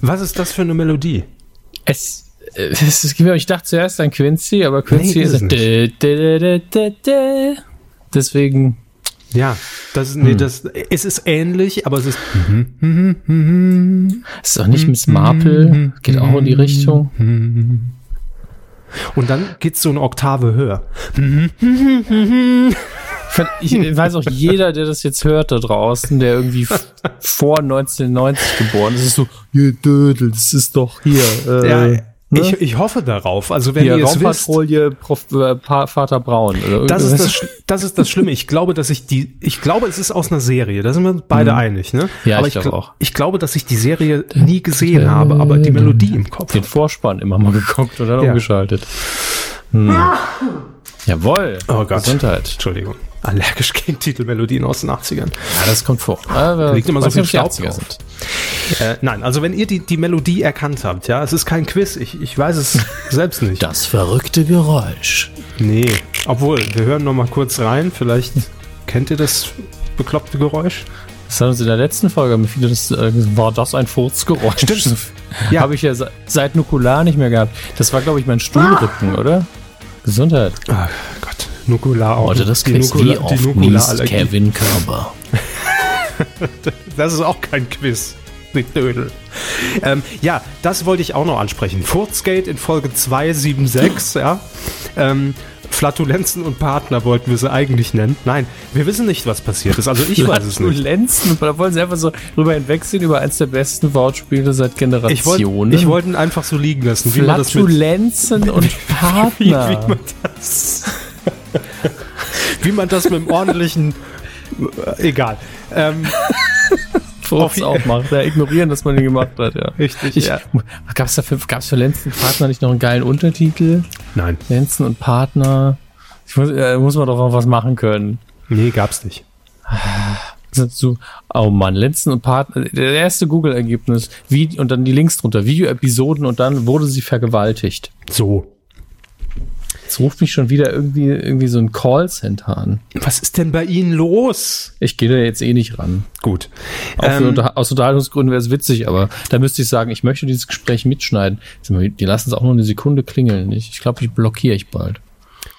Was ist das für eine Melodie? Es, ich dachte zuerst an Quincy, aber Quincy Nee, ist ist deswegen Ja, das ist, nee, das, es ist ähnlich, aber es ist, es ist auch nicht Miss Marple, geht auch in die Richtung. und dann geht's so eine Oktave höher. Ich weiß auch jeder, der das jetzt hört da draußen, der irgendwie vor 1990 geboren ist, ist so, Dödel, das ist doch hier. Äh, Ja, ne? ich, ich hoffe darauf. Also wenn hier ihr es wisst, Raumpatrouille, Prof, äh, pa Vater Braun. Oder das ist das, das ist das Schlimme. Ich glaube, dass ich die, ich glaube, es ist aus einer Serie. Da sind wir beide einig, ne? Mhm. Ja, aber ich glaube gl- auch. Ich glaube, dass ich die Serie nie gesehen habe, aber die Melodie im Kopf. den Vorspann immer mal geguckt und dann Ja. umgeschaltet. Hm. Jawohl. Oh Gott. Gesundheit. Entschuldigung. Allergisch gegen Titelmelodien aus den 80ern. Ja, das kommt vor. Aber Liegt immer so viel Staub 80er drauf. sind. Äh, nein, also wenn ihr die, die Melodie erkannt habt, ja, es ist kein Quiz, ich, ich weiß es selbst nicht. Das verrückte Geräusch. Nee, obwohl, wir hören noch mal kurz rein, vielleicht kennt ihr das bekloppte Geräusch? Das haben uns in der letzten Folge mit das äh, war das ein Furzgeräusch. Stimmt. Ja. Habe ich ja se- seit Nukular nicht mehr gehabt. Das war, glaube ich, mein Stuhlrücken, oder? Gesundheit. Ah, Gott, Nukular auch. Heute das Die Quiz. Nukula- Wie oft niest. Kevin Körber? Das ist auch kein Quiz. Dödel. Ähm, ja, das wollte ich auch noch ansprechen. Furzgate in Folge 276, ja. Ähm, Flatulenzen und Partner wollten wir sie eigentlich nennen. Nein, wir wissen nicht, was passiert ist. Also ich weiß es nicht. Flatulenzen. Da wollen sie einfach so drüber hinwegsehen über eins der besten Wortspiele seit Generationen. ich wollte ihn einfach so liegen lassen. Wie man das mit, Flatulenzen und wie, wie, Partner. man das, wie man das mit einem ordentlichen, egal. Ähm, Furz auch macht. Ja, ignorieren, dass man ihn gemacht hat, ja. Richtig, Ich, ja. Gab's da für, gab's für Lenzen und Partner nicht noch einen geilen Untertitel? nein, Lenzen und Partner. Ich muss, äh, muss man doch auch was machen können. nee, gab's nicht. So, oh Mann, Lenzen und Partner. Der erste Google-Ergebnis. Und dann die Links drunter. Video-Episoden und dann wurde sie vergewaltigt. So. Jetzt ruft mich schon wieder irgendwie, irgendwie so ein Callcenter an. Was ist denn bei Ihnen los? Ich gehe da jetzt eh nicht ran. Gut. Ähm, Unter aus Unterhaltungsgründen wäre es witzig, aber da müsste ich sagen, ich möchte dieses Gespräch mitschneiden. Die lassen es auch nur eine Sekunde klingeln. Ich, ich glaube, ich blockiere ich bald.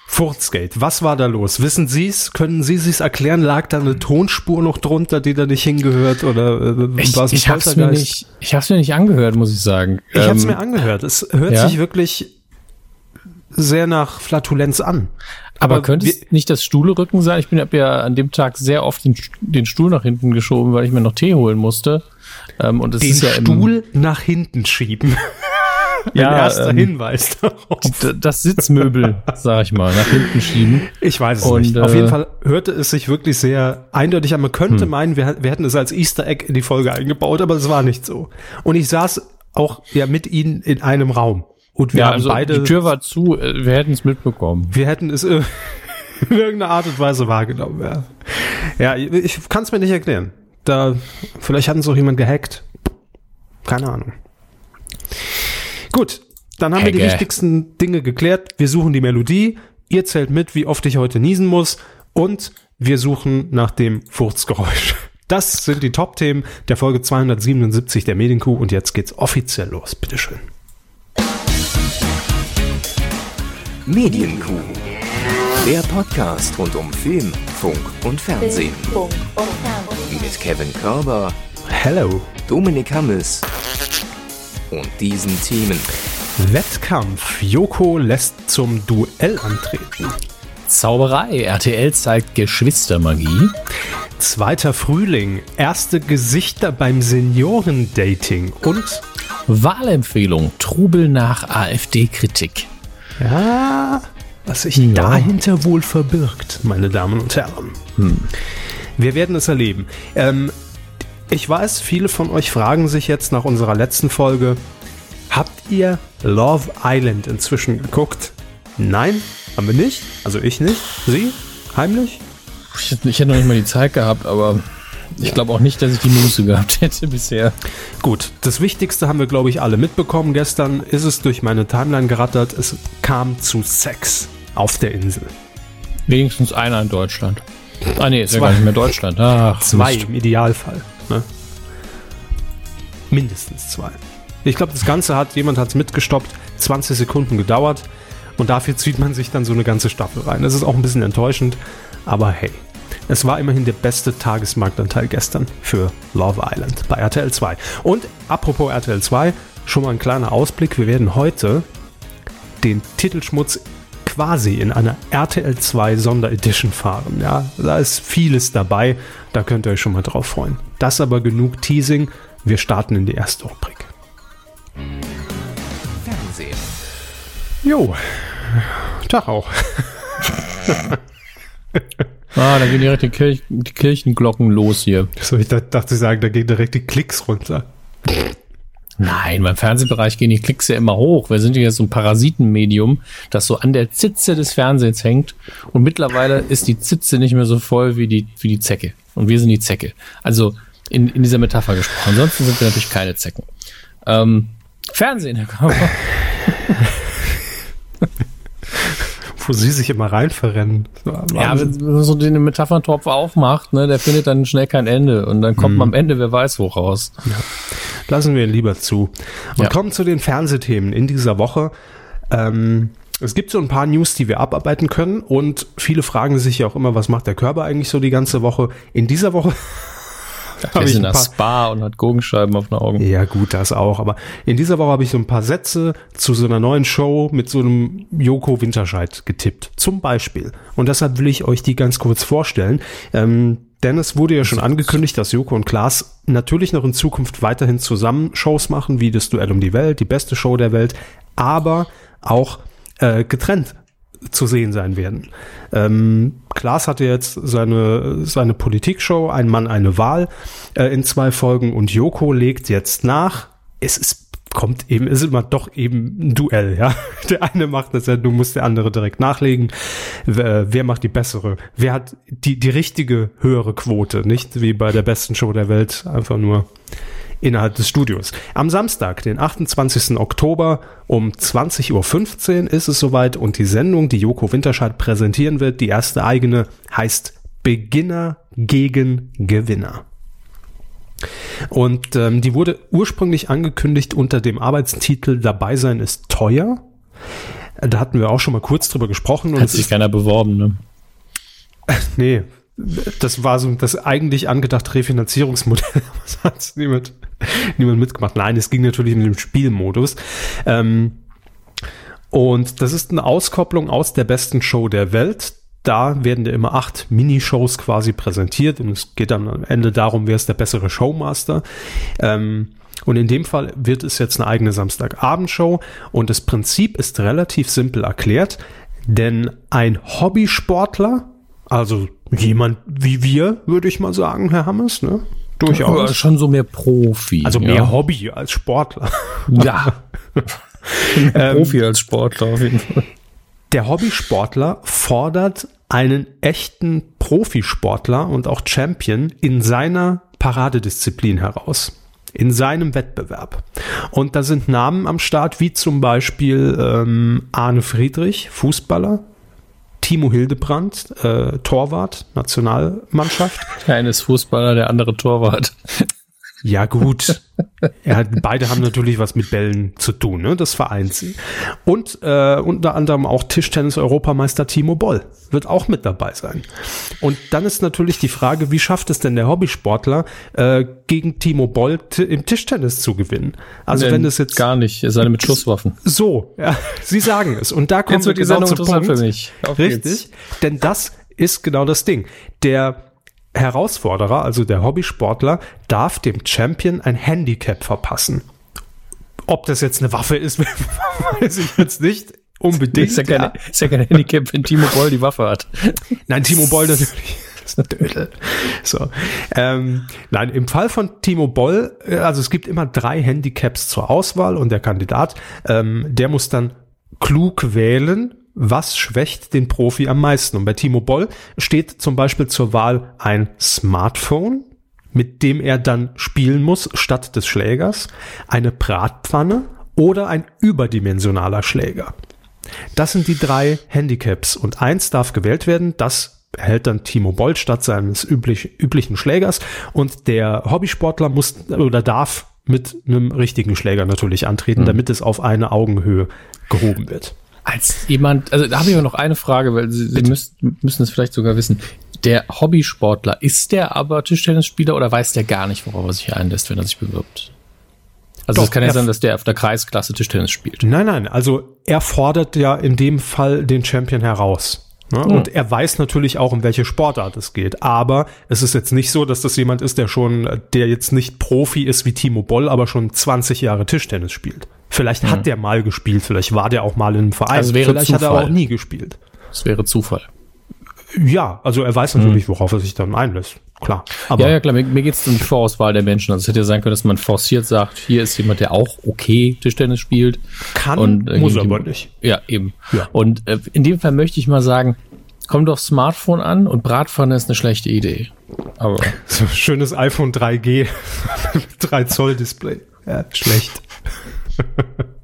Furzgate, was war da los? Wissen Sie es? Können Sie sich's erklären? Lag da eine Tonspur noch drunter, die da nicht hingehört? Oder äh, Ich, war es ein ich habe es mir nicht, ich hab's mir nicht angehört, muss ich sagen. Ich habe es Ähm, mir angehört. Es hört ja? sich wirklich sehr nach Flatulenz an. aber könnte wir- es nicht das Stuhlrücken sein? Ich bin hab ja an dem Tag sehr oft den, den Stuhl nach hinten geschoben, weil ich mir noch Tee holen musste. Ähm, und es den ist ja Stuhl nach hinten schieben. Ja, erster ähm, Hinweis darauf. das Sitzmöbel, sag ich mal, nach hinten schieben. Ich weiß es Und, nicht. Auf äh, jeden Fall hörte es sich wirklich sehr eindeutig an. Man könnte Hm. meinen, wir, wir hätten es als Easter Egg in die Folge eingebaut, aber es war nicht so. Und ich saß auch ja mit ihnen in einem Raum. Und wir Ja, haben also beide, die Tür war zu, äh, wir hätten es mitbekommen. wir hätten es in irgendeiner Art und Weise wahrgenommen. Ja, ja ich kann es mir nicht erklären. Da, vielleicht hat uns auch jemand gehackt. Keine Ahnung. Gut, dann haben wir die Hacke. wichtigsten Dinge geklärt. Wir suchen die Melodie. Ihr zählt mit, wie oft ich heute niesen muss. Und wir suchen nach dem Furzgeräusch. Das sind die Top-Themen der Folge 277 der Medienkuh. Und jetzt geht's offiziell los. Bitteschön. Medienkuh. Der Podcast rund um Film, Funk und Fernsehen. Funk und Fernsehen. Mit Kevin Körber, Hello. Dominik Hammes und diesen Themen. Wettkampf. Joko lässt zum Duell antreten. Zauberei. RTL zeigt Geschwistermagie. Zweiter Frühling. Erste Gesichter beim Seniorendating. Und Wahlempfehlung. Trubel nach AfD-Kritik. Ja, was sich Ja. dahinter wohl verbirgt, meine Damen und Herren. Wir werden es erleben. Ähm, ich weiß, viele von euch fragen sich jetzt nach unserer letzten Folge, habt ihr Love Island inzwischen geguckt? Nein, haben wir nicht. Also ich nicht. Sie? Heimlich? Ich, hätte- ich hätte noch nicht mal die Zeit gehabt, aber ich glaube auch nicht, dass ich die Muße gehabt hätte bisher. Gut, das Wichtigste haben wir, glaube ich, alle mitbekommen. Gestern ist es durch meine Timeline gerattert. Es kam zu Sex auf der Insel. Wenigstens einer in Deutschland. Ah nee, ist ja Zwei. gar nicht mehr Deutschland. Ach, Zwei Mist. im Idealfall. Ne? Mindestens zwei. Ich glaube, das Ganze hat, jemand hat es mitgestoppt, 20 Sekunden gedauert und dafür zieht man sich dann so eine ganze Staffel rein. Das ist auch ein bisschen enttäuschend, aber hey. Es war immerhin der beste Tagesmarktanteil gestern für Love Island bei RTL 2. Und apropos RTL 2, schon mal ein kleiner Ausblick. Wir werden heute den Titelschmutz quasi in einer RTL 2 Sonderedition fahren. Ja, da ist vieles dabei, da könnt ihr euch schon mal drauf freuen. Das aber genug Teasing. Wir starten in die erste Rubrik. Fernsehen. Jo, Tag auch. Ah, da gehen direkt die, Kirch die Kirchenglocken los hier. So, ich dachte, dachte sagen, da gehen direkt die Klicks runter. Nein, beim Fernsehbereich gehen die Klicks ja immer hoch. Wir sind ja jetzt so ein Parasitenmedium, das so an der Zitze des Fernsehens hängt. Und mittlerweile ist die Zitze nicht mehr so voll wie die, wie die Zecke. Und wir sind die Zecke. Also in, in dieser Metapher gesprochen. Ansonsten sind wir natürlich keine Zecken. Ähm, Fernsehen, Herr Körper. Wo sie sich immer rein verrennen. Ja, wenn man so den Metaphertopf aufmacht, ne, der findet dann schnell kein Ende. Und dann kommt man am Ende, wer weiß wo raus. Lassen wir ihn lieber zu. Und Ja. kommen zu den Fernsehthemen in dieser Woche. Ähm, es gibt so ein paar News, die wir abarbeiten können und viele fragen sich ja auch immer, was macht der Körper eigentlich so die ganze Woche? In dieser Woche habe ich in ein der paar, Spa und hat Gurkenscheiben auf den Augen. ja gut, das auch, aber in dieser Woche habe ich so ein paar Sätze zu so einer neuen Show mit so einem Joko Winterscheid getippt, zum Beispiel. Und deshalb will ich euch die ganz kurz vorstellen. Ähm, denn es wurde ja schon angekündigt, dass Joko und Klaas natürlich noch in Zukunft weiterhin zusammen Shows machen, wie das Duell um die Welt, die beste Show der Welt, aber auch äh, getrennt zu sehen sein werden. Ähm, Klaas hatte jetzt seine, seine Politikshow, Ein Mann, eine Wahl, äh, in zwei Folgen und Joko legt jetzt nach. Es ist kommt eben, ist immer doch eben ein Duell, ja. Der eine macht das, du musst der andere direkt nachlegen. Wer, wer macht die bessere? Wer hat die, die richtige höhere Quote? Nicht wie bei der besten Show der Welt, einfach nur innerhalb des Studios. Am Samstag, den 28. Oktober um 20.15 Uhr ist es soweit und die Sendung, die Joko Winterscheid präsentieren wird, die erste eigene, heißt Beginner gegen Gewinner. Und ähm, die wurde ursprünglich angekündigt unter dem Arbeitstitel Dabei sein ist teuer. Da hatten wir auch schon mal kurz drüber gesprochen. Und Hat sich keiner beworben, ne? nee, das war so das eigentlich angedachte Refinanzierungsmodell. Das hat niemand, niemand mitgemacht. Nein, es ging natürlich mit dem Spielmodus. Ähm, und das ist eine Auskopplung aus der besten Show der Welt. Da werden ja immer acht Minishows quasi präsentiert und es geht dann am Ende darum, wer ist der bessere Showmaster. Ähm, und in dem Fall wird es jetzt eine eigene Samstagabendshow und das Prinzip ist relativ simpel erklärt, denn ein Hobbysportler, also jemand wie wir, würde ich mal sagen, Herr Hammers, ne? Aber Durchaus. schon so mehr Profi. Also mehr ja. Hobby als Sportler. Ja. Mehr Profi als Sportler auf jeden Fall. Der Hobbysportler fordert einen echten Profisportler und auch Champion in seiner Paradedisziplin heraus. In seinem Wettbewerb. Und da sind Namen am Start, wie zum Beispiel ähm, Arne Friedrich, Fußballer, Timo Hildebrand, äh, Torwart, Nationalmannschaft. Der eine ist Fußballer, der andere Torwart. Ja, gut. Er hat, beide haben natürlich was mit Bällen zu tun, ne? Das vereint sie. Und äh, unter anderem auch Tischtennis-Europameister Timo Boll wird auch mit dabei sein. Und dann ist natürlich die Frage, wie schafft es denn der Hobbysportler, äh, gegen Timo Boll im Tischtennis zu gewinnen? Also Denn wenn das jetzt Gar nicht, es sei mit Schusswaffen. so, ja, Sie sagen es. Und da kommen Jetzt wir wird die genau Sendung zum Punkt. für mich. Auf Richtig, geht's. denn das ist genau das Ding. Der Herausforderer, also der Hobbysportler, darf dem Champion ein Handicap verpassen. Ob das jetzt eine Waffe ist, weiß ich jetzt nicht unbedingt. Ist ja, keine, ist ja kein Handicap, wenn Timo Boll die Waffe hat. Nein, Timo Boll natürlich. Das ist Dödel. So. Ähm, nein, im Fall von Timo Boll, äh, also es gibt immer drei Handicaps zur Auswahl und der Kandidat, ähm, der muss dann klug wählen, was schwächt den Profi am meisten. Und bei Timo Boll steht zum Beispiel zur Wahl ein Smartphone, mit dem er dann spielen muss statt des Schlägers, eine Bratpfanne oder ein überdimensionaler Schläger. Das sind die drei Handicaps und eins darf gewählt werden, das erhält dann Timo Boll statt seines üblich, üblichen Schlägers und der Hobbysportler muss oder darf mit einem richtigen Schläger natürlich antreten, mhm. damit es auf eine Augenhöhe gehoben wird. Als jemand, also da habe ich aber noch eine Frage, weil Sie, Sie müssen, müssen es vielleicht sogar wissen. Der Hobbysportler, ist der aber Tischtennisspieler oder weiß der gar nicht, worauf er sich einlässt, wenn er sich bewirbt? Also es kann ja sein, dass der auf der Kreisklasse Tischtennis spielt. Nein, nein, also er fordert ja in dem Fall den Champion heraus. Ne? Mhm. Und er weiß natürlich auch, um welche Sportart es geht. Aber es ist jetzt nicht so, dass das jemand ist, der schon, der jetzt nicht Profi ist wie Timo Boll, aber schon 20 Jahre Tischtennis spielt. Vielleicht mhm. hat der mal gespielt, vielleicht war der auch mal in einem Verein, also wäre vielleicht Zufall. hat er auch nie gespielt. Das wäre Zufall. Ja, also er weiß natürlich, mhm. worauf er sich dann einlässt. Klar. Aber ja, ja, klar. Mir, mir geht es um die Vorauswahl der Menschen. Also es hätte ja sein können, dass man forciert sagt, hier ist jemand, der auch okay Tischtennis spielt. Kann, und, äh, muss aber nicht. Ja, eben. Ja. Und äh, in dem Fall möchte ich mal sagen, kommt auf Smartphone an und Bratpfanne ist eine schlechte Idee. Aber so schönes iPhone 3G, 3 Zoll Display. Ja, schlecht.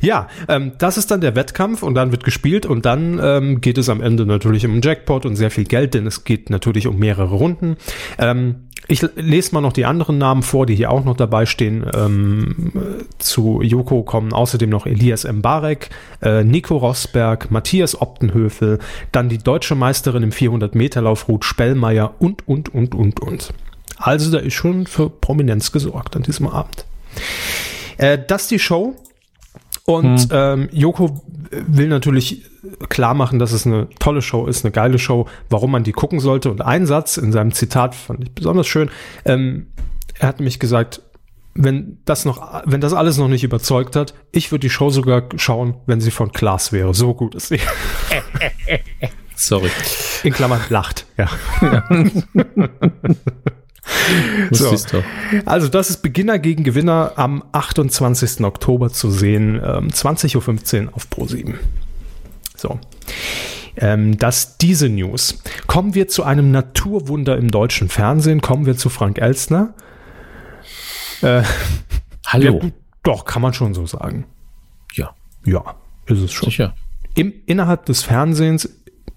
Ja, ähm, das ist dann der Wettkampf und dann wird gespielt und dann ähm, geht es am Ende natürlich um Jackpot und sehr viel Geld, denn es geht natürlich um mehrere Runden. Ähm, ich lese mal noch die anderen Namen vor, die hier auch noch dabei stehen. Ähm, zu Joko kommen außerdem noch Elias Mbarek, äh, Nico Rosberg, Matthias Optenhöfel, dann die deutsche Meisterin im 400-Meter-Lauf Ruth Spellmeier und, und, und, und, und. Also da ist schon für Prominenz gesorgt an diesem Abend. Äh, das ist die Show. Und hm. ähm, Joko will natürlich klar machen, dass es eine tolle Show ist, eine geile Show, warum man die gucken sollte. Und ein Satz in seinem Zitat fand ich besonders schön. Ähm, er hat nämlich gesagt, wenn das noch, wenn das alles noch nicht überzeugt hat, ich würde die Show sogar schauen, wenn sie von Klaas wäre. So gut ist sie. Sorry. In Klammern lacht, ja. so. Also das ist Beginner gegen Gewinner am 28. Oktober zu sehen, ähm, 20.15 Uhr auf Pro7. So. Ähm, das diese News. Kommen wir zu einem Naturwunder im deutschen Fernsehen. Kommen wir zu Frank Elstner. Äh, Hallo. Ja, doch, kann man schon so sagen. Ja. Ja, ist es schon. Sicher. Im, innerhalb des Fernsehens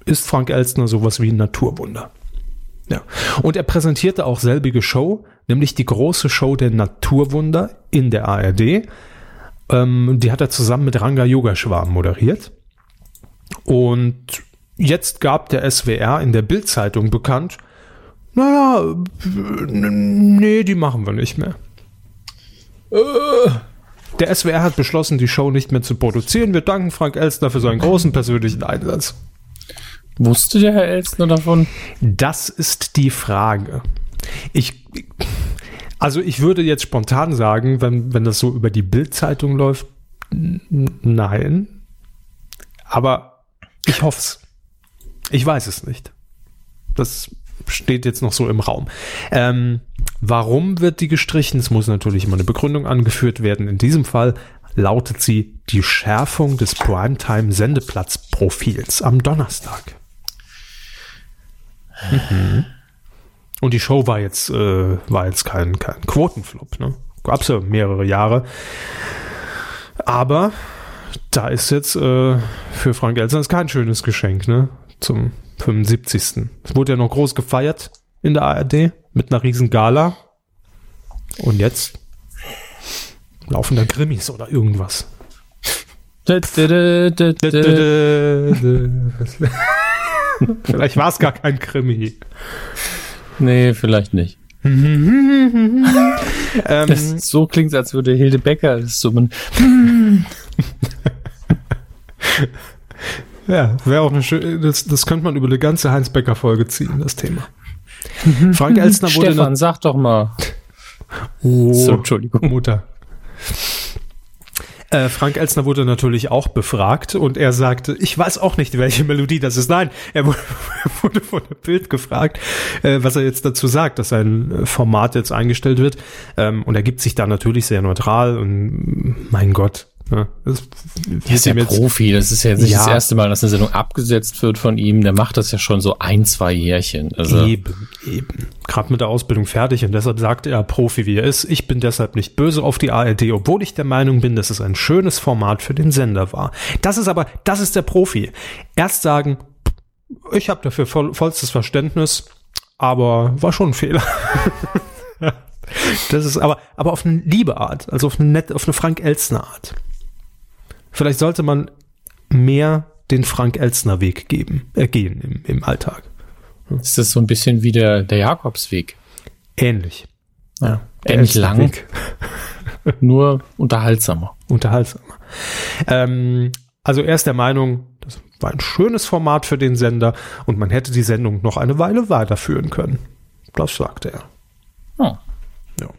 ist Frank Elstner sowas wie ein Naturwunder. Ja. Und er präsentierte auch selbige Show, nämlich die große Show der Naturwunder in der ARD. Ähm, die hat er zusammen mit Ranga Yogeshwar moderiert. Und jetzt gab der SWR in der Bildzeitung bekannt, naja, nee, die machen wir nicht mehr. Der SWR hat beschlossen, die Show nicht mehr zu produzieren. Wir danken Frank Elstner für seinen großen persönlichen Einsatz. Wusste der Herr Elstner davon? Das ist die Frage. Ich, also ich würde jetzt spontan sagen, wenn, wenn das so über die Bildzeitung läuft, nein. Aber ich hoffe es. Ich weiß es nicht. Das steht jetzt noch so im Raum. Ähm, warum wird die gestrichen? Es muss natürlich immer eine Begründung angeführt werden. In diesem Fall lautet sie die Schärfung des Primetime-Sendeplatzprofils am Donnerstag. Mhm. Und die Show war jetzt, äh, war jetzt kein, kein Quotenflop, ne? Gab's ja mehrere Jahre. Aber da ist jetzt äh, für Frank Elsner kein schönes Geschenk, ne? Zum 75. Es wurde ja noch groß gefeiert in der ARD mit einer riesen Gala. Und jetzt laufen da Grimmis oder irgendwas. Vielleicht war es gar kein Krimi. Nee, vielleicht nicht. ähm, so klingt es, als würde Hilde Becker das summen. ja, wäre auch eine schöne, das, das könnte man über eine ganze Heinz-Becker-Folge ziehen, das Thema. Frank Elstner wurde Stefan, sag doch mal. Oh, so, Entschuldigung. Mutter. Äh, Frank Elsner wurde natürlich auch befragt und er sagte, ich weiß auch nicht, welche Melodie das ist. Nein, er wurde, von der Bild gefragt, äh, was er jetzt dazu sagt, dass sein äh, Format jetzt eingestellt wird. Ähm, und er gibt sich da natürlich sehr neutral und mein Gott, ja, das, er ist ja Profi. Das ist ja nicht ja. das erste Mal, dass eine Sendung abgesetzt wird von ihm. Der macht das ja schon so ein, zwei Jährchen. Also eben, eben. Gerade mit der Ausbildung fertig und deshalb sagt er Profi, wie er ist. Ich bin deshalb nicht böse auf die ARD, obwohl ich der Meinung bin, dass es ein schönes Format für den Sender war. Das ist aber, das ist der Profi. Erst sagen, ich habe dafür voll, vollstes Verständnis, aber war schon ein Fehler. das ist aber, aber auf eine liebe Art, also auf eine nette, auf eine Frank Elstner Art. Vielleicht sollte man mehr den Frank Elstner Weg geben, äh, gehen im, im Alltag. Ist das so ein bisschen wie der, der Jakobsweg? Ähnlich. Ja. Ähnlich lang, nur unterhaltsamer. unterhaltsamer. Ähm, also er ist der Meinung, das war ein schönes Format für den Sender und man hätte die Sendung noch eine Weile weiterführen können. Das sagte er. Oh. Ja.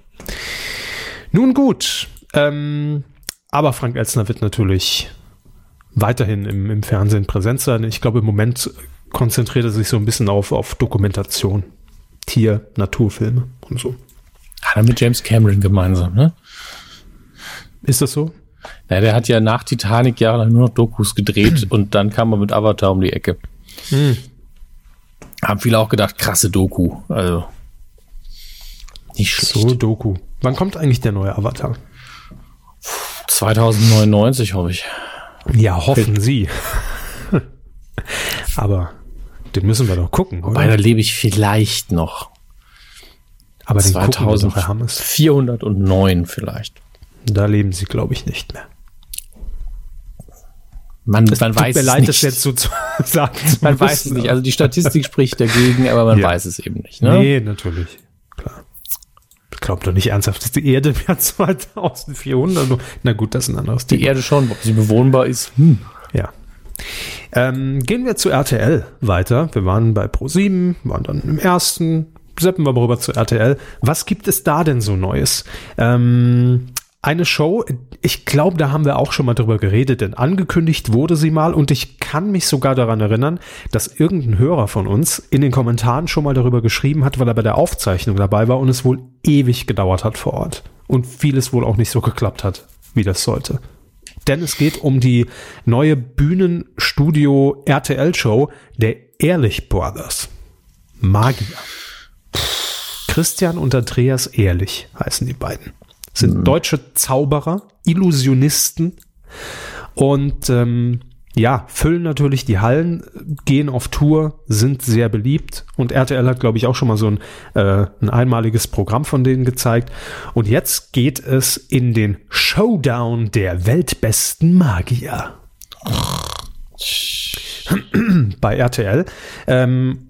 Nun gut, ähm, aber Frank Elstner wird natürlich weiterhin im, im Fernsehen präsent sein. Ich glaube, im Moment konzentriert er sich so ein bisschen auf, auf Dokumentation, Tier, Naturfilme und so. Hat er mit James Cameron gemeinsam, ne? Ist das so? Ja, der hat ja nach Titanic jahrelang nur noch Dokus gedreht und dann kam er mit Avatar um die Ecke. Hm. Haben viele auch gedacht, krasse Doku. Also nicht schlecht. So, Doku. Wann kommt eigentlich der neue Avatar? 2099, hoffe ich. Ja, hoffen Sie. Aber den müssen wir doch gucken, oder? lebe ich vielleicht noch. Aber den gucken wir doch, 2000 Herr Hammes. 409 vielleicht. Da leben Sie, glaube ich, nicht mehr. Man, man Tut weiß mir es leid, nicht. das jetzt so zu sagen. man weiß es nicht. Also die Statistik spricht dagegen, aber man Ja. weiß es eben nicht. Ne? Nee, natürlich. Glaube doch nicht ernsthaft, dass die Erde im Jahr 2400 nur- Na gut, das ist ein anderes Die Thema. Erde schon, ob sie bewohnbar ist. Hm. Ja. Ähm, gehen wir zu RTL weiter. Wir waren bei Pro7, waren dann im ersten, seppen wir mal rüber zu RTL. Was gibt es da denn so Neues? Ähm, eine Show, ich glaube, da haben wir auch schon mal drüber geredet, denn angekündigt wurde sie mal und ich kann mich sogar daran erinnern, dass irgendein Hörer von uns in den Kommentaren schon mal darüber geschrieben hat, weil er bei der Aufzeichnung dabei war und es wohl ewig gedauert hat vor Ort und vieles wohl auch nicht so geklappt hat, wie das sollte. Denn es geht um die neue Bühnenstudio RTL-Show der Ehrlich Brothers. Magier. Christian und Andreas Ehrlich heißen die beiden. Sind deutsche Zauberer, Illusionisten und ähm, ja, füllen natürlich die Hallen, gehen auf Tour, sind sehr beliebt und RTL hat, glaube ich, auch schon mal so ein, äh, ein einmaliges Programm von denen gezeigt. Und jetzt geht es in den Showdown der weltbesten Magier. Bei RTL. Ähm,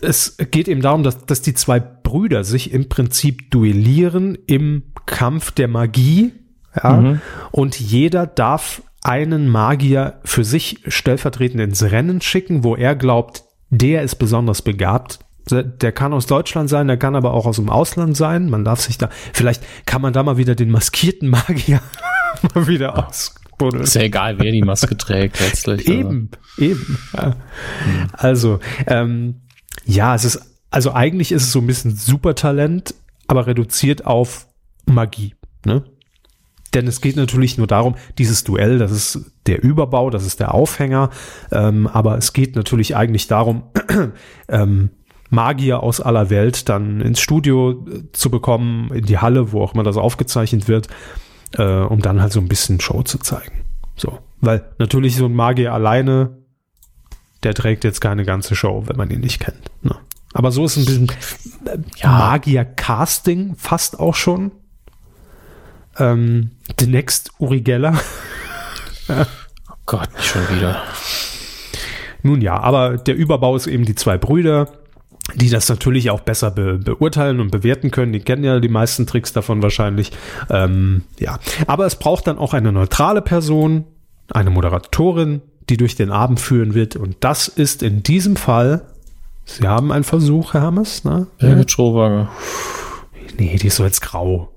es geht eben darum, dass, dass die zwei Brüder sich im Prinzip duellieren im Kampf der Magie. Ja, Und jeder darf einen Magier für sich stellvertretend ins Rennen schicken, wo er glaubt, der ist besonders begabt. Der kann aus Deutschland sein, der kann aber auch aus dem Ausland sein. Man darf sich da, vielleicht kann man da mal wieder den maskierten Magier mal wieder ausbuddeln. Ist ja egal, wer die Maske trägt letztlich. also. Eben, eben. Ja. Also, ähm, ja, es ist, also eigentlich ist es so ein bisschen Supertalent, aber reduziert auf Magie. Ne? Denn es geht natürlich nur darum, dieses Duell, das ist der Überbau, das ist der Aufhänger, ähm, aber es geht natürlich eigentlich darum, ähm, Magier aus aller Welt dann ins Studio äh, zu bekommen, in die Halle, wo auch immer das aufgezeichnet wird, äh, um dann halt so ein bisschen Show zu zeigen. So, weil natürlich so ein Magier alleine, der trägt jetzt keine ganze Show, wenn man ihn nicht kennt. Ne? Aber so ist ein bisschen äh, Magier-Casting fast auch schon. Ähm, The Next Uri Geller. Gott, nicht schon wieder. Nun ja, aber der Überbau ist eben die zwei Brüder, die das natürlich auch besser be beurteilen und bewerten können. Die kennen ja die meisten Tricks davon wahrscheinlich. Ähm, ja, aber es braucht dann auch eine neutrale Person, eine Moderatorin, die durch den Abend führen wird. Und das ist in diesem Fall, Sie haben einen Versuch, Herr Hammes, ne? Birgit Schrowager. Nee, die ist so jetzt grau.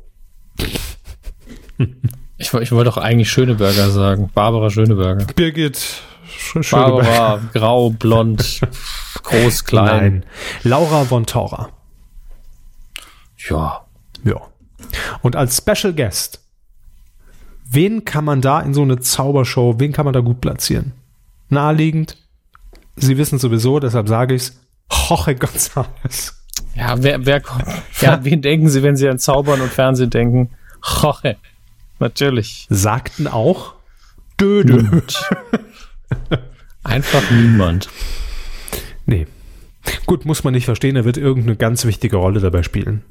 Ich, ich wollte doch eigentlich Schöneberger sagen. Barbara Schöneberger. Birgit Sch Schöneberger. Barbara, grau, blond, groß, klein. Nein. Laura von Tora. Ja. Ja. Und als Special Guest, wen kann man da in so eine Zaubershow, wen kann man da gut platzieren? Naheliegend. Sie wissen sowieso, deshalb sage ich's. Jorge González. Ja, wer, wer kommt? Ja, wen denken Sie, wenn Sie an Zaubern und Fernsehen denken? Jorge. Natürlich. Sagten auch Dödö. Einfach niemand. Nee. Gut, muss man nicht verstehen, er wird irgendeine ganz wichtige Rolle dabei spielen.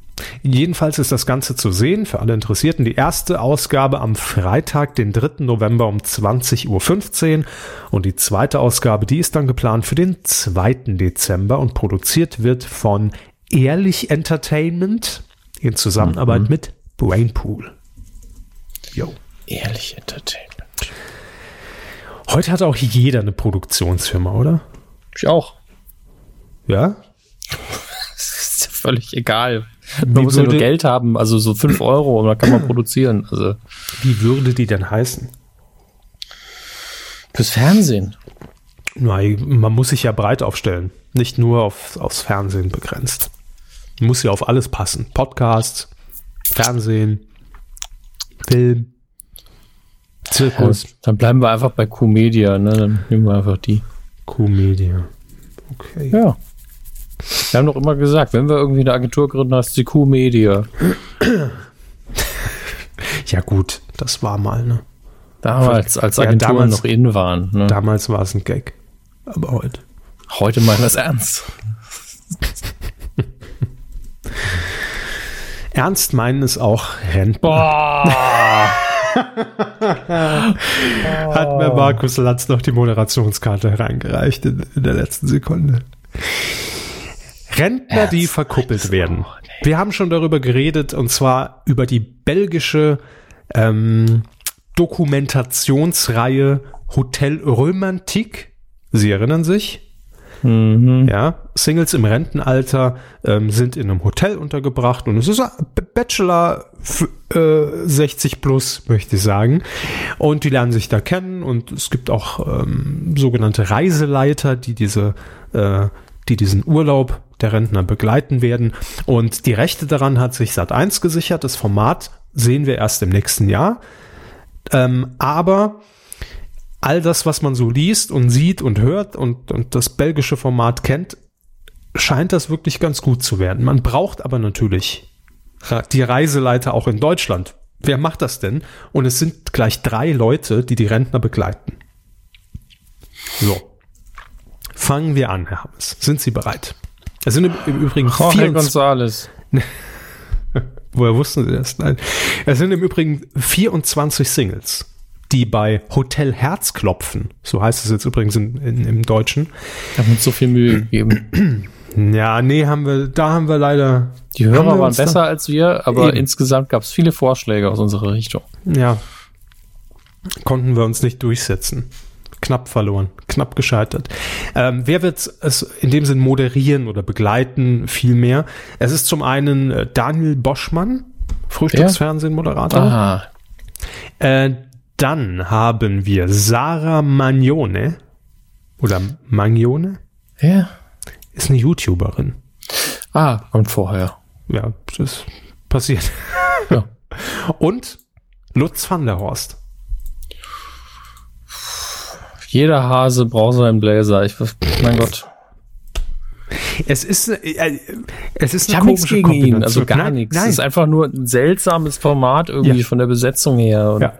Jedenfalls ist das Ganze zu sehen für alle Interessierten. Die erste Ausgabe am Freitag, den 3. November um 20.15 Uhr und die zweite Ausgabe, die ist dann geplant für den 2. Dezember und produziert wird von Ehrlich Entertainment in Zusammenarbeit Mhm. mit Brainpool. Jo. Ehrlich Entertainment. Heute hat auch jeder eine Produktionsfirma, oder? Ich auch. Ja? Das ist ja völlig egal. Wie Man muss ja nur würde- Geld haben, also so 5 Euro und dann kann man produzieren. Also Wie würde die denn heißen? fürs Fernsehen. Nein, man muss sich ja breit aufstellen. Nicht nur auf, aufs Fernsehen begrenzt. Muss ja auf alles passen. Podcast, Fernsehen, Film, Zirkus, Dann bleiben wir einfach bei Q-Media, ne? Dann nehmen wir einfach die. Q-Media. Okay. Ja. Wir haben doch immer gesagt, wenn wir irgendwie eine Agentur gründen, heißt sie Q-Media. Ja gut, das war mal, ne? Damals, als Ja, Agenturen damals- noch in waren. Ne? Damals war es ein Gag. Aber heute. Heute meinen wir es ernst. Ernst meinen ist auch Rentner. Boah! Hat mir Markus Lanz noch die Moderationskarte hereingereicht in, in der letzten Sekunde. Rentner, die verkuppelt werden. Wir haben schon darüber geredet und zwar über die belgische ähm, Dokumentationsreihe Hotel Romantik. Sie erinnern sich? Ja, Singles im Rentenalter ähm, sind in einem Hotel untergebracht und es ist Bachelor äh, 60 plus, möchte ich sagen. Und die lernen sich da kennen und es gibt auch ähm, sogenannte Reiseleiter, die diese, äh, die diesen Urlaub der Rentner begleiten werden. Und die Rechte daran hat sich Sat1 gesichert. Das Format sehen wir erst im nächsten Jahr. Ähm, aber all das, was man so liest und sieht und hört und, und das belgische Format kennt, scheint das wirklich ganz gut zu werden. Man braucht aber natürlich die Reiseleiter auch in Deutschland. Wer macht das denn? Und es sind gleich drei Leute, die die Rentner begleiten. So. Fangen wir an, Herr Hammes. Sind Sie bereit? Es sind im, Übrigen Jorge 24, González. Woher wussten Sie das? Nein. Es sind im Übrigen 24 Singles, die bei Hotel Herzklopfen, so heißt es jetzt übrigens in, in, im Deutschen. Wir haben uns so viel Mühe gegeben. Ja, nee, haben wir, da haben wir leider. Die Hörer waren uns da- besser als wir, aber Eben. insgesamt gab es viele Vorschläge aus unserer Richtung. Ja. Konnten wir uns nicht durchsetzen. Knapp verloren, knapp gescheitert. Ähm, wer wird es in dem Sinn moderieren oder begleiten? Vielmehr. Es ist zum einen äh, Daniel Boschmann, Frühstücksfernsehen-Moderator. Aha. Äh, dann haben wir Sarah Magnone oder Magnone Ja. ist eine YouTuberin. Ah, kommt vorher. Ja, das passiert. Ja. Und Lutz van der Horst. Jeder Hase braucht seinen Bläser. Ich, mein Gott. Es ist, äh, es ist Ich habe nichts gegen ihn, also gar Nein, nichts. Nein, Es ist einfach nur ein seltsames Format irgendwie Ja. von der Besetzung her. Ja,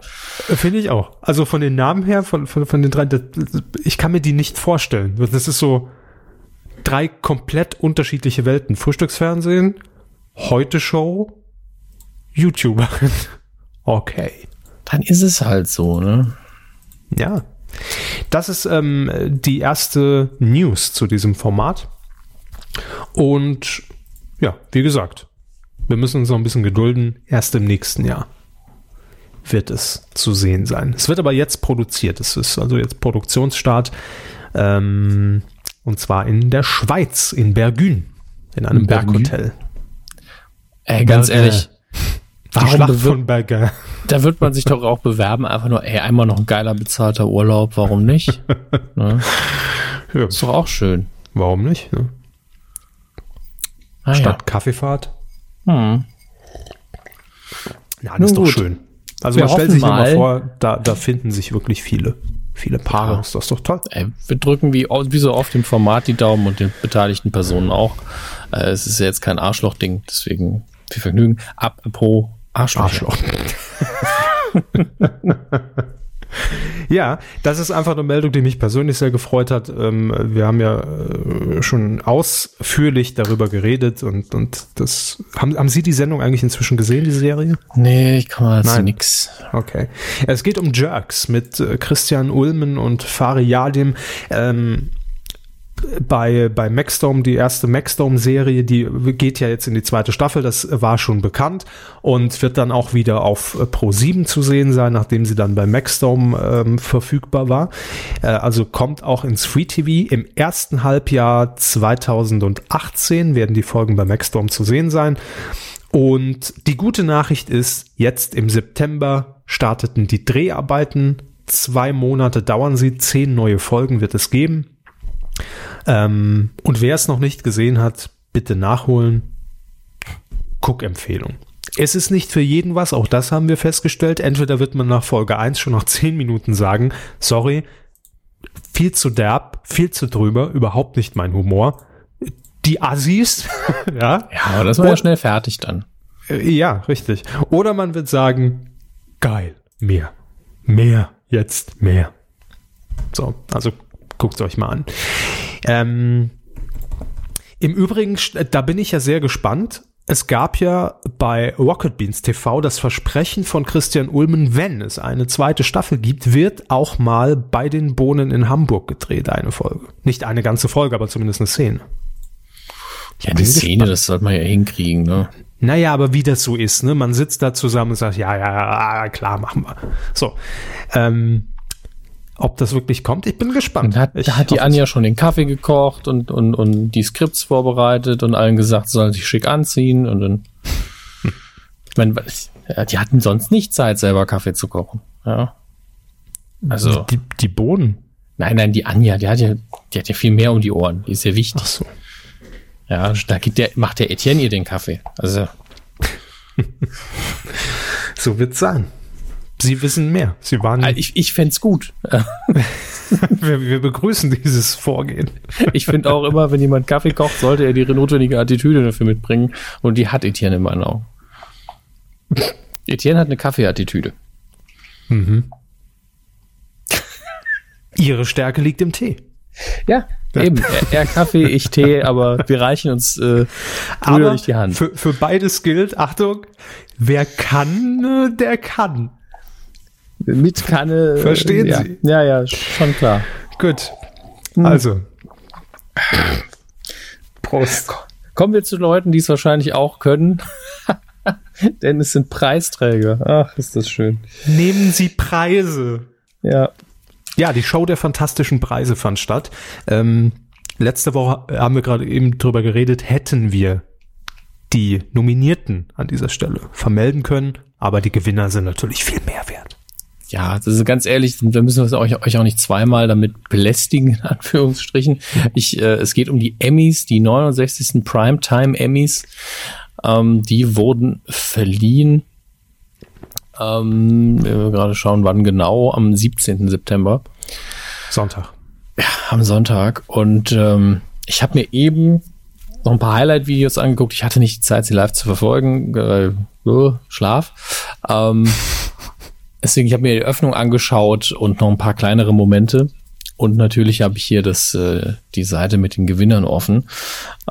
finde ich auch. Also von den Namen her, von, von, von den drei, das, ich kann mir die nicht vorstellen. Das ist so drei komplett unterschiedliche Welten. Frühstücksfernsehen, Heute Show, YouTuberin. Okay. Dann ist es halt so, ne? Ja. Das ist ähm, die erste News zu diesem Format. Und ja, wie gesagt, wir müssen uns noch ein bisschen gedulden. Erst im nächsten Jahr wird es zu sehen sein. Es wird aber jetzt produziert. Es ist also jetzt Produktionsstart. Ähm, und zwar in der Schweiz, in Bergün, in einem In Bergün? Berghotel. Ey, ganz Berge. Die Warum Schlacht von Bergün. da wird man sich doch auch bewerben, einfach nur, ey, einmal noch ein geiler bezahlter Urlaub, warum nicht? ne? Ja, Ist doch auch schön. warum nicht? Ne? Ah, Statt Kaffeefahrt. Ja. Hm. Ja, das Nun ist doch gut. schön. Also Wir man stellt sich immer mal- vor, da, da finden sich wirklich viele, viele Paare. Ja. Ist das doch toll. Ey, wir drücken wie, wie so oft dem Format die Daumen und den beteiligten Personen auch. Äh, es ist ja jetzt kein Arschloch-Ding, deswegen viel Vergnügen. Apropos Arschloch. Ja, das ist einfach eine Meldung, die mich persönlich sehr gefreut hat. Ähm, wir haben ja äh, schon ausführlich darüber geredet und, und das haben, haben Sie die Sendung eigentlich inzwischen gesehen, die Serie? Nee, ich komme jetzt Nein. nix. Okay. Es geht um Jerks mit äh, Christian Ulmen und Fari Yadim. Ähm, bei, bei Maxdome, die erste Maxdome-Serie, die geht ja jetzt in die zweite Staffel, das war schon bekannt und wird dann auch wieder auf Pro 7 zu sehen sein, nachdem sie dann bei Maxdome ähm, verfügbar war. Äh, also kommt auch ins Free TV. Im ersten Halbjahr 2018 werden die Folgen bei Maxdome zu sehen sein. Und die gute Nachricht ist, jetzt im September starteten die Dreharbeiten. Zwei Monate dauern sie, zehn neue Folgen wird es geben. Ähm, und wer es noch nicht gesehen hat, bitte nachholen. Guckempfehlung. Es ist nicht für jeden was, auch das haben wir festgestellt. Entweder wird man nach Folge 1 schon nach 10 Minuten sagen, sorry, viel zu derb, viel zu drüber, überhaupt nicht mein Humor. Die Assis, ja. Ja, aber das war ja schnell fertig dann. Äh, Ja, richtig. Oder man wird sagen, geil, mehr, mehr, jetzt mehr. So, also guckt euch mal an. Ähm, Im Übrigen, st- da bin ich ja sehr gespannt. Es gab ja bei Rocket Beans TV das Versprechen von Christian Ulmen, wenn es eine zweite Staffel gibt, wird auch mal bei den Bohnen in Hamburg gedreht, eine Folge. Nicht eine ganze Folge, aber zumindest eine Szene. Ja, die Szene, das sollte man ja hinkriegen, ne? Naja, aber wie das so ist, ne? Man sitzt da zusammen und sagt, ja, ja, ja, klar, machen wir. So. Ähm, ob das wirklich kommt, ich bin gespannt. Und hat, ich da hat die Anja schon den Kaffee gekocht und, und, und die Skripts vorbereitet und allen gesagt, sie sollen sich schick anziehen und dann. Ich meine, die hatten sonst nicht Zeit, selber Kaffee zu kochen. Ja. Also, Die, die Bohnen. nein, nein, die Anja, die hat ja, die hat ja viel mehr um die Ohren. Die ist ja wichtig. Ach so. Ja, da gibt der, macht der Etienne ihr den Kaffee. Also, So wird's sein. Sie wissen mehr. Sie waren, äh, ich, ich fänd's gut. wir, wir begrüßen dieses Vorgehen. Ich finde auch immer, wenn jemand Kaffee kocht, sollte er die notwendige Attitüde dafür mitbringen. Und die hat Etienne in meinen Augen. Etienne hat eine Kaffeeattitüde. Ihre Stärke liegt im Tee. Ja, eben. Er, er Kaffee, ich Tee, aber wir reichen uns äh, brüderlich die Hand. Für, für beides gilt, Achtung, wer kann, äh, der kann. Mit Kanne. äh, Verstehen ja. Sie? Ja, ja, schon klar. Gut. Also, Prost. Kommen wir zu Leuten, die es wahrscheinlich auch können. Denn es sind Preisträger. Ach, ist das schön. nehmen Sie Preise. Ja. Ja, die Show der fantastischen Preise fand statt. Ähm, letzte Woche haben wir gerade eben drüber geredet, hätten wir die Nominierten an dieser Stelle vermelden können, aber die Gewinner sind natürlich viel mehr wert. Ja, das ist ganz ehrlich, da müssen wir euch, euch auch nicht zweimal damit belästigen, in Anführungsstrichen. Ich, äh, es geht um die Emmys, die 69. Primetime Emmys. Ähm, die wurden verliehen. Ähm, wir gerade schauen, wann genau, am 17. September, Sonntag. am Sonntag. Und ähm, ich habe mir eben noch ein paar Highlight-Videos angeguckt. Ich hatte nicht die Zeit, sie live zu verfolgen. Äh, Schlaf. Ähm, deswegen, ich habe mir die Öffnung angeschaut und noch ein paar kleinere Momente. Und natürlich habe ich hier das, äh, die Seite mit den Gewinnern offen.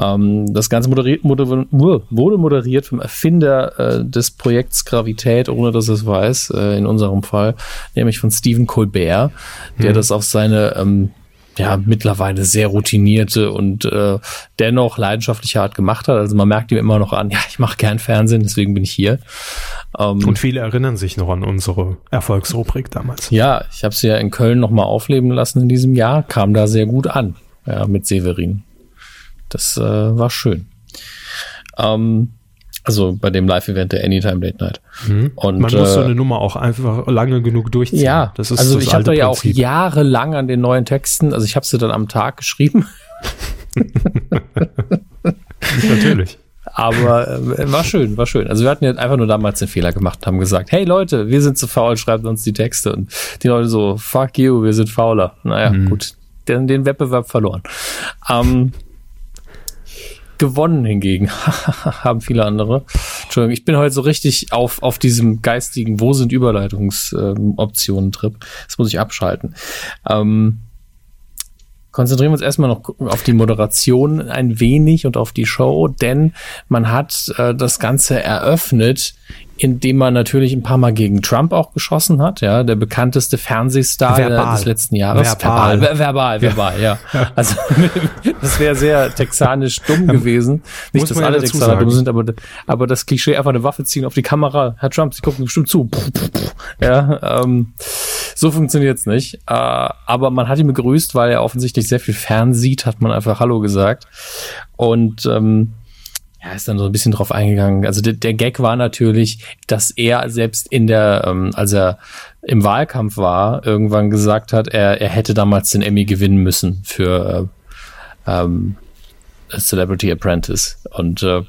Ähm, das Ganze moderiert, moder wurde moderiert vom Erfinder äh, des Projekts Gravität, ohne dass es weiß, äh, in unserem Fall, nämlich von Stephen Colbert, der das auf seine ähm, ja, mittlerweile sehr routinierte und äh, dennoch leidenschaftliche Art gemacht hat. Also man merkt ihm immer noch an, ja, ich mache gern Fernsehen, deswegen bin ich hier. Ähm, Und viele erinnern sich noch an unsere Erfolgsrubrik damals. ja, ich habe sie ja in Köln nochmal aufleben lassen in diesem Jahr, kam da sehr gut an, ja, mit Severin. Das äh, war schön. Ähm, also bei dem Live-Event der Anytime Late Night. Und, Man muss so äh, eine Nummer auch einfach lange genug durchziehen. Ja, das ist also das ich habe da ja auch jahrelang an den neuen Texten, also ich habe sie dann am Tag geschrieben, Natürlich. aber äh, war schön, war schön. Also wir hatten ja einfach nur damals den Fehler gemacht und haben gesagt, hey Leute, wir sind zu faul, schreibt uns die Texte und die Leute so, fuck you, wir sind fauler. Naja, gut, den, den Wettbewerb verloren. Ähm, gewonnen hingegen haben viele andere. Entschuldigung, ich bin heute so richtig auf, auf diesem geistigen, wo sind Überleitungsoptionen-Trip. das muss ich abschalten. Ähm, konzentrieren wir uns erstmal noch auf die Moderation ein wenig und auf die Show, denn man hat äh, das Ganze eröffnet indem man natürlich ein paar Mal gegen Trump auch geschossen hat, ja, der bekannteste Fernsehstar verbal. des letzten Jahres. Verbal, verbal, verbal, verbal ja. ja. Also das wäre sehr texanisch dumm gewesen. Nicht, dass alle ja Texaner dumm sind, aber, aber das Klischee einfach eine Waffe ziehen auf die Kamera. Herr Trump, Sie gucken bestimmt zu. Ja, ähm, so funktioniert's nicht. Äh, aber man hat ihn begrüßt, weil er offensichtlich sehr viel fernsieht, hat man einfach Hallo gesagt. Und ähm, ja, ist dann so ein bisschen drauf eingegangen. Also der, der Gag war natürlich, dass er selbst in der, ähm, als er im Wahlkampf war, irgendwann gesagt hat, er, er hätte damals den Emmy gewinnen müssen für äh, ähm, Celebrity Apprentice. Und äh,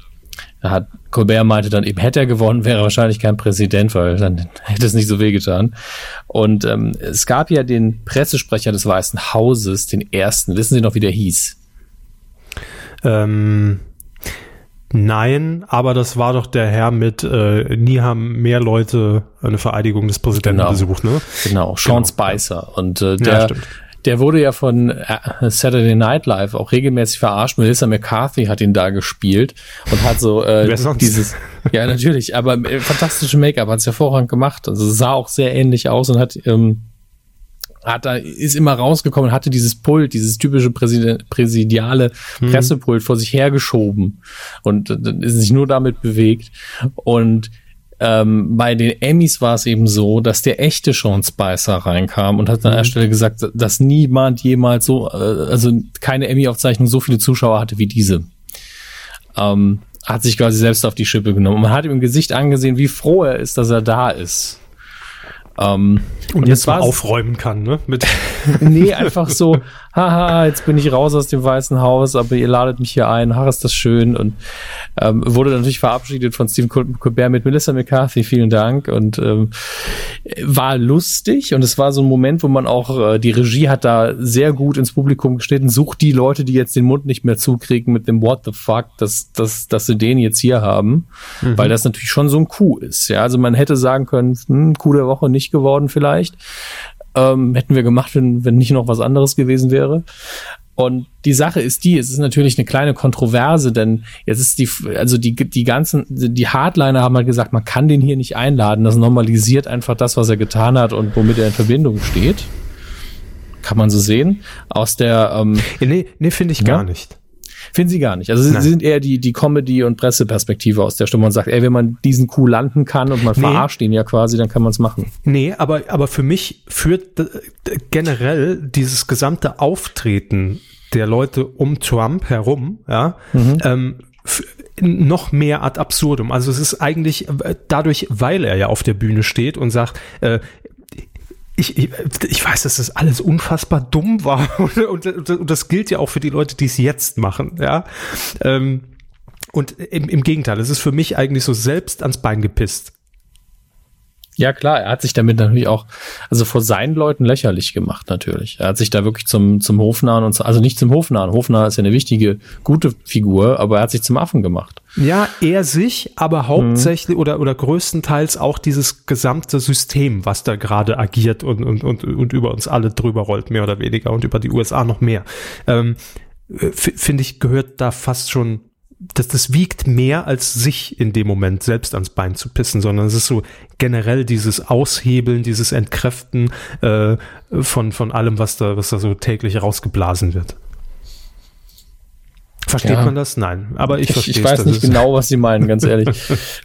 hat Colbert meinte dann eben, hätte er gewonnen, wäre er wahrscheinlich kein Präsident, weil dann hätte es nicht so wehgetan. Und ähm, es gab ja den Pressesprecher des Weißen Hauses, den ersten. Wissen Sie noch, wie der hieß? Ähm, Nein, aber das war doch der Herr mit, äh, nie haben mehr Leute eine Vereidigung des Präsidenten genau. besucht, ne? Genau, Sean genau. Spicer. Und äh, der, ja, der wurde ja von äh, Saturday Night Live auch regelmäßig verarscht. Melissa McCarthy hat ihn da gespielt und hat so äh, dieses, ja natürlich, aber äh, fantastische Make-up, hat es hervorragend gemacht. Also sah auch sehr ähnlich aus und hat ähm, hat da, ist immer rausgekommen, hatte dieses Pult, dieses typische Präsid präsidiale mhm. Pressepult vor sich hergeschoben und äh, ist sich nur damit bewegt. Und ähm, bei den Emmys war es eben so, dass der echte Sean Spicer reinkam und hat an der mhm. Stelle gesagt, dass niemand jemals so, äh, also keine Emmy-Aufzeichnung so viele Zuschauer hatte wie diese. Ähm, hat sich quasi selbst auf die Schippe genommen. Und man hat ihm im Gesicht angesehen, wie froh er ist, dass er da ist. Ähm, und, und jetzt mal aufräumen kann, ne? Mit nee, einfach so, haha, jetzt bin ich raus aus dem Weißen Haus, aber ihr ladet mich hier ein, ach, ist das schön. Und ähm, wurde natürlich verabschiedet von Stephen Colbert mit Melissa McCarthy, vielen Dank. Und ähm, war lustig und es war so ein Moment, wo man auch, äh, die Regie hat da sehr gut ins Publikum geschnitten, sucht die Leute, die jetzt den Mund nicht mehr zukriegen mit dem What the fuck, dass, dass, dass sie den jetzt hier haben, mhm. weil das natürlich schon so ein Coup ist. Ja, also man hätte sagen können, hm, Coup der Woche nicht geworden vielleicht. Ähm, hätten wir gemacht, wenn, wenn nicht noch was anderes gewesen wäre. Und die Sache ist die, es ist natürlich eine kleine Kontroverse, denn jetzt ist die, also die, die ganzen, die Hardliner haben halt gesagt, man kann den hier nicht einladen. Das normalisiert einfach das, was er getan hat und womit er in Verbindung steht. Kann man so sehen. Aus der, ähm, Nee, nee, finde ich ja? gar nicht. Finden sie gar nicht. Also sie sind eher die, die Comedy- und Presseperspektive aus der Stimme und sagt, ey, wenn man diesen Coup landen kann und man nee. verarscht ihn ja quasi, dann kann man es machen. Nee, aber, aber für mich führt generell dieses gesamte Auftreten der Leute um Trump herum, ja, mhm. ähm, noch mehr ad absurdum. Also es ist eigentlich äh, dadurch, weil er ja auf der Bühne steht und sagt, äh, ich, ich, weiß, dass das alles unfassbar dumm war und, und, und das gilt ja auch für die Leute, die es jetzt machen, ja. Ähm, und im, im Gegenteil, es ist für mich eigentlich so selbst ans Bein gepisst. Ja, klar, er hat sich damit natürlich auch, also vor seinen Leuten lächerlich gemacht, natürlich. Er hat sich da wirklich zum, zum Hofnahen und, also nicht zum Hofnahen. Hofnahen ist ja eine wichtige, gute Figur, aber er hat sich zum Affen gemacht. Ja, er sich, aber hauptsächlich mhm. oder, oder größtenteils auch dieses gesamte System, was da gerade agiert und, und, und, und über uns alle drüber rollt, mehr oder weniger, und über die USA noch mehr. Ähm, Finde ich, gehört da fast schon das, das wiegt mehr als sich in dem Moment selbst ans Bein zu pissen, sondern es ist so generell dieses Aushebeln, dieses Entkräften äh, von, von allem, was da, was da so täglich rausgeblasen wird. Versteht ja. man das? Nein, aber ich, verstehe Ich weiß nicht genau, was Sie meinen, ganz ehrlich.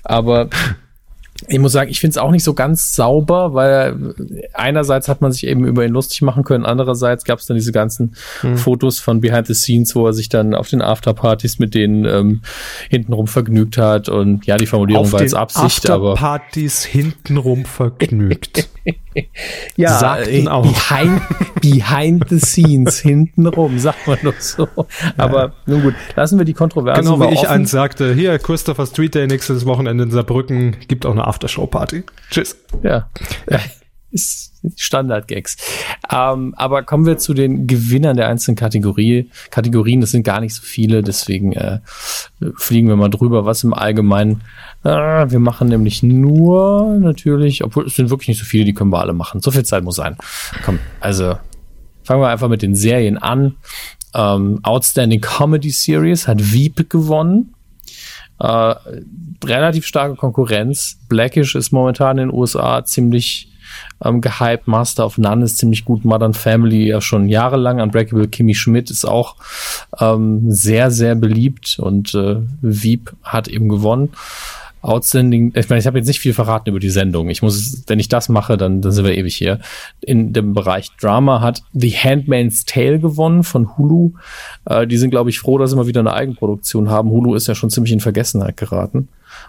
aber ich muss sagen, ich finde es auch nicht so ganz sauber, weil einerseits hat man sich eben über ihn lustig machen können, andererseits gab es dann diese ganzen hm. Fotos von Behind the Scenes, wo er sich dann auf den Afterpartys mit denen ähm, hintenrum vergnügt hat und ja, die Formulierung auf war jetzt Absicht, aber Afterpartys hintenrum vergnügt. ja, Sagten auch. Behind, behind the Scenes hintenrum, sagt man doch so. Aber ja. nun gut, lassen wir die Kontroverse Genau wie ich eins sagte, hier Christopher Street Day nächstes Wochenende in Saarbrücken gibt auch eine Aftershow-Party. Tschüss. Ja. ja. Ist Standard-Gags. Ähm, aber kommen wir zu den Gewinnern der einzelnen Kategorie, Kategorien. Das sind gar nicht so viele, deswegen äh, fliegen wir mal drüber, was im Allgemeinen. Äh, wir machen nämlich nur natürlich, obwohl es sind wirklich nicht so viele, die können wir alle machen. So viel Zeit muss sein. Komm, also fangen wir einfach mit den Serien an. Ähm, Outstanding Comedy Series hat Wieb gewonnen. Äh, relativ starke Konkurrenz. Blackish ist momentan in den USA ziemlich ähm, gehypt. Master of None ist ziemlich gut. Modern Family ja schon jahrelang. Unbreakable Kimmy Schmidt ist auch ähm, sehr, sehr beliebt und äh, Wieb hat eben gewonnen. Outstanding, ich meine, ich habe jetzt nicht viel verraten über die Sendung. Ich muss, wenn ich das mache, dann, dann sind wir ewig hier. In dem Bereich Drama hat The Handmaid's Tale gewonnen von Hulu. Äh, die sind, glaube ich, froh, dass sie mal wieder eine Eigenproduktion haben. Hulu ist ja schon ziemlich in Vergessenheit geraten.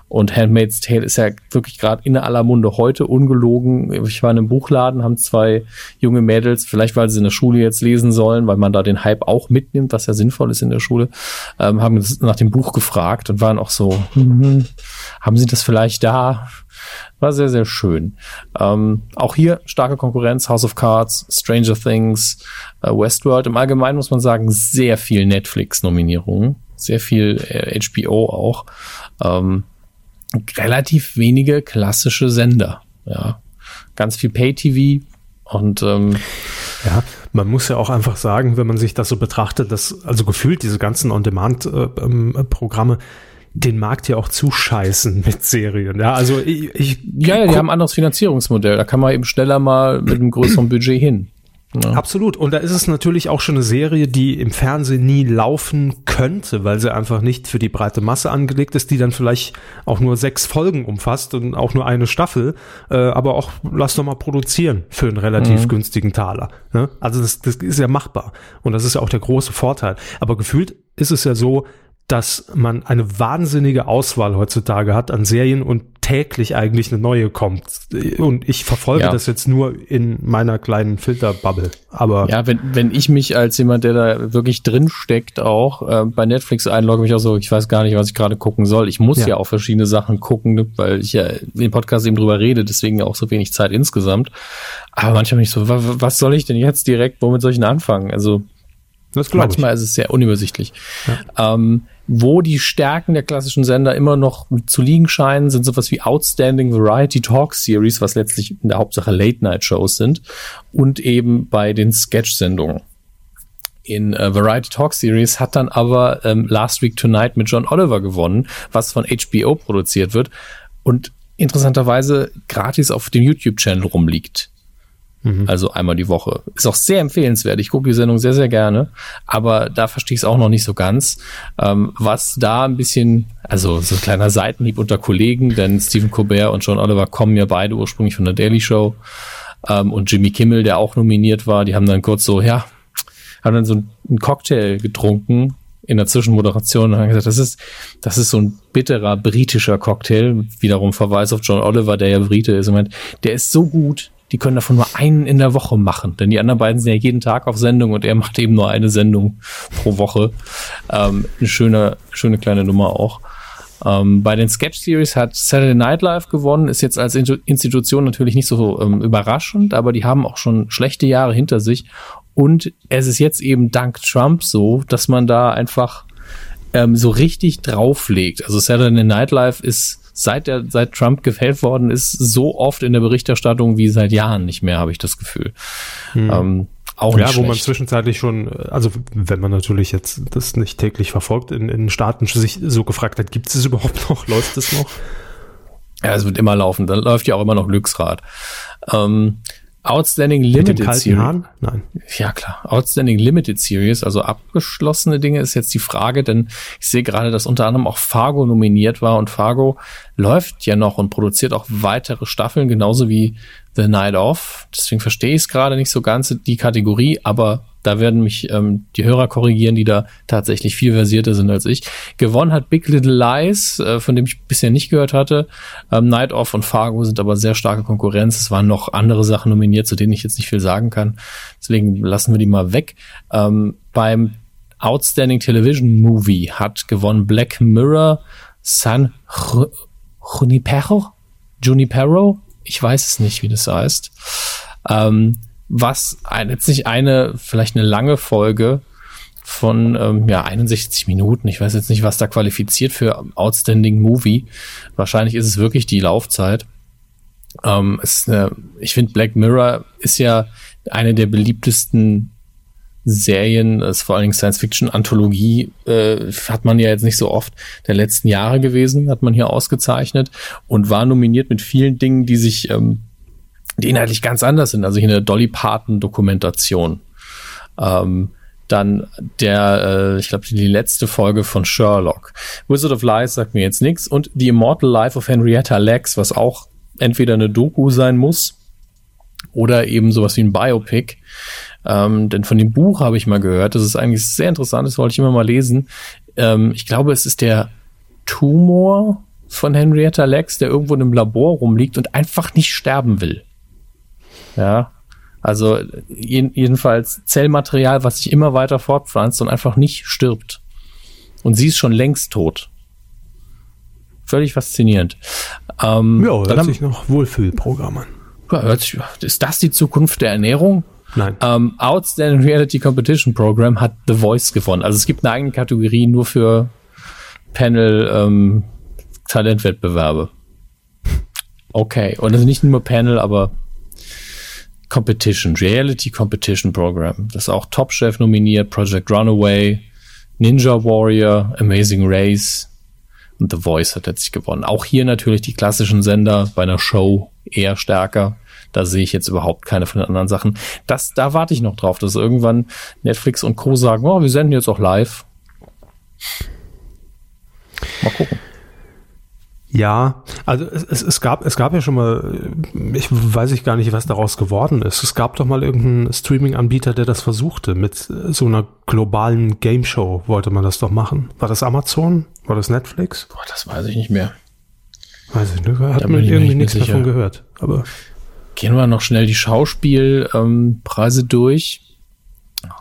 Und Handmaid's Tale ist ja wirklich gerade in aller Munde heute ungelogen. Ich war in einem Buchladen, haben zwei junge Mädels, vielleicht weil sie in der Schule jetzt lesen sollen, weil man da den Hype auch mitnimmt, was ja sinnvoll ist in der Schule, ähm, haben nach dem Buch gefragt und waren auch so, hm, haben sie das vielleicht da? War sehr, sehr schön. Ähm, auch hier starke Konkurrenz, House of Cards, Stranger Things, äh, Westworld. Im Allgemeinen muss man sagen, sehr viel Netflix-Nominierungen, sehr viel äh, HBO auch. Ähm, relativ wenige klassische Sender. Ja, ganz viel Pay-TV und ähm, ja, man muss ja auch einfach sagen, wenn man sich das so betrachtet, dass also gefühlt diese ganzen On-Demand-Programme den Markt ja auch zuscheißen mit Serien. Ja, also ich, ich ja, ja, die haben ein anderes Finanzierungsmodell. Da kann man eben schneller mal mit einem größeren Budget hin. Ja. Absolut. Und da ist es natürlich auch schon eine Serie, die im Fernsehen nie laufen könnte, weil sie einfach nicht für die breite Masse angelegt ist, die dann vielleicht auch nur sechs Folgen umfasst und auch nur eine Staffel, äh, aber auch lass doch mal produzieren für einen relativ mhm. günstigen Taler. Ne? Also das, das ist ja machbar. Und das ist ja auch der große Vorteil. Aber gefühlt ist es ja so, dass man eine wahnsinnige Auswahl heutzutage hat an Serien und täglich eigentlich eine neue kommt. Und ich verfolge ja. das jetzt nur in meiner kleinen Filterbubble. Aber ja, wenn, wenn ich mich als jemand, der da wirklich drin steckt, auch äh, bei Netflix einlogge, mich auch so, ich weiß gar nicht, was ich gerade gucken soll. Ich muss ja. ja auch verschiedene Sachen gucken, weil ich ja im Podcast eben drüber rede, deswegen auch so wenig Zeit insgesamt. Aber manchmal bin ich so, was soll ich denn jetzt direkt, womit soll ich denn anfangen? Also manchmal ich. ist es sehr unübersichtlich. Ja. Ähm, wo die Stärken der klassischen Sender immer noch zu liegen scheinen, sind sowas wie Outstanding Variety Talk Series, was letztlich in der Hauptsache Late-Night-Shows sind, und eben bei den Sketch-Sendungen. In äh, Variety Talk Series hat dann aber ähm, Last Week Tonight mit John Oliver gewonnen, was von HBO produziert wird und interessanterweise gratis auf dem YouTube-Channel rumliegt. Mhm. Also einmal die Woche. Ist auch sehr empfehlenswert. Ich gucke die Sendung sehr, sehr gerne. Aber da verstehe ich es auch noch nicht so ganz. Ähm, was da ein bisschen, also so ein kleiner Seitenhieb unter Kollegen, denn Stephen Colbert und John Oliver kommen ja beide ursprünglich von der Daily Show. Ähm, und Jimmy Kimmel, der auch nominiert war, die haben dann kurz so, ja, haben dann so einen Cocktail getrunken in der Zwischenmoderation und haben gesagt, das ist, das ist so ein bitterer britischer Cocktail. Wiederum Verweis auf John Oliver, der ja Brite ist. Und meint, der ist so gut, die können davon nur einen in der Woche machen, denn die anderen beiden sind ja jeden Tag auf Sendung und er macht eben nur eine Sendung pro Woche. Ähm, eine schöne, schöne kleine Nummer auch. Ähm, bei den Sketch Series hat Saturday Night Live gewonnen, ist jetzt als Institution natürlich nicht so ähm, überraschend, aber die haben auch schon schlechte Jahre hinter sich. Und es ist jetzt eben dank Trump so, dass man da einfach ähm, so richtig drauflegt. Also Saturday Night Live ist seit der, seit Trump gefällt worden ist, so oft in der Berichterstattung wie seit Jahren nicht mehr, habe ich das Gefühl. Hm. Ähm, auch ja, wo man zwischenzeitlich schon, also wenn man natürlich jetzt das nicht täglich verfolgt, in, in Staaten sich so gefragt hat, gibt es es überhaupt noch, läuft es noch? Ja, es wird immer laufen, dann läuft ja auch immer noch Glücksrad. Ähm, Outstanding Limited Series. Haaren? Nein. Ja, klar. Outstanding Limited Series, also abgeschlossene Dinge ist jetzt die Frage, denn ich sehe gerade, dass unter anderem auch Fargo nominiert war und Fargo läuft ja noch und produziert auch weitere Staffeln, genauso wie The Night Off. Deswegen verstehe ich es gerade nicht so ganz, die Kategorie, aber da werden mich ähm, die Hörer korrigieren, die da tatsächlich viel versierter sind als ich. Gewonnen hat Big Little Lies, äh, von dem ich bisher nicht gehört hatte. Ähm, Night Off und Fargo sind aber sehr starke Konkurrenz. Es waren noch andere Sachen nominiert, zu denen ich jetzt nicht viel sagen kann. Deswegen lassen wir die mal weg. Ähm, beim Outstanding Television Movie hat gewonnen Black Mirror San Junipero? Junipero? Ich weiß es nicht, wie das heißt. Ähm, was nicht eine, vielleicht eine lange Folge von ähm, ja 61 Minuten. Ich weiß jetzt nicht, was da qualifiziert für Outstanding Movie. Wahrscheinlich ist es wirklich die Laufzeit. Ähm, ist eine, ich finde Black Mirror ist ja eine der beliebtesten Serien, ist vor allen Dingen Science-Fiction-Anthologie, äh, hat man ja jetzt nicht so oft der letzten Jahre gewesen, hat man hier ausgezeichnet und war nominiert mit vielen Dingen, die sich, ähm, die inhaltlich ganz anders sind. Also hier eine Dolly Parton-Dokumentation. Ähm, dann der, äh, ich glaube, die letzte Folge von Sherlock. Wizard of Lies sagt mir jetzt nichts und The Immortal Life of Henrietta Lacks, was auch entweder eine Doku sein muss oder eben sowas wie ein Biopic. Ähm, denn von dem Buch habe ich mal gehört, das ist eigentlich sehr interessant, das wollte ich immer mal lesen. Ähm, ich glaube, es ist der Tumor von Henrietta Lacks, der irgendwo in einem Labor rumliegt und einfach nicht sterben will. Ja, also jedenfalls Zellmaterial, was sich immer weiter fortpflanzt und einfach nicht stirbt. Und sie ist schon längst tot. Völlig faszinierend. Ähm, ja, hört sich noch Wohlfühlprogramm an. Ja, hört sich, ist das die Zukunft der Ernährung? Nein. Ähm, Outstanding Reality Competition Program hat The Voice gewonnen. Also es gibt eine eigene Kategorie nur für Panel ähm, Talentwettbewerbe. Okay. Und also nicht nur Panel, aber Competition, Reality Competition Program. Das ist auch Top Chef nominiert, Project Runaway, Ninja Warrior, Amazing Race und The Voice hat letztlich gewonnen. Auch hier natürlich die klassischen Sender bei einer Show eher stärker. Da sehe ich jetzt überhaupt keine von den anderen Sachen. Das, da warte ich noch drauf, dass irgendwann Netflix und Co. sagen, oh, wir senden jetzt auch live. Mal gucken. Ja, also es, es, es, gab es gab ja schon mal, ich weiß ich gar nicht, was daraus geworden ist. Es gab doch mal irgendeinen Streaming-Anbieter, der das versuchte mit so einer globalen Game Show. Wollte man das doch machen? War das Amazon? War das Netflix? Boah, das weiß ich nicht mehr. Weiß ich nicht. Hat man irgendwie nichts sicher. davon gehört. Aber gehen wir noch schnell die Schauspielpreise ähm, durch.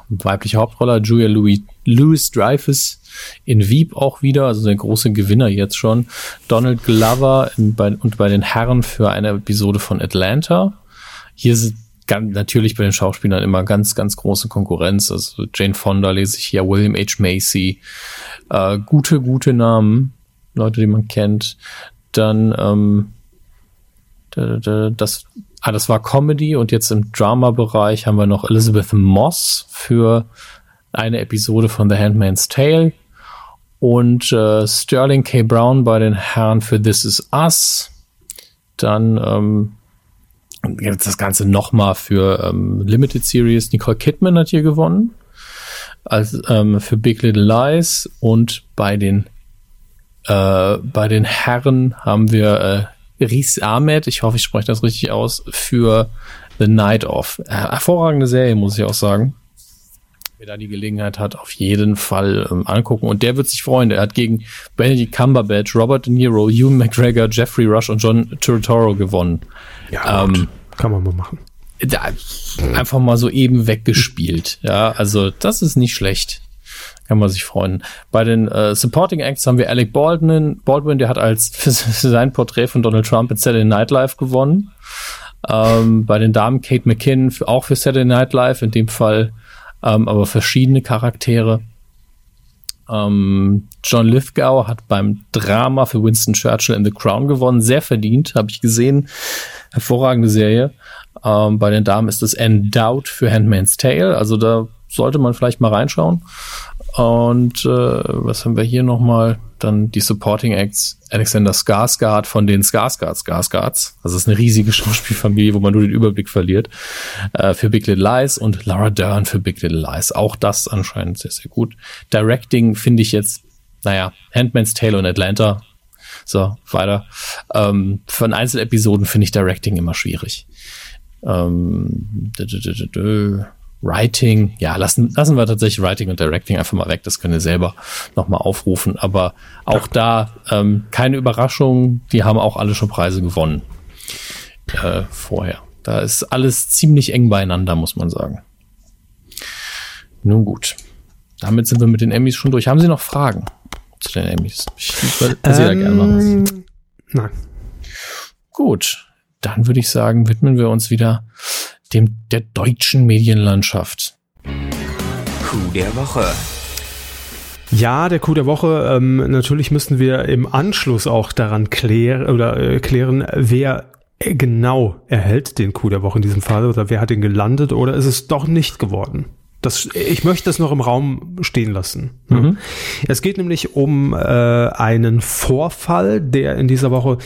Weibliche Hauptrolle Julia Louis, Louis Dreyfus in Wieb auch wieder, also der große Gewinner jetzt schon. Donald Glover bei, und bei den Herren für eine Episode von Atlanta. Hier sind ganz, natürlich bei den Schauspielern immer ganz, ganz große Konkurrenz. Also Jane Fonda lese ich hier, William H. Macy. Äh, gute, gute Namen, Leute, die man kennt. Dann ähm, das, ah, das war Comedy und jetzt im Drama-Bereich haben wir noch Elizabeth Moss für eine Episode von The Handmaid's Tale und äh, Sterling K. Brown bei den Herren für This Is Us. Dann ähm, jetzt das Ganze nochmal für ähm, Limited Series. Nicole Kidman hat hier gewonnen. Als, ähm, für Big Little Lies und bei den äh, bei den Herren haben wir äh, Riz Ahmed, ich hoffe, ich spreche das richtig aus, für The Night Of. Äh, hervorragende Serie, muss ich auch sagen wer da die Gelegenheit hat, auf jeden Fall ähm, angucken. Und der wird sich freuen. Er hat gegen Benedict Cumberbatch, Robert De Niro, Hugh McGregor, Jeffrey Rush und John Turturro gewonnen. Ja, ähm, kann man mal machen. Da, einfach mal so eben weggespielt. Ja, also das ist nicht schlecht. Kann man sich freuen. Bei den äh, Supporting Acts haben wir Alec Baldwin. Baldwin, der hat als für, sein Porträt von Donald Trump in Saturday Night Live gewonnen. Ähm, bei den Damen Kate McKinnon für, auch für Saturday Night Live, in dem Fall ähm, aber verschiedene Charaktere. Ähm, John Lithgow hat beim Drama für Winston Churchill in The Crown gewonnen, sehr verdient, habe ich gesehen. Hervorragende Serie. Ähm, bei den Damen ist es Endowed für Handmaid's Tale, also da sollte man vielleicht mal reinschauen. Und äh, was haben wir hier nochmal? Dann die Supporting Acts. Alexander Skarsgård von den Skarsgård Skarsgårds. Also es ist eine riesige Schauspielfamilie, wo man nur den Überblick verliert. Äh, für Big Little Lies und Laura Dern für Big Little Lies. Auch das anscheinend sehr, sehr gut. Directing finde ich jetzt, naja, Handmaid's Tale und Atlanta. So, weiter. Ähm, von Einzelepisoden finde ich Directing immer schwierig. Ähm, Writing, ja, lassen, lassen wir tatsächlich Writing und Directing einfach mal weg. Das könnt ihr selber nochmal aufrufen. Aber auch da ähm, keine Überraschung. Die haben auch alle schon Preise gewonnen äh, vorher. Da ist alles ziemlich eng beieinander, muss man sagen. Nun gut. Damit sind wir mit den Emmys schon durch. Haben Sie noch Fragen zu den Emmys? Ich ähm, da gerne mal was. Nein. Gut. Dann würde ich sagen, widmen wir uns wieder dem der deutschen Medienlandschaft. Coup der Woche. Ja, der Coup der Woche. Ähm, natürlich müssen wir im Anschluss auch daran klären oder äh, klären, wer genau erhält den Coup der Woche in diesem Fall oder wer hat ihn gelandet oder ist es doch nicht geworden? Das, ich möchte das noch im Raum stehen lassen. Mhm. Es geht nämlich um äh, einen Vorfall, der in dieser Woche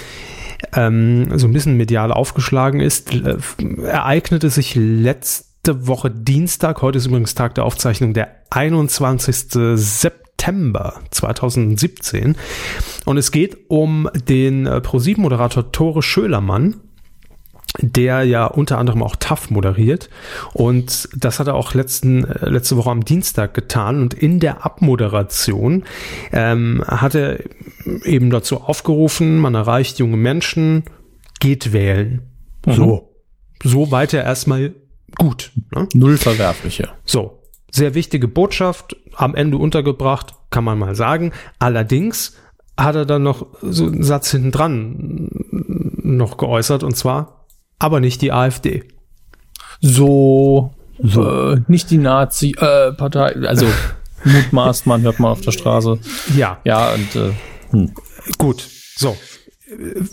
ähm, so ein bisschen medial aufgeschlagen ist. Äh, ereignete sich letzte Woche Dienstag, heute ist übrigens Tag der Aufzeichnung, der 21. September 2017. Und es geht um den äh, ProSieben-Moderator Tore Schölermann, der ja unter anderem auch TAF moderiert. Und das hat er auch letzten, äh, letzte Woche am Dienstag getan. Und in der Abmoderation ähm, hat er eben dazu aufgerufen, man erreicht junge Menschen, geht wählen. Mhm. So. So weiter erstmal gut. Ne? Null verwerfliche. So. Sehr wichtige Botschaft, am Ende untergebracht, kann man mal sagen. Allerdings hat er dann noch so einen Satz hinten dran noch geäußert, und zwar, aber nicht die AfD. So, so. Äh, nicht die Nazi-Partei, äh, also mutmaßt man, hört man auf der Straße. Ja. Ja, und äh, hm. gut, so.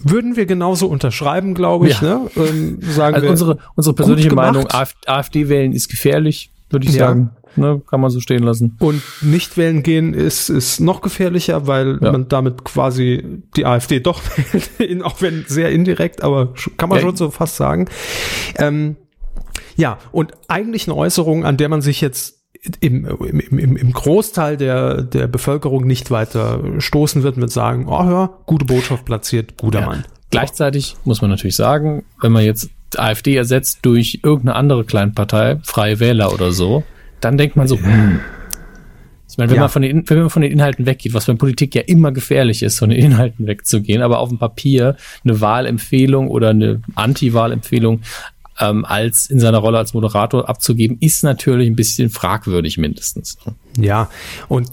Würden wir genauso unterschreiben, glaube ich, ja. ne? Ähm, sagen also wir, unsere, unsere persönliche Meinung, AfD wählen ist gefährlich, würde ich ja. sagen. Ne, kann man so stehen lassen. Und nicht wählen gehen ist, ist noch gefährlicher, weil ja. man damit quasi die AfD doch wählt, auch wenn sehr indirekt, aber kann man ja. schon so fast sagen. Ähm, ja, und eigentlich eine Äußerung, an der man sich jetzt im, im, im, im Großteil der, der Bevölkerung nicht weiter stoßen wird mit sagen, oh ja, gute Botschaft platziert, guter ja. Mann. Gleichzeitig muss man natürlich sagen, wenn man jetzt AfD ersetzt durch irgendeine andere Kleinpartei, Freie Wähler oder so, dann denkt man so, hm. Ich meine, wenn, ja. man von den, wenn man von den Inhalten weggeht, was bei Politik ja immer gefährlich ist, von den Inhalten wegzugehen, aber auf dem Papier eine Wahlempfehlung oder eine Anti-Wahlempfehlung ähm, als in seiner Rolle als Moderator abzugeben, ist natürlich ein bisschen fragwürdig mindestens. Ja, und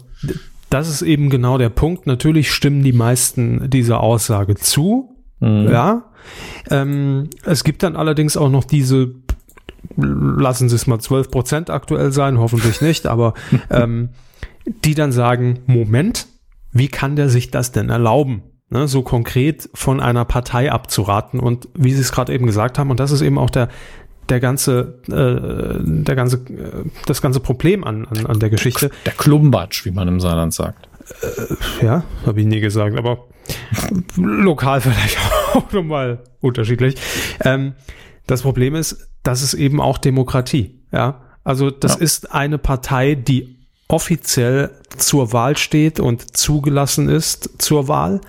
das ist eben genau der Punkt. Natürlich stimmen die meisten dieser Aussage zu. Mhm. Ja. Ähm, es gibt dann allerdings auch noch diese lassen Sie es mal 12 Prozent aktuell sein, hoffentlich nicht, aber ähm, die dann sagen, Moment, wie kann der sich das denn erlauben? Ne, so konkret von einer Partei abzuraten und wie Sie es gerade eben gesagt haben, und das ist eben auch der, der ganze, äh, der ganze, äh, das ganze Problem an, an, an der Geschichte. Der Klumbatsch, wie man im Saarland sagt. Äh, ja, habe ich nie gesagt, aber lokal vielleicht auch nochmal unterschiedlich. Ähm, das Problem ist, das ist eben auch Demokratie. Ja, also das ja. ist eine Partei, die offiziell zur Wahl steht und zugelassen ist zur Wahl.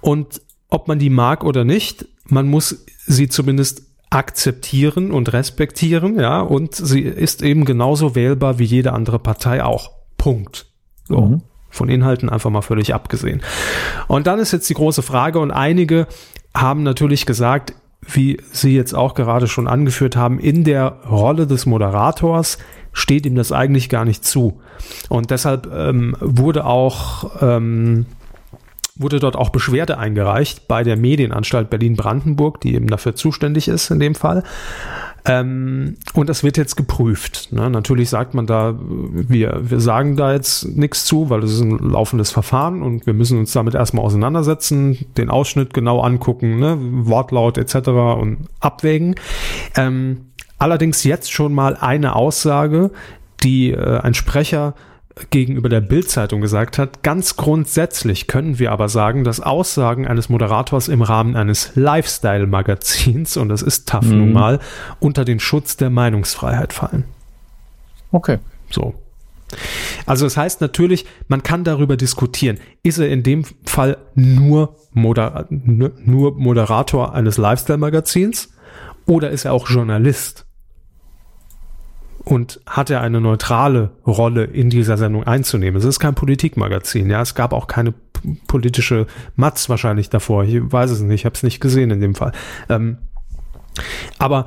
Und ob man die mag oder nicht, man muss sie zumindest akzeptieren und respektieren, ja, und sie ist eben genauso wählbar wie jede andere Partei auch. Punkt. So. Mhm. Von Inhalten einfach mal völlig abgesehen. Und dann ist jetzt die große Frage, und einige haben natürlich gesagt, wie Sie jetzt auch gerade schon angeführt haben, in der Rolle des Moderators steht ihm das eigentlich gar nicht zu. Und deshalb ähm, wurde auch ähm, wurde dort auch Beschwerde eingereicht bei der Medienanstalt Berlin-Brandenburg, die eben dafür zuständig ist in dem Fall. Ähm, und das wird jetzt geprüft. Ne? Natürlich sagt man da, wir, wir sagen da jetzt nichts zu, weil das ist ein laufendes Verfahren und wir müssen uns damit erstmal auseinandersetzen, den Ausschnitt genau angucken, ne? Wortlaut etc. und abwägen. Ähm, allerdings jetzt schon mal eine Aussage, die äh, ein Sprecher gegenüber der Bild-Zeitung gesagt hat, ganz grundsätzlich können wir aber sagen, dass Aussagen eines Moderators im Rahmen eines Lifestyle-Magazins, und das ist tough mhm. nun mal, unter den Schutz der Meinungsfreiheit fallen. Okay. So. Also das heißt natürlich, man kann darüber diskutieren. Ist er in dem Fall nur, Moder nur Moderator eines Lifestyle-Magazins oder ist er auch Journalist? Und hat er eine neutrale Rolle in dieser Sendung einzunehmen. Es ist kein Politikmagazin, ja, es gab auch keine politische Matz wahrscheinlich davor. Ich weiß es nicht, ich habe es nicht gesehen in dem Fall. Ähm, aber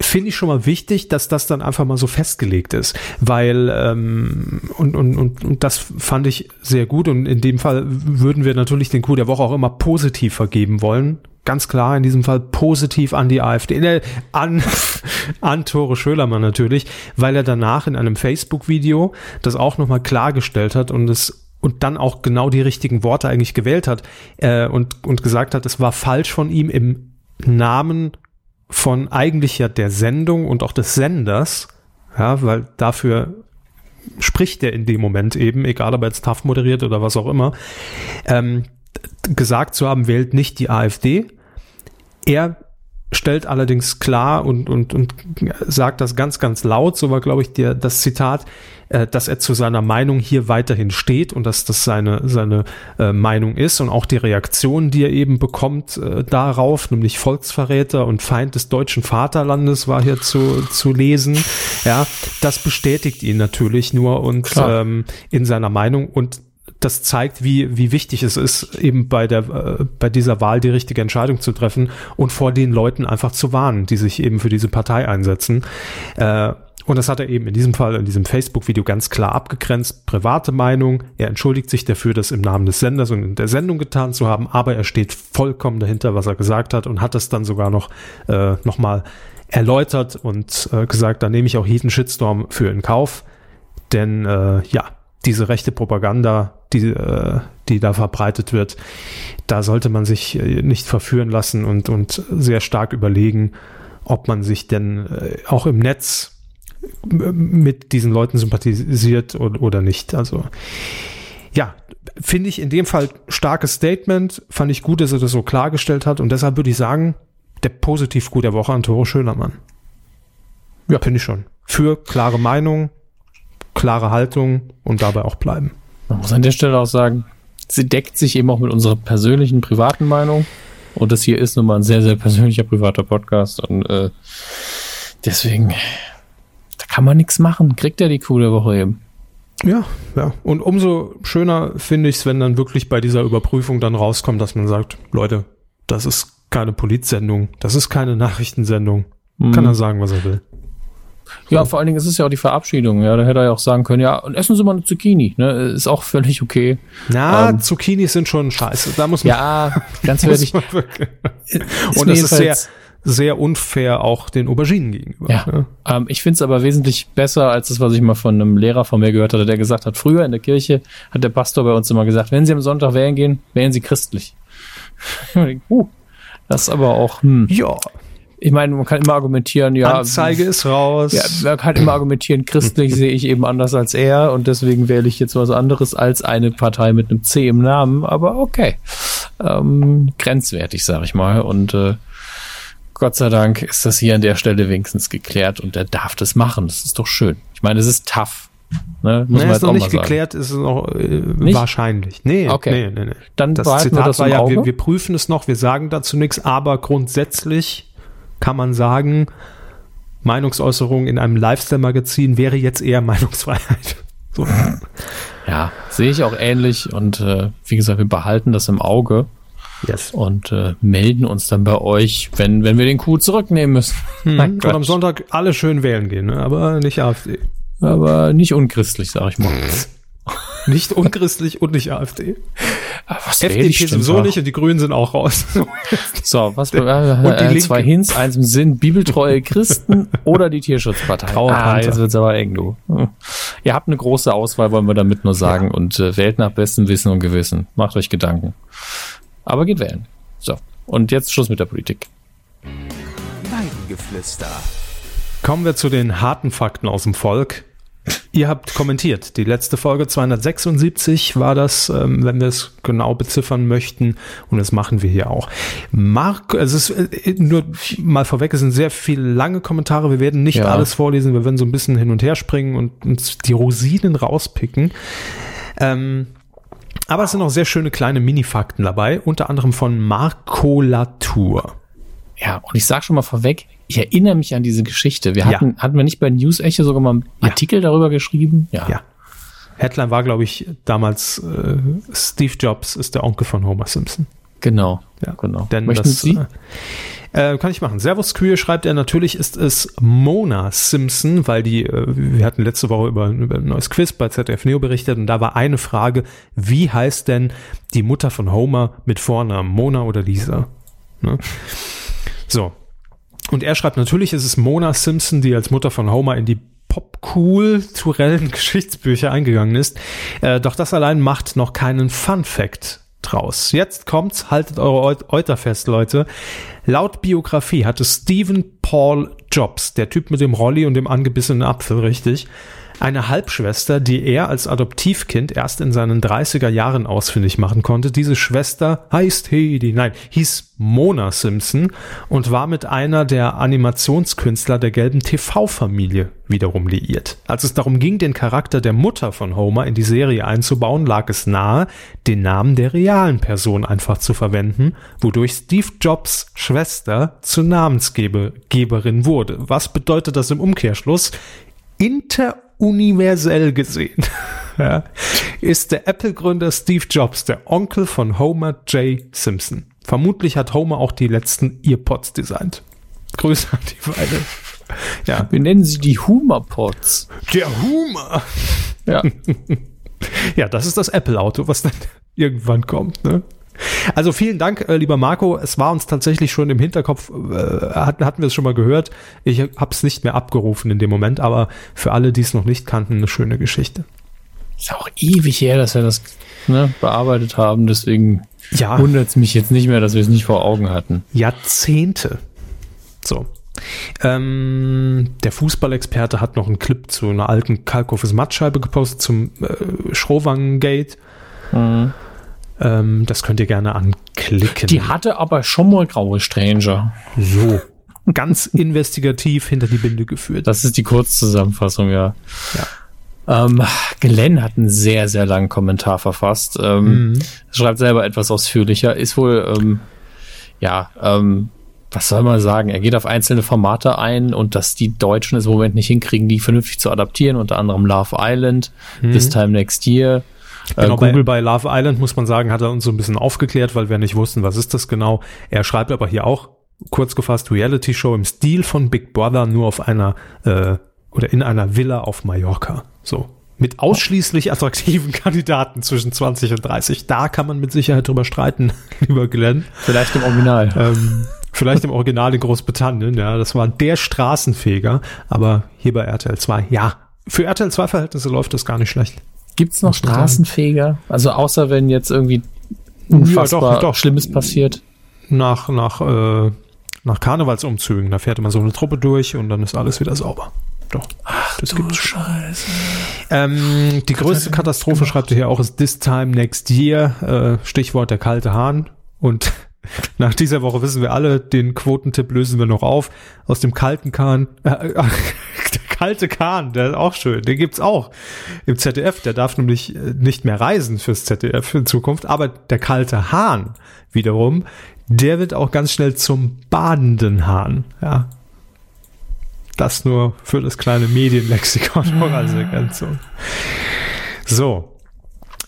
finde ich schon mal wichtig, dass das dann einfach mal so festgelegt ist, weil ähm, und, und, und, und das fand ich sehr gut und in dem Fall würden wir natürlich den Coup der Woche auch immer positiv vergeben wollen, ganz klar in diesem Fall positiv an die AfD, an, an Tore Schölermann natürlich, weil er danach in einem Facebook-Video das auch nochmal klargestellt hat und es und dann auch genau die richtigen Worte eigentlich gewählt hat äh, und, und gesagt hat, es war falsch von ihm im Namen von eigentlich ja der Sendung und auch des Senders, ja, weil dafür spricht er in dem Moment eben, egal ob er jetzt TAF moderiert oder was auch immer, ähm, gesagt zu haben, wählt nicht die AfD. Er stellt allerdings klar und, und, und sagt das ganz, ganz laut, so war, glaube ich, der, das Zitat, äh, dass er zu seiner Meinung hier weiterhin steht und dass das seine, seine äh, Meinung ist und auch die Reaktion, die er eben bekommt äh, darauf, nämlich Volksverräter und Feind des deutschen Vaterlandes war hier zu, zu lesen. Ja, das bestätigt ihn natürlich nur und ähm, in seiner Meinung und das zeigt, wie, wie wichtig es ist, eben bei der, äh, bei dieser Wahl die richtige Entscheidung zu treffen und vor den Leuten einfach zu warnen, die sich eben für diese Partei einsetzen. Äh, und das hat er eben in diesem Fall, in diesem Facebook-Video ganz klar abgegrenzt. Private Meinung. Er entschuldigt sich dafür, das im Namen des Senders und der Sendung getan zu haben, aber er steht vollkommen dahinter, was er gesagt hat und hat das dann sogar noch, äh, nochmal erläutert und äh, gesagt, da nehme ich auch jeden Shitstorm für in Kauf. Denn äh, ja, diese rechte Propaganda, die, äh, die da verbreitet wird, da sollte man sich äh, nicht verführen lassen und, und sehr stark überlegen, ob man sich denn äh, auch im Netz mit diesen Leuten sympathisiert oder, oder nicht. Also ja, finde ich in dem Fall starkes Statement. Fand ich gut, dass er das so klargestellt hat. Und deshalb würde ich sagen, der positiv gute Woche an Toro Schönermann. Ja, finde ich schon. Für klare Meinung, klare Haltung und dabei auch bleiben. Man muss an der Stelle auch sagen, sie deckt sich eben auch mit unserer persönlichen, privaten Meinung. Und das hier ist nun mal ein sehr, sehr persönlicher, privater Podcast. Und äh, deswegen da kann man nichts machen. Kriegt er die coole Woche eben. Ja, ja. Und umso schöner finde ich es, wenn dann wirklich bei dieser Überprüfung dann rauskommt, dass man sagt, Leute, das ist keine Polizsendung, das ist keine Nachrichtensendung. Mhm. Kann er sagen, was er will. Ja, so. vor allen Dingen ist es ja auch die Verabschiedung. Ja, da hätte er ja auch sagen können, ja, und essen Sie mal eine Zucchini. Ne? Ist auch völlig okay. Na, ähm, Zucchinis sind schon scheiße. Da muss man. Ja, ganz ehrlich. und das ist sehr, sehr unfair auch den Auberginen gegenüber. Ja. Ne? Ähm, ich finde es aber wesentlich besser als das, was ich mal von einem Lehrer von mir gehört hatte, der gesagt hat, früher in der Kirche hat der Pastor bei uns immer gesagt, wenn Sie am Sonntag wählen gehen, wählen Sie christlich. uh, das ist aber auch, hm. Ja. Ich meine, man kann immer argumentieren, ja. Anzeige ist raus. Ja, man kann immer argumentieren, christlich sehe ich eben anders als er und deswegen wähle ich jetzt was anderes als eine Partei mit einem C im Namen, aber okay. Ähm, grenzwertig, sag ich mal. Und äh, Gott sei Dank ist das hier an der Stelle wenigstens geklärt und er darf das machen. Das ist doch schön. Ich meine, es ist tough. Ne? Muss nee, ist noch nicht geklärt, ist es noch äh, wahrscheinlich. Nee, okay. nee, nee, nee. Dann das Zitat das war ja, wir, wir prüfen es noch, wir sagen dazu nichts, aber grundsätzlich kann man sagen, Meinungsäußerung in einem Lifestyle-Magazin wäre jetzt eher Meinungsfreiheit. So. Ja, sehe ich auch ähnlich und äh, wie gesagt, wir behalten das im Auge. Yes. Und äh, melden uns dann bei euch, wenn, wenn wir den Coup zurücknehmen müssen. Hm. Und am Sonntag alle schön wählen gehen, ne? aber nicht AfD. Aber nicht unchristlich, sag ich mal. nicht unchristlich und nicht AfD. Aber was FDP sowieso nicht und die Grünen sind auch raus. so, was äh, äh, zwei Hints, eins im Sinn, bibeltreue Christen oder die Tierschutzpartei. ah, jetzt wird's aber eng, du. Ihr habt eine große Auswahl, wollen wir damit nur sagen. Ja. Und äh, wählt nach bestem Wissen und Gewissen. Macht euch Gedanken. Aber geht wählen. So. Und jetzt Schluss mit der Politik. Weidengeflüster. Kommen wir zu den harten Fakten aus dem Volk. Ihr habt kommentiert. Die letzte Folge 276 war das, ähm, wenn wir es genau beziffern möchten. Und das machen wir hier auch. Mark, es ist äh, nur mal vorweg, es sind sehr viele lange Kommentare. Wir werden nicht ja. alles vorlesen. Wir werden so ein bisschen hin und her springen und uns die Rosinen rauspicken. Ähm, aber es sind auch sehr schöne kleine Mini-Fakten dabei, unter anderem von Marco Latour. Ja, und ich sag schon mal vorweg, ich erinnere mich an diese Geschichte. Wir hatten, ja. hatten wir nicht bei News Echo sogar mal einen ja. Artikel darüber geschrieben? Ja. ja. Headline war, glaube ich, damals äh, Steve Jobs ist der Onkel von Homer Simpson. Genau. Ja, genau. Denn Möchten das, Sie? Äh, kann ich machen. Servus Queer schreibt er, natürlich ist es Mona Simpson, weil die, äh, wir hatten letzte Woche über, über ein neues Quiz bei ZDF Neo berichtet und da war eine Frage, wie heißt denn die Mutter von Homer mit Vornamen, Mona oder Lisa? Ne? So. Und er schreibt, natürlich ist es Mona Simpson, die als Mutter von Homer in die Pop-Cool-Turellen Geschichtsbücher eingegangen ist. Äh, doch das allein macht noch keinen Fun-Fact draus. Jetzt kommt's, haltet eure Euter fest, Leute. Laut Biografie hatte Stephen Paul Jobs, der Typ mit dem Rolli und dem angebissenen Apfel, richtig, eine Halbschwester, die er als Adoptivkind erst in seinen 30er Jahren ausfindig machen konnte. Diese Schwester heißt Heidi, nein, hieß Mona Simpson und war mit einer der Animationskünstler der gelben TV-Familie wiederum liiert. Als es darum ging, den Charakter der Mutter von Homer in die Serie einzubauen, lag es nahe, den Namen der realen Person einfach zu verwenden, wodurch Steve Jobs Schwester zur Namensgeberin wurde. Was bedeutet das im Umkehrschluss? Inter universell gesehen ja, ist der Apple-Gründer Steve Jobs der Onkel von Homer J. Simpson. Vermutlich hat Homer auch die letzten Earpods designt. Grüße an die beiden. Ja. Wir nennen sie die Humor-Pods. Der Humor. Ja. ja, das ist das Apple-Auto, was dann irgendwann kommt. Ne? Also vielen Dank, äh, lieber Marco. Es war uns tatsächlich schon im Hinterkopf, äh, hatten, hatten wir es schon mal gehört. Ich habe es nicht mehr abgerufen in dem Moment, aber für alle, die es noch nicht kannten, eine schöne Geschichte. Ist auch ewig her, dass wir das ne, bearbeitet haben, deswegen ja. wundert es mich jetzt nicht mehr, dass wir es nicht vor Augen hatten. Jahrzehnte. So. Ähm, der Fußballexperte hat noch einen Clip zu einer alten Kalkofes Mattscheibe gepostet zum äh, Schrowangen-Gate. Mhm. Ähm, das könnt ihr gerne anklicken. Die hatte aber schon mal graue Stranger. So. Ganz investigativ hinter die Binde geführt. Das ist die Kurzzusammenfassung, ja. Ja. Ähm, Glenn hat einen sehr, sehr langen Kommentar verfasst. Ähm, mhm. Schreibt selber etwas ausführlicher. Ist wohl, ähm, ja, ähm, was soll man sagen? Er geht auf einzelne Formate ein und dass die Deutschen es im Moment nicht hinkriegen, die vernünftig zu adaptieren, unter anderem Love Island, mhm. This Time Next Year, Genau, äh, Google bei, bei Love Island, muss man sagen, hat er uns so ein bisschen aufgeklärt, weil wir nicht wussten, was ist das genau. Er schreibt aber hier auch, kurz gefasst, Reality Show im Stil von Big Brother, nur auf einer äh, oder in einer Villa auf Mallorca. So. Mit ausschließlich attraktiven Kandidaten zwischen 20 und 30. Da kann man mit Sicherheit drüber streiten, lieber Glenn. Vielleicht im Original. Ähm, vielleicht im Original in Großbritannien, ja. Das war der Straßenfeger. Aber hier bei RTL 2, ja. Für RTL 2 Verhältnisse läuft das gar nicht schlecht. Gibt's noch Straßenfeger? Also außer wenn jetzt irgendwie unfassbar ja, doch, doch. Schlimmes passiert. Nach, nach, äh, nach Karnevalsumzügen, da fährt immer so eine Truppe durch und dann ist alles wieder sauber. Doch. Ach, das gibt Scheiße. Ähm, die größte Katastrophe, schreibt ihr hier auch, ist This Time Next Year. Äh, Stichwort der kalte Hahn. Und nach dieser Woche wissen wir alle, den Quotentipp lösen wir noch auf. Aus dem kalten Kahn, äh, äh, kalte Kahn, der ist auch schön, den gibt's auch im ZDF. Der darf nämlich äh, nicht mehr reisen fürs ZDF in Zukunft. Aber der kalte Hahn wiederum, der wird auch ganz schnell zum badenden Hahn. Ja. Das nur für das kleine Medienlexikon als Ergänzung. So,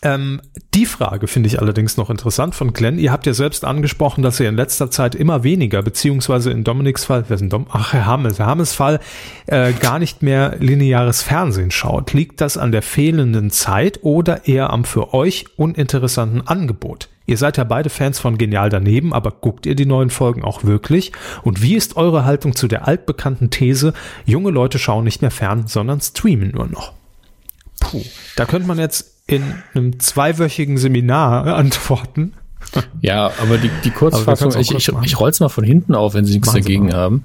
ähm, die Frage finde ich allerdings noch interessant von Glenn. Ihr habt ja selbst angesprochen, dass ihr in letzter Zeit immer weniger, beziehungsweise in Dominiks Fall, wer ist denn Dom? Ach, Herr Hammes, Herr Hammes Fall, äh, gar nicht mehr lineares Fernsehen schaut. Liegt das an der fehlenden Zeit oder eher am für euch uninteressanten Angebot? Ihr seid ja beide Fans von Genial daneben, aber guckt ihr die neuen Folgen auch wirklich? Und wie ist eure Haltung zu der altbekannten These, junge Leute schauen nicht mehr fern, sondern streamen nur noch? Puh, da könnte man jetzt in einem zweiwöchigen Seminar antworten. Ja, aber die, die Kurzfassung, ich, ich, ich roll's mal von hinten auf, wenn Sie nichts machen dagegen haben.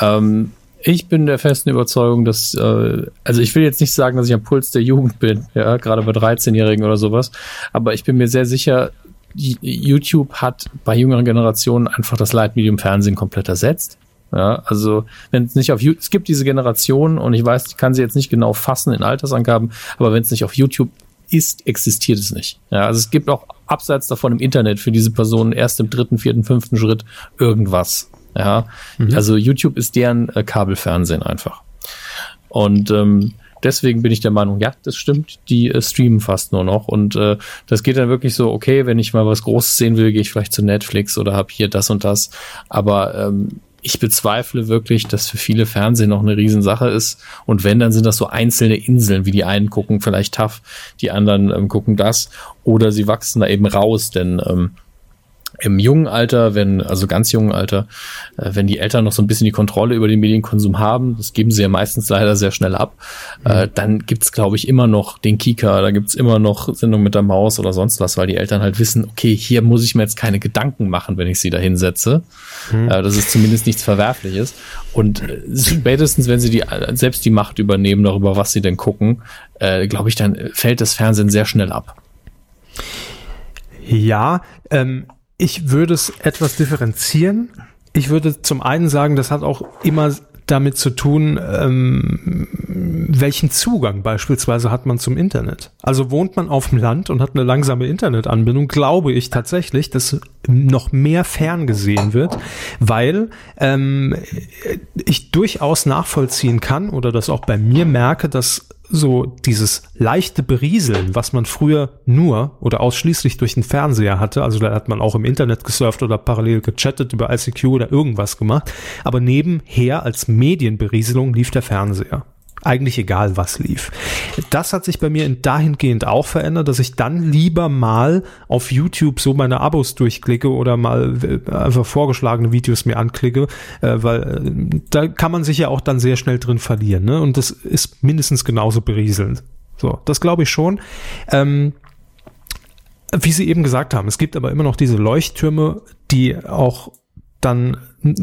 Ähm, ich bin der festen Überzeugung, dass, äh, also ich will jetzt nicht sagen, dass ich am Puls der Jugend bin, ja, gerade bei 13-Jährigen oder sowas, aber ich bin mir sehr sicher, YouTube hat bei jüngeren Generationen einfach das Leitmedium Fernsehen komplett ersetzt. Ja, also wenn es nicht auf YouTube, es gibt diese Generation und ich weiß, ich kann sie jetzt nicht genau fassen in Altersangaben, aber wenn es nicht auf YouTube ist, existiert es nicht. Ja, also es gibt auch abseits davon im Internet für diese Personen erst im dritten, vierten, fünften Schritt irgendwas. Ja, mhm. also YouTube ist deren äh, Kabelfernsehen einfach. Und ähm, deswegen bin ich der Meinung, ja, das stimmt, die äh, streamen fast nur noch. Und äh, das geht dann wirklich so, okay, wenn ich mal was Großes sehen will, gehe ich vielleicht zu Netflix oder habe hier das und das. Aber ähm, ich bezweifle wirklich, dass für viele Fernsehen noch eine Riesensache ist. Und wenn, dann sind das so einzelne Inseln, wie die einen gucken vielleicht tough, die anderen ähm, gucken das. Oder sie wachsen da eben raus, denn ähm, im jungen Alter, wenn, also ganz jungen Alter, äh, wenn die Eltern noch so ein bisschen die Kontrolle über den Medienkonsum haben, das geben sie ja meistens leider sehr schnell ab, mhm. äh, dann gibt's glaube ich, immer noch den Kika, da gibt's immer noch Sendung mit der Maus oder sonst was, weil die Eltern halt wissen, okay, hier muss ich mir jetzt keine Gedanken machen, wenn ich sie da hinsetze. Mhm. Äh, das ist zumindest nichts Verwerfliches. Und äh, spätestens, wenn sie die, selbst die Macht übernehmen darüber, was sie denn gucken, äh, glaube ich, dann fällt das Fernsehen sehr schnell ab. Ja, ähm, ich würde es etwas differenzieren. Ich würde zum einen sagen, das hat auch immer damit zu tun, ähm, welchen Zugang beispielsweise hat man zum Internet. Also wohnt man auf dem Land und hat eine langsame Internetanbindung, glaube ich tatsächlich, dass noch mehr ferngesehen wird, weil ähm, ich durchaus nachvollziehen kann oder das auch bei mir merke, dass so dieses leichte Berieseln, was man früher nur oder ausschließlich durch den Fernseher hatte, also da hat man auch im Internet gesurft oder parallel gechattet über ICQ oder irgendwas gemacht, aber nebenher als Medienberieselung lief der Fernseher eigentlich egal, was lief. Das hat sich bei mir dahingehend auch verändert, dass ich dann lieber mal auf YouTube so meine Abos durchklicke oder mal äh, einfach vorgeschlagene Videos mir anklicke, äh, weil äh, da kann man sich ja auch dann sehr schnell drin verlieren. Ne? Und das ist mindestens genauso berieselnd. So, das glaube ich schon. Ähm, wie Sie eben gesagt haben, es gibt aber immer noch diese Leuchttürme, die auch dann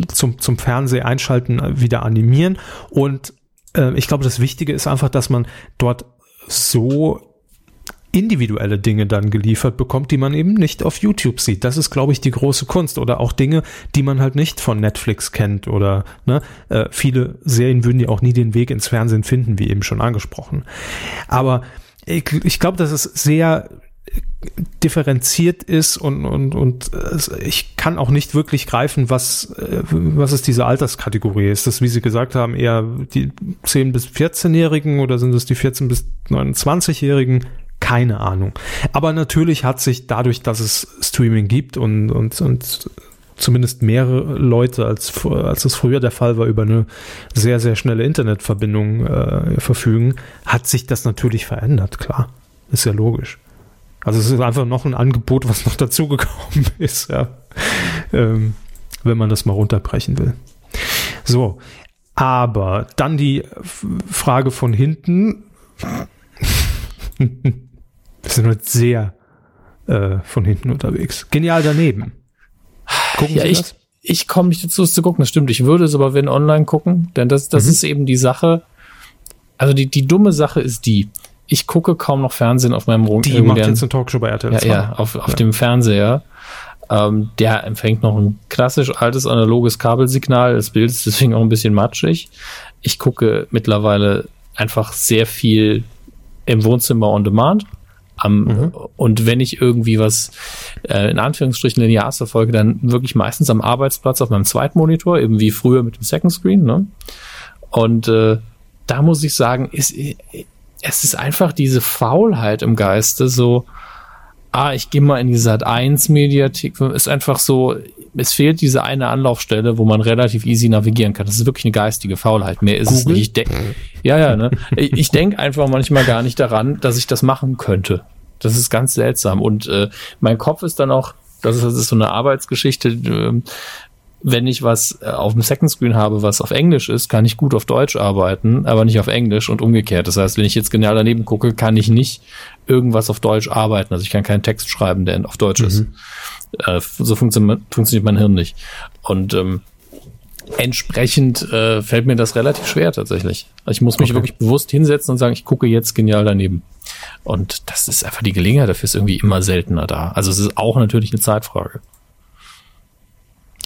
zum, zum Fernseh einschalten wieder animieren und äh, ich glaube, das Wichtige ist einfach, dass man dort so individuelle Dinge dann geliefert bekommt, die man eben nicht auf YouTube sieht. Das ist, glaube ich, die große Kunst. Oder auch Dinge, die man halt nicht von Netflix kennt. Oder ne, äh, viele Serien würden ja auch nie den Weg ins Fernsehen finden, wie eben schon angesprochen. Aber ich, ich glaube, das ist sehr differenziert ist und, und, und ich kann auch nicht wirklich greifen, was, äh, was ist diese Alterskategorie? Ist das, wie Sie gesagt haben, eher die 10- bis 14-Jährigen oder sind es die 14- bis 29-Jährigen? Keine Ahnung. Aber natürlich hat sich dadurch, dass es Streaming gibt und, und, und zumindest mehrere Leute, als, als es früher der Fall war, über eine sehr, sehr schnelle Internetverbindung äh, verfügen, hat sich das natürlich verändert, klar. Ist ja logisch. Also es ist einfach noch ein Angebot, was noch dazugekommen ist, ja. Ähm, wenn man das mal runterbrechen will. So, aber dann die Frage von hinten. Wir sind heute sehr äh, von hinten unterwegs. Genial daneben. Gucken ja, Sie ich, das? Ich komme nicht dazu, es zu gucken, das stimmt. Ich würde es aber wenn online gucken, denn das, das mhm. ist eben die Sache. Also die, die dumme Sache ist die, ich gucke kaum noch Fernsehen auf meinem Rund. Die macht jetzt eine Talkshow bei RTL Ja, ja auf, auf ja. dem Fernseher. Ähm, der empfängt noch ein klassisch altes analoges Kabelsignal. Das Bild ist deswegen auch ein bisschen matschig. Ich gucke mittlerweile einfach sehr viel im Wohnzimmer on demand. Am, mhm. Und wenn ich irgendwie was äh, in Anführungsstrichen linear verfolge, dann wirklich meistens am Arbeitsplatz auf meinem Zweitmonitor, eben wie früher mit dem Second Screen. Ne? Und äh, da muss ich sagen, ist, es ist einfach diese Faulheit im Geiste, so, ah, ich gehe mal in die Sat 1 Mediathek, ist einfach so, es fehlt diese eine Anlaufstelle, wo man relativ easy navigieren kann. Das ist wirklich eine geistige Faulheit. Mehr ist Google? es nicht. Ich denk, ja, ja, ne? ich, ich denke einfach manchmal gar nicht daran, dass ich das machen könnte. Das ist ganz seltsam. Und äh, mein Kopf ist dann auch, das ist, das ist so eine Arbeitsgeschichte. Wenn ich was äh, auf dem Second Screen habe, was auf Englisch ist, kann ich gut auf Deutsch arbeiten, aber nicht auf Englisch und umgekehrt. Das heißt, wenn ich jetzt genial daneben gucke, kann ich nicht irgendwas auf Deutsch arbeiten. Also ich kann keinen Text schreiben, der auf Deutsch mhm. ist. Äh, so funktioniert, funktioniert mein Hirn nicht. Und ähm, entsprechend äh, fällt mir das relativ schwer tatsächlich. Also ich muss mich okay. wirklich bewusst hinsetzen und sagen, ich gucke jetzt genial daneben. Und das ist einfach die Gelegenheit dafür ist irgendwie immer seltener da. Also es ist auch natürlich eine Zeitfrage.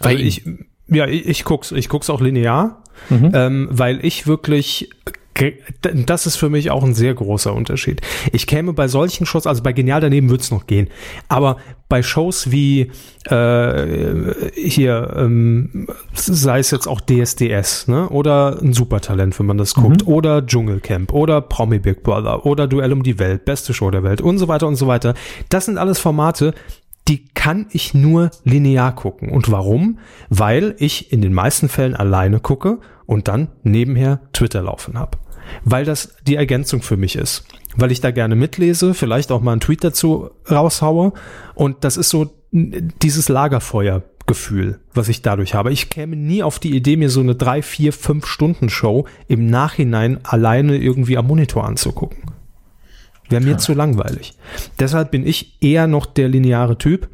Weil also ich, ja, ich, ich guck's, ich guck's auch linear, mhm. ähm, weil ich wirklich das ist für mich auch ein sehr großer Unterschied. Ich käme bei solchen Shows, also bei Genial daneben würde es noch gehen, aber bei Shows wie äh, hier, ähm, sei es jetzt auch DSDS, ne? Oder ein Supertalent, wenn man das guckt, mhm. oder Dschungelcamp, oder Promi Big Brother, oder Duell um die Welt, beste Show der Welt und so weiter und so weiter. Das sind alles Formate, die kann ich nur linear gucken. Und warum? Weil ich in den meisten Fällen alleine gucke und dann nebenher Twitter laufen habe. Weil das die Ergänzung für mich ist. Weil ich da gerne mitlese, vielleicht auch mal einen Tweet dazu raushaue. Und das ist so dieses Lagerfeuergefühl, was ich dadurch habe. Ich käme nie auf die Idee, mir so eine drei, vier, fünf Stunden Show im Nachhinein alleine irgendwie am Monitor anzugucken. Wäre mir zu langweilig. Deshalb bin ich eher noch der lineare Typ.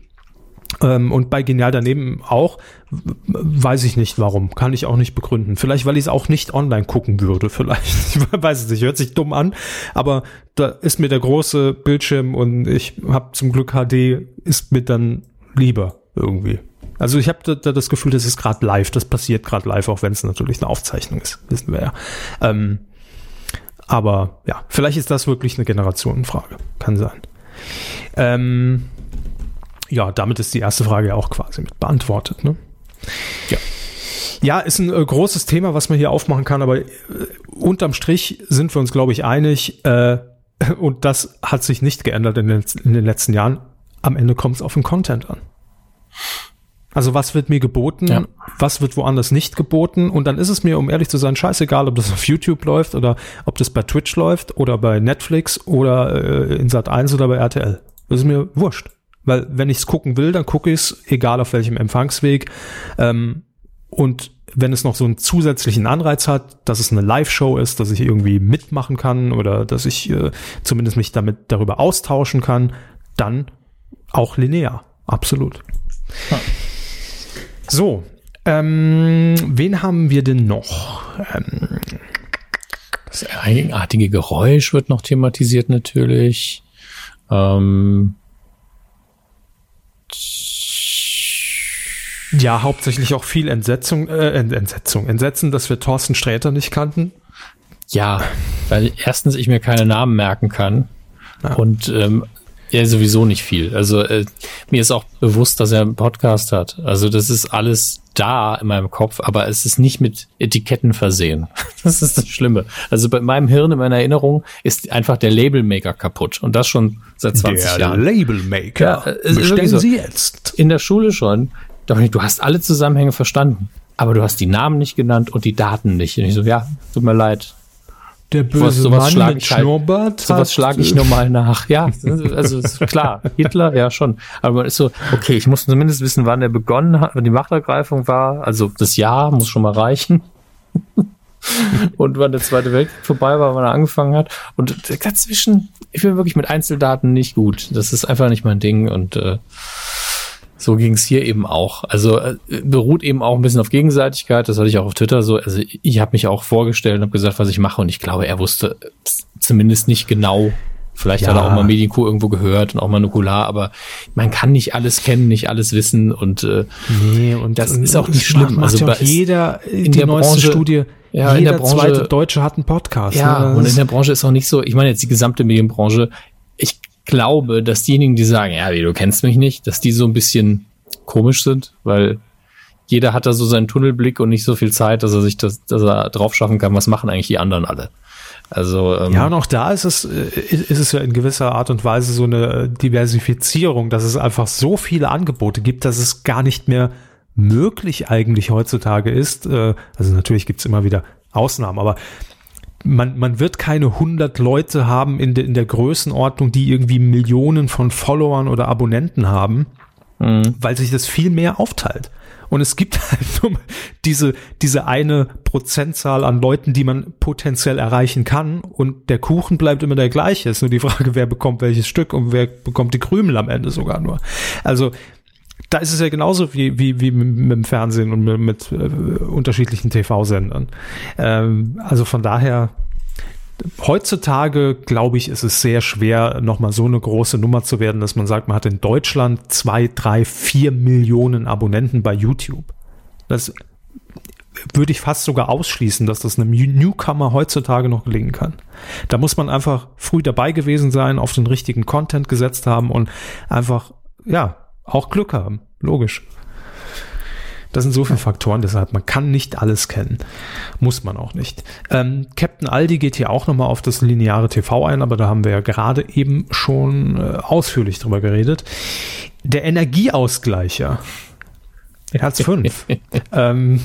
Ähm, und bei Genial daneben auch, weiß ich nicht warum, kann ich auch nicht begründen. Vielleicht, weil ich es auch nicht online gucken würde, vielleicht. Ich weiß es nicht, hört sich dumm an, aber da ist mir der große Bildschirm und ich habe zum Glück HD, ist mir dann lieber irgendwie. Also ich habe da, da das Gefühl, das ist gerade live, das passiert gerade live, auch wenn es natürlich eine Aufzeichnung ist, wissen wir ja. Ähm, aber ja, vielleicht ist das wirklich eine Generationenfrage, kann sein. Ähm, ja, damit ist die erste Frage ja auch quasi mit beantwortet. Ne? Ja. Ja, ist ein äh, großes Thema, was man hier aufmachen kann, aber äh, unterm Strich sind wir uns, glaube ich, einig, äh, und das hat sich nicht geändert in den, in den letzten Jahren. Am Ende kommt es auf den Content an. Also was wird mir geboten, Ja. was wird woanders nicht geboten und dann ist es mir, um ehrlich zu sein, scheißegal, ob das auf YouTube läuft oder ob das bei Twitch läuft oder bei Netflix oder äh, in Sat 1 oder bei RTL. Das ist mir wurscht. Weil wenn ich es gucken will, dann gucke ich es, egal auf welchem Empfangsweg. Ähm, und wenn es noch so einen zusätzlichen Anreiz hat, dass es eine Live-Show ist, dass ich irgendwie mitmachen kann oder dass ich äh, zumindest mich damit darüber austauschen kann, dann auch linear. Absolut. So, ähm, wen haben wir denn noch? Ähm, Das eigenartige Geräusch wird noch thematisiert natürlich. Ähm, ja, hauptsächlich auch viel Entsetzung, äh, Ent- Entsetzung, Entsetzen, dass wir Thorsten Sträter nicht kannten. ja, weil erstens ich mir keine Namen merken kann und ähm, ja sowieso nicht viel. Also äh, mir ist auch bewusst, dass er einen Podcast hat. Also das ist alles da in meinem Kopf, aber es ist nicht mit Etiketten versehen. Das ist das Schlimme. Also bei meinem Hirn, in meiner Erinnerung, ist einfach der Labelmaker kaputt und das schon seit 20 Jahren. Labelmaker. Ja, ist wirklich so. Sie jetzt. in der Schule schon, du hast alle Zusammenhänge verstanden, aber du hast die Namen nicht genannt und die Daten nicht. Und ich so, ja, tut mir leid. Der böse sowas Mann schlage mit ich halt- Schnurrbart. Sowas schlage ich nochmal nach. Ja, also ist klar, Hitler, ja schon. Aber man ist so, okay, ich muss zumindest wissen, wann er begonnen hat, wann die Machtergreifung war. Also das Jahr muss schon mal reichen. Und wann der Zweite Weltkrieg vorbei war, wann er angefangen hat. Und dazwischen, ich bin wirklich mit Einzeldaten nicht gut. Das ist einfach nicht mein Ding. Und äh, so ging es hier eben auch. Also äh, beruht eben auch ein bisschen auf Gegenseitigkeit. Das hatte ich auch auf Twitter so. Also ich habe mich auch vorgestellt und habe gesagt, was ich mache. Und ich glaube, er wusste z- zumindest nicht genau. Vielleicht Ja. hat er auch mal Medico irgendwo gehört und auch mal Nukular, aber man kann nicht alles kennen, nicht alles wissen und äh, Nee, und Das und ist auch nicht schlimm. Macht, Also macht ja jeder, in der neueste Branche- Studie, Ja, in jeder der Branche- zweite Deutsche hat einen Podcast. Ja, ne? und in der Branche ist auch nicht so, ich meine jetzt die gesamte Medienbranche, ich glaube, dass diejenigen, die sagen, ja, wie, du kennst mich nicht, dass die so ein bisschen komisch sind, weil jeder hat da so seinen Tunnelblick und nicht so viel Zeit, dass er sich das, dass er drauf schaffen kann, was machen eigentlich die anderen alle. Also, ähm, Ja, und auch da ist es, äh, ist es ja in gewisser Art und Weise so eine äh, Diversifizierung, dass es einfach so viele Angebote gibt, dass es gar nicht mehr möglich eigentlich heutzutage ist. äh, Also natürlich gibt's immer wieder Ausnahmen, aber man, man wird keine 100 Leute haben in, de, in der Größenordnung, die irgendwie Millionen von Followern oder Abonnenten haben, weil sich das viel mehr aufteilt. Und es gibt halt nur diese, diese eine Prozentzahl an Leuten, die man potenziell erreichen kann. Und der Kuchen bleibt immer der gleiche. Ist nur die Frage, wer bekommt welches Stück und wer bekommt die Krümel am Ende sogar nur. Also, da ist es ja genauso wie, wie, wie mit, dem Fernsehen und mit, mit äh, unterschiedlichen TV-Sendern. Ähm, also von daher, heutzutage, glaube ich, ist es sehr schwer, nochmal so eine große Nummer zu werden, dass man sagt, man hat in Deutschland zwei, drei, vier Millionen Abonnenten bei YouTube. Das würde ich fast sogar ausschließen, dass das einem Newcomer heutzutage noch gelingen kann. Da muss man einfach früh dabei gewesen sein, auf den richtigen Content gesetzt haben und einfach, ja, auch Glück haben. Logisch. Das sind so viele Faktoren, deshalb man kann nicht alles kennen. Muss man auch nicht. Ähm, Captain Aldi geht hier auch nochmal auf das lineare TV ein, aber da haben wir ja gerade eben schon äh, ausführlich drüber geredet. Der Energieausgleicher, Herz 5, ähm,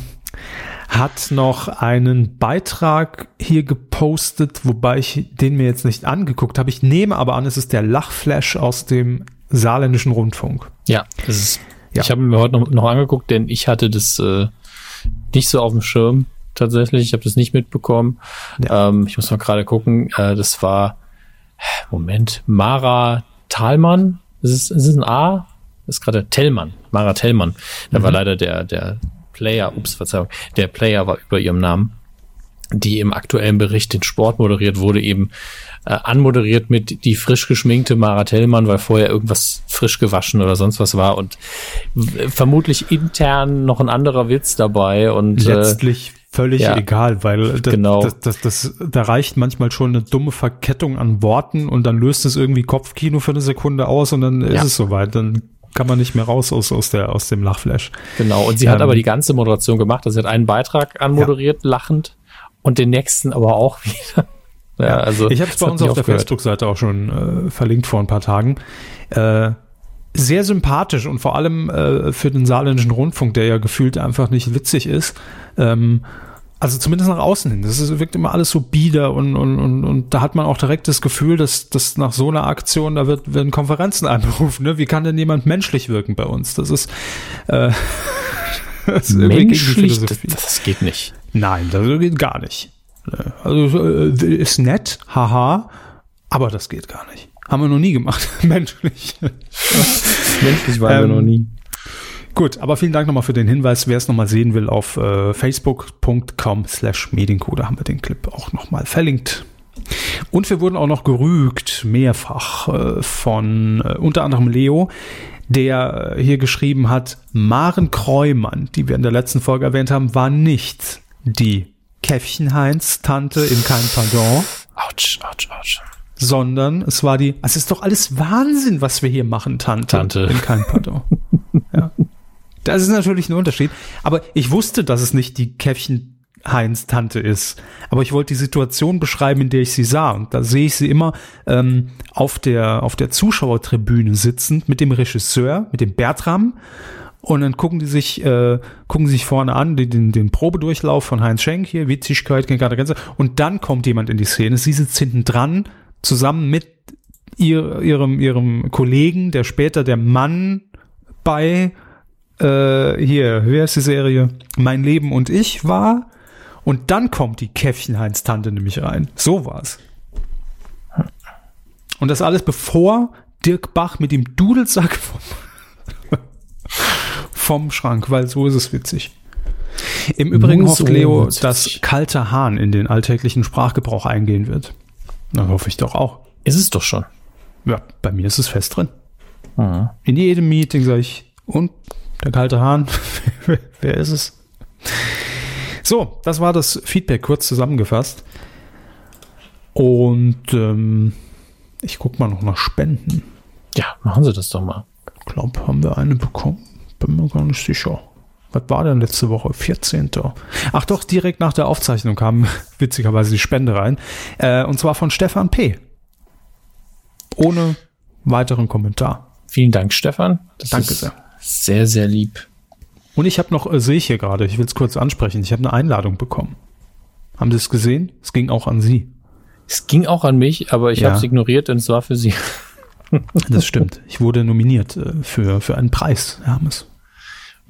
hat noch einen Beitrag hier gepostet, wobei ich den mir jetzt nicht angeguckt habe. Ich nehme aber an, es ist der Lachflash aus dem saarländischen Rundfunk. Ja, das ist, Ja. ich habe mir heute noch, noch angeguckt, denn ich hatte das äh, nicht so auf dem Schirm tatsächlich. Ich habe das nicht mitbekommen. Ähm, ich muss mal gerade gucken. Äh, das war, Moment, Mara Thalmann. Ist es, ist es ein A? Das ist gerade Tellmann. Mara Tellmann. Da war leider der, der Player, ups, Verzeihung, der Player war über ihrem Namen die im aktuellen Bericht den Sport moderiert wurde, eben äh, anmoderiert mit die frisch geschminkte Mara Tellmann, weil vorher irgendwas frisch gewaschen oder sonst was war und w- vermutlich intern noch ein anderer Witz dabei und äh, Letztlich völlig ja. egal, weil das, Genau. das, das, das, da reicht manchmal schon eine dumme Verkettung an Worten und dann löst es irgendwie Kopfkino für eine Sekunde aus und dann ist Ja. es soweit. Dann kann man nicht mehr raus aus, aus, der, aus dem Lachflash. genau. Und sie hat Ähm, aber die ganze Moderation gemacht. Also sie hat einen Beitrag anmoderiert, lachend und den nächsten aber auch wieder. Ja, also ich habe es bei uns auf der. Facebook-Seite auch schon äh, verlinkt vor ein paar Tagen. Äh, sehr sympathisch und vor allem äh, für den saarländischen Rundfunk, der ja gefühlt einfach nicht witzig ist. Ähm, also zumindest nach außen hin. Das ist, wirkt immer alles so bieder und, und, und, und da hat man auch direkt das Gefühl, dass, dass nach so einer Aktion, da wird, werden Konferenzen einberufen. Ne? Wie kann denn jemand menschlich wirken bei uns? Das ist, äh, das ist Menschlich, das, Philosophie. das geht nicht. Nein, das geht gar nicht. Also äh, ist nett, haha, aber das geht gar nicht. Haben wir noch nie gemacht, menschlich. Menschlich waren wir Ähm, noch nie. Gut, aber vielen Dank nochmal für den Hinweis. Wer es nochmal sehen will, auf äh, facebook.com slash Mediencode haben wir den Clip auch nochmal verlinkt. Und wir wurden auch noch gerügt, mehrfach, äh, von äh, unter anderem Leo, der äh, hier geschrieben hat, Maren Kreumann, die wir in der letzten Folge erwähnt haben, war nicht die Käffchenheinz-Tante in Kein Pardon, Autsch, autsch, autsch. sondern es war die, es ist doch alles Wahnsinn, was wir hier machen, Tante. Tante. In kein Pardon. ja. Das ist natürlich ein Unterschied. Aber ich wusste, dass es nicht die Käffchen Heinz Tante ist. Aber ich wollte die Situation beschreiben, in der ich sie sah. Und da sehe ich sie immer ähm, auf der auf der Zuschauertribüne sitzend mit dem Regisseur, mit dem Bertram. Und dann gucken die sich, äh, gucken sich vorne an, den, den, den Probedurchlauf von Heinz Schenk hier, Witzigkeit, keine Grenze. Und dann kommt jemand in die Szene. Sie sitzt hinten dran, zusammen mit ihr, ihrem, ihrem Kollegen, der später der Mann bei, äh, hier, wie heißt die Serie? Mein Leben und ich war. Und dann kommt die Käffchen-Heinz-Tante nämlich rein. So war's. Und das alles bevor Dirk Bach mit dem Dudelsack vom, vom Schrank, weil so ist es witzig. Im Übrigen hofft so Leo, witzig. dass kalter Hahn in den alltäglichen Sprachgebrauch eingehen wird. Na, hoffe ich doch auch. Ist es doch schon. Ja, bei mir ist es fest drin. In jedem Meeting sage ich, und der kalte Hahn, wer ist es? So, das war das Feedback kurz zusammengefasst. Und ähm, ich guck mal noch nach Spenden. Ja, machen Sie das doch mal. Ich glaube, haben wir eine bekommen? Bin mir gar nicht sicher. Was war denn letzte Woche? 14. Ach doch, direkt nach der Aufzeichnung kam witzigerweise die Spende rein. Äh, und zwar von Stefan P. Ohne weiteren Kommentar. Vielen Dank, Stefan. Das Danke sehr. Sehr, sehr lieb. Und ich habe noch, äh, sehe ich hier gerade, ich will es kurz ansprechen, ich habe eine Einladung bekommen. Haben Sie es gesehen? Es ging auch an Sie. Es ging auch an mich, aber ich Ja. habe es ignoriert und es war für Sie. Das stimmt. Ich wurde nominiert äh, für, für einen Preis, Hermes.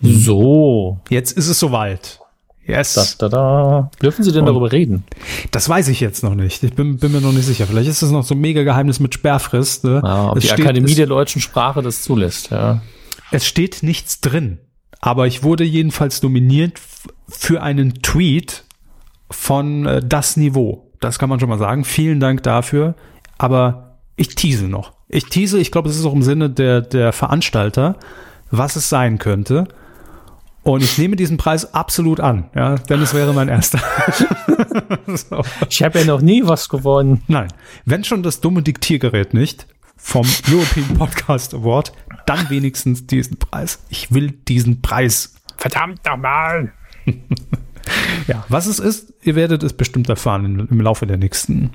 So. Jetzt ist es soweit. Yes. Da, da, da. Dürfen Sie denn Und- darüber reden? Das weiß ich jetzt noch nicht. Ich bin, bin mir noch nicht sicher. Vielleicht ist das noch so ein mega Geheimnis mit Sperrfrist. Ne? Ja, ob es, die steht, Akademie der deutschen Sprache das zulässt, ja. es steht nichts drin. Aber ich wurde jedenfalls nominiert für einen Tweet von äh, das Niveau. Das kann man schon mal sagen. Vielen Dank dafür. Aber ich tease noch. Ich tease, ich glaube, es ist auch im Sinne der, der Veranstalter, was es sein könnte. Und ich nehme diesen Preis absolut an, ja, denn es wäre mein erster. so. Ich habe ja noch nie was gewonnen. Nein, wenn schon das dumme Diktiergerät nicht vom European Podcast Award, dann wenigstens diesen Preis. Ich will diesen Preis. Verdammt nochmal. Ja, was es ist, ihr werdet es bestimmt erfahren im, im Laufe der nächsten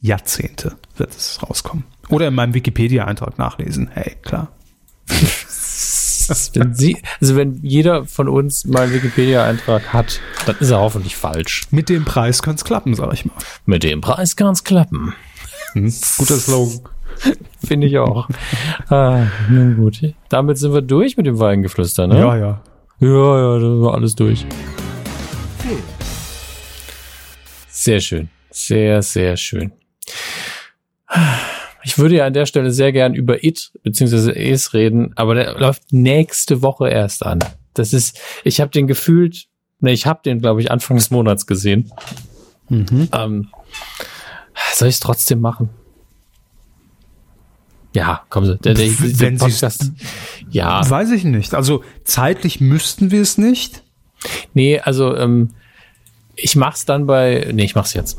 Jahrzehnte wird es rauskommen. Oder in meinem Wikipedia-Eintrag nachlesen. Hey, klar. Wenn Sie, also wenn jeder von uns mal einen Wikipedia-Eintrag hat, dann ist er hoffentlich falsch. Mit dem Preis könnte es klappen, sag ich mal. Mit dem Preis kann's klappen. Hm? Guter Slogan. Finde ich auch. ah, nun gut. Damit sind wir durch mit dem Weingeflüster, ne? Ja, ja. Ja, ja, das war alles durch. Sehr schön. Sehr, sehr schön. Ich würde ja an der Stelle sehr gern über It bzw. Es reden, aber der läuft nächste Woche erst an. Das ist, ich habe den gefühlt, ne, ich habe den, glaube ich, Anfang des Monats gesehen. Mhm. Ähm, soll ich es trotzdem machen? Ja, kommen Sie. Der, der, der Wenn Podcast, ja, Weiß ich nicht. Also zeitlich müssten wir es nicht. nee, also ähm, ich mach's dann bei, nee, ich mach's jetzt.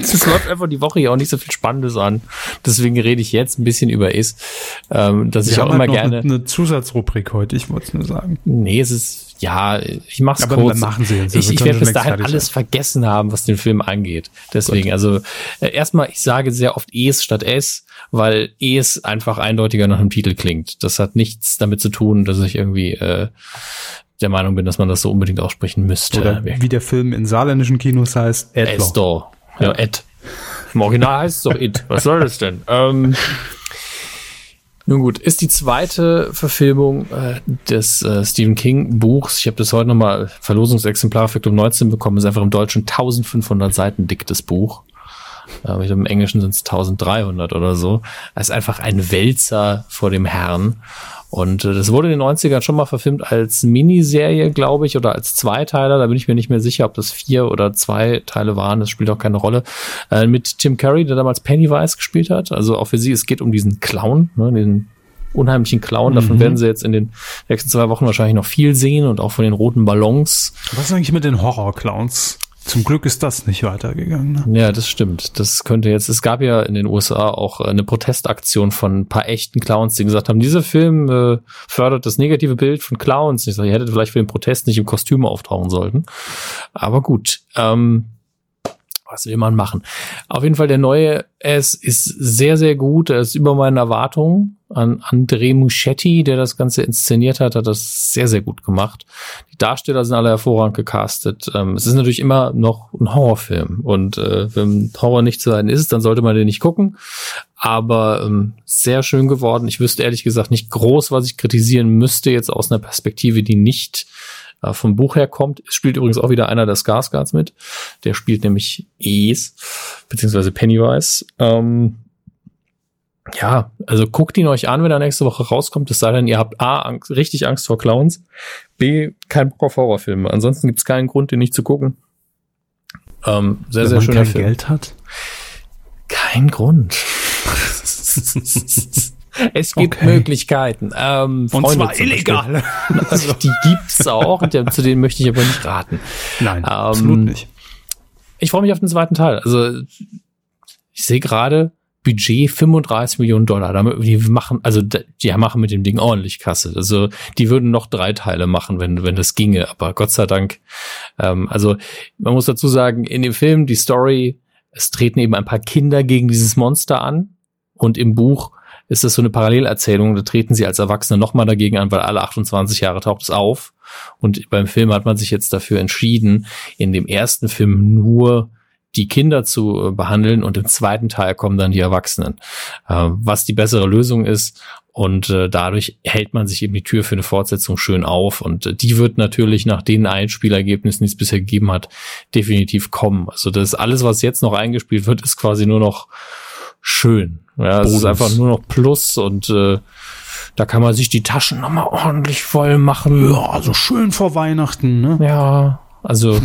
Es läuft einfach die Woche hier auch nicht so viel Spannendes an. Deswegen rede ich jetzt ein bisschen über Is, ähm, dass ich Wir auch haben immer halt gerne. Eine, eine Zusatzrubrik heute, ich wollte es nur sagen. Nee, es ist, ja, ich mach's Aber kurz. machen Sie jetzt, Ich, wir ich werde bis dahin alles vergessen haben, was den Film angeht. Deswegen, also äh, erstmal, ich sage sehr oft Es statt Es, weil Es einfach eindeutiger nach einem Titel klingt. Das hat nichts damit zu tun, dass ich irgendwie äh, der Meinung bin, dass man das so unbedingt aussprechen müsste. Oder wie der Film in saarländischen Kinos heißt, Edler. Estor. Ja, Ed. Im Original heißt es doch It. Was soll das denn? Ähm, nun gut, ist die zweite Verfilmung äh, des äh, Stephen King Buchs. Ich habe das heute nochmal Verlosungsexemplar für Club 19 bekommen. Ist einfach im Deutschen 1500 Seiten dick, das Buch. Äh, ich glaube, im Englischen sind es 1300 oder so. Es ist einfach ein Wälzer vor dem Herrn. Und äh, das wurde in den 90ern schon mal verfilmt als Miniserie, glaube ich, oder als Zweiteiler. Da bin ich mir nicht mehr sicher, ob das vier oder zwei Teile waren. Das spielt auch keine Rolle. Äh, mit Tim Curry, der damals Pennywise gespielt hat. Also auch für sie, es geht um diesen Clown, ne, den unheimlichen Clown. Davon werden sie jetzt in den nächsten zwei Wochen wahrscheinlich noch viel sehen und auch von den roten Ballons. Was ist eigentlich mit den Horror-Clowns? Zum Glück ist das nicht weitergegangen. Ne? Ja, das stimmt. Das könnte jetzt, es gab ja in den USA auch eine Protestaktion von ein paar echten Clowns, die gesagt haben, dieser Film äh, fördert das negative Bild von Clowns. Ich sage, ihr hättet vielleicht für den Protest nicht im Kostüm auftauchen sollten. Aber gut, ähm, was will man machen? Auf jeden Fall der neue es ist sehr, sehr gut. Er ist über meinen Erwartungen. An André Muschetti, der das Ganze inszeniert hat, hat das sehr, sehr gut gemacht. Die Darsteller sind alle hervorragend gecastet. Ähm, es ist natürlich immer noch ein Horrorfilm. Und äh, wenn Horror nicht zu sein ist, dann sollte man den nicht gucken. Aber ähm, sehr schön geworden. Ich wüsste ehrlich gesagt nicht groß, was ich kritisieren müsste, jetzt aus einer Perspektive, die nicht äh, vom Buch her kommt. Es spielt übrigens auch wieder einer der Skarsgards mit. Der spielt nämlich Es, beziehungsweise Pennywise. Ähm, ja, also guckt ihn euch an, wenn er nächste Woche rauskommt. Es sei denn, ihr habt A, Angst, richtig Angst vor Clowns, B, kein Bock auf Horrorfilme. Ansonsten gibt es keinen Grund, den nicht zu gucken. Ähm, sehr, Wenn sehr man schöner kein Film. Geld hat. Kein Grund. es gibt Okay. Möglichkeiten. Ähm, Und Freunde zwar zum Beispiel. illegal. Also, die gibt's auch, und zu denen möchte ich aber nicht raten. Nein, Ähm, absolut nicht. Ich freue mich auf den zweiten Teil. Also ich sehe gerade Budget 35 Millionen Dollar. Die machen, also die machen mit dem Ding ordentlich Kasse. Also die würden noch drei Teile machen, wenn wenn das ginge. Aber Gott sei Dank. Ähm, also man muss dazu sagen, in dem Film die Story, es treten eben ein paar Kinder gegen dieses Monster an und im Buch ist das so eine Parallelerzählung. Da treten sie als Erwachsene nochmal dagegen an, weil alle 28 Jahre taucht es auf. Und beim Film hat man sich jetzt dafür entschieden, in dem ersten Film nur die Kinder zu äh, behandeln und im zweiten Teil kommen dann die Erwachsenen. Äh, was die bessere Lösung ist. Und äh, dadurch hält man sich eben die Tür für eine Fortsetzung schön auf. Und äh, die wird natürlich nach den Einspielergebnissen, die es bisher gegeben hat, definitiv kommen. Also das alles, was jetzt noch eingespielt wird, ist quasi nur noch schön. Ja, es ist einfach nur noch Plus und äh, da kann man sich die Taschen nochmal ordentlich voll machen. Ja, also schön vor Weihnachten, ne? Ja, also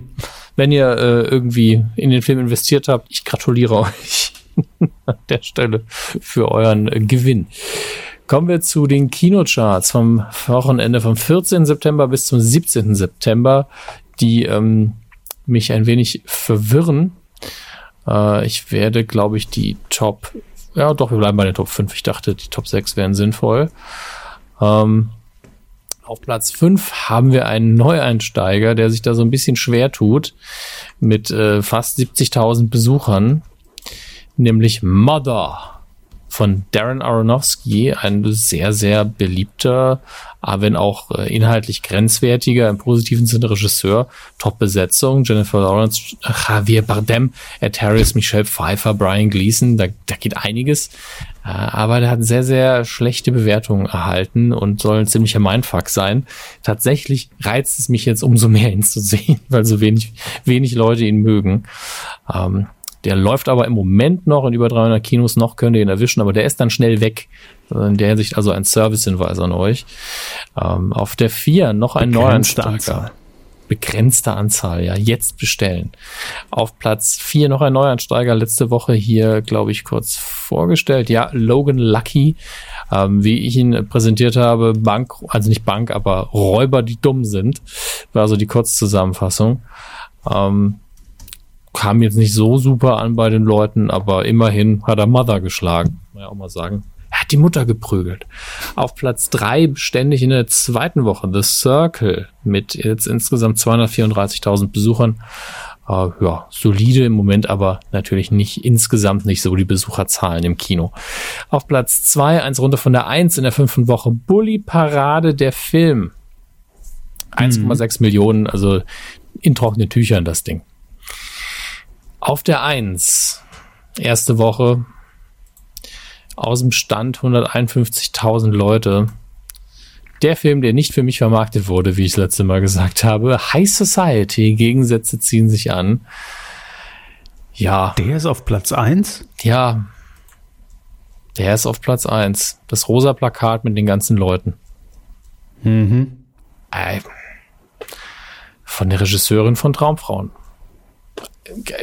wenn ihr äh, irgendwie in den Film investiert habt, ich gratuliere euch an der Stelle für euren äh, Gewinn. Kommen wir zu den Kinocharts vom Wochenende vom 14. September bis zum 17. September, die ähm, mich ein wenig verwirren. Äh, ich werde, glaube ich, die Top, ja doch, wir bleiben bei den Top 5. Ich dachte, die Top 6 wären sinnvoll. Ähm, auf Platz 5 haben wir einen Neueinsteiger, der sich da so ein bisschen schwer tut mit äh, fast 70.000 Besuchern, nämlich Mother von Darren Aronofsky, ein sehr, sehr beliebter, aber wenn auch äh, inhaltlich grenzwertiger, im positiven Sinne Regisseur. Top-Besetzung, Jennifer Lawrence, Javier Bardem, Ed Harris, Michelle Pfeiffer, Brian Gleason, da, da geht einiges. Äh, aber der hat sehr, sehr schlechte Bewertungen erhalten und soll ein ziemlicher Mindfuck sein. Tatsächlich reizt es mich jetzt umso mehr ihn zu sehen, weil so wenig, wenig Leute ihn mögen. Ähm, der läuft aber im Moment noch in über 300 Kinos, noch könnt ihr ihn erwischen, aber der ist dann schnell weg. In der Hinsicht also ein Service-Hinweis an euch. Ähm, auf der 4 noch ein Anzahl. Begrenzte Anzahl, ja, jetzt bestellen. Auf Platz 4 noch ein Neuansteiger, letzte Woche hier, glaube ich, kurz vorgestellt. Ja, Logan Lucky, ähm, wie ich ihn präsentiert habe, Bank, also nicht Bank, aber Räuber, die dumm sind, war so die Kurzzusammenfassung. Ähm, kam jetzt nicht so super an bei den Leuten, aber immerhin hat er Mother geschlagen, muss man ja auch mal sagen. Er hat die Mutter geprügelt. Auf Platz drei ständig in der zweiten Woche The Circle mit jetzt insgesamt 234.000 Besuchern. Äh, ja, solide im Moment, aber natürlich nicht insgesamt nicht so die Besucherzahlen im Kino. Auf Platz zwei eins runter von der eins in der fünften Woche, Bully Parade der Film. 1,6 Millionen, also in trockenen Tüchern das Ding. Auf der eins erste Woche, aus dem Stand 151.000 Leute. Der Film, der nicht für mich vermarktet wurde, wie ich das letzte Mal gesagt habe. High Society, Gegensätze ziehen sich an. Ja, Der ist auf Platz 1. ja. Der ist auf Platz eins. Das rosa Plakat mit den ganzen Leuten. Mhm. Äh, von der Regisseurin von Traumfrauen.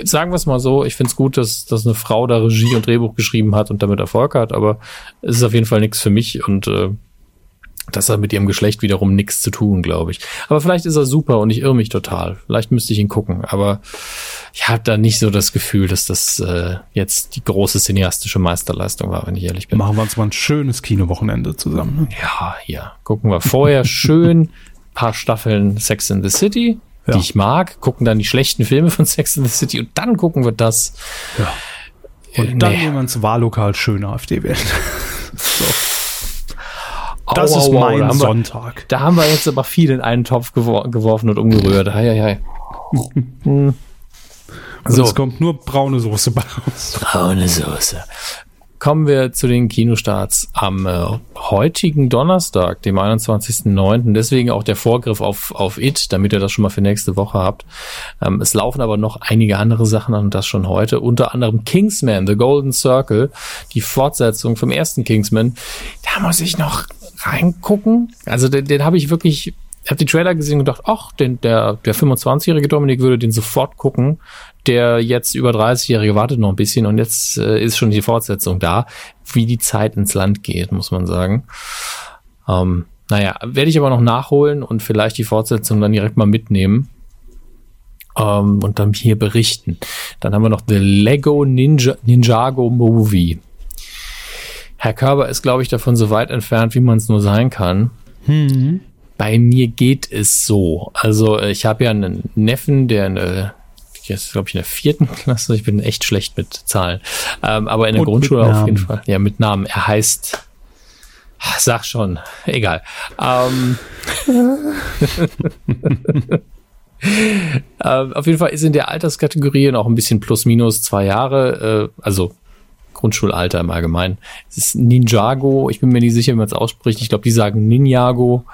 Sagen wir es mal so, ich finde es gut, dass, dass eine Frau da Regie und Drehbuch geschrieben hat und damit Erfolg hat, aber es ist auf jeden Fall nichts für mich und äh, das hat mit ihrem Geschlecht wiederum nichts zu tun, glaube ich. Aber vielleicht ist er super und ich irre mich total. Vielleicht müsste ich ihn gucken, aber ich habe da nicht so das Gefühl, dass das äh, jetzt die große cineastische Meisterleistung war, wenn ich ehrlich bin. Machen wir uns mal ein schönes Kinowochenende zusammen. Ne? Ja, hier. Gucken wir vorher schön paar Staffeln Sex in the City, die Ja. ich mag, gucken dann die schlechten Filme von Sex in the City und dann gucken wir das. Und Äh, dann nee. gehen wir ins Wahllokal schön AfD wählen. so. Das Au, ist au, mein da haben wir- Sonntag. Da haben wir jetzt aber viel in einen Topf gewor geworfen und umgerührt. Hei, hei, hei. Also So. es kommt nur braune Soße bei raus. Braune Soße. Kommen wir zu den Kinostarts am äh, heutigen Donnerstag, dem 21.09. Deswegen auch der Vorgriff auf, auf It, damit ihr das schon mal für nächste Woche habt. Ähm, es laufen aber noch einige andere Sachen an und das schon heute. Unter anderem Kingsman, The Golden Circle, die Fortsetzung vom ersten Kingsman. Da muss ich noch reingucken. Also den, den habe ich wirklich ich habe die Trailer gesehen und gedacht, ach, den, der, der 25-jährige Dominik würde den sofort gucken. Der jetzt über 30-jährige wartet noch ein bisschen und jetzt äh, ist schon die Fortsetzung da, wie die Zeit ins Land geht, muss man sagen. Ähm, naja, werde ich aber noch nachholen und vielleicht die Fortsetzung dann direkt mal mitnehmen. Ähm, und dann hier berichten. Dann haben wir noch The Lego Ninja, Ninjago Movie. Herr Körber ist, glaube ich, davon so weit entfernt, wie man es nur sein kann. Bei mir geht es so. Also äh, ich habe ja einen Neffen, der eine, jetzt glaube ich in der vierten Klasse, ich bin echt schlecht mit Zahlen, ähm, aber in der Und Grundschule auf jeden Fall. Ja, mit Namen. Er heißt, sag schon, egal. Ähm, äh, auf jeden Fall ist in der Alterskategorie noch ein bisschen plus minus zwei Jahre, äh, also Grundschulalter im Allgemeinen. Es ist Ninjago, ich bin mir nicht sicher, wie man es ausspricht. Ich glaube, die sagen Ninjago.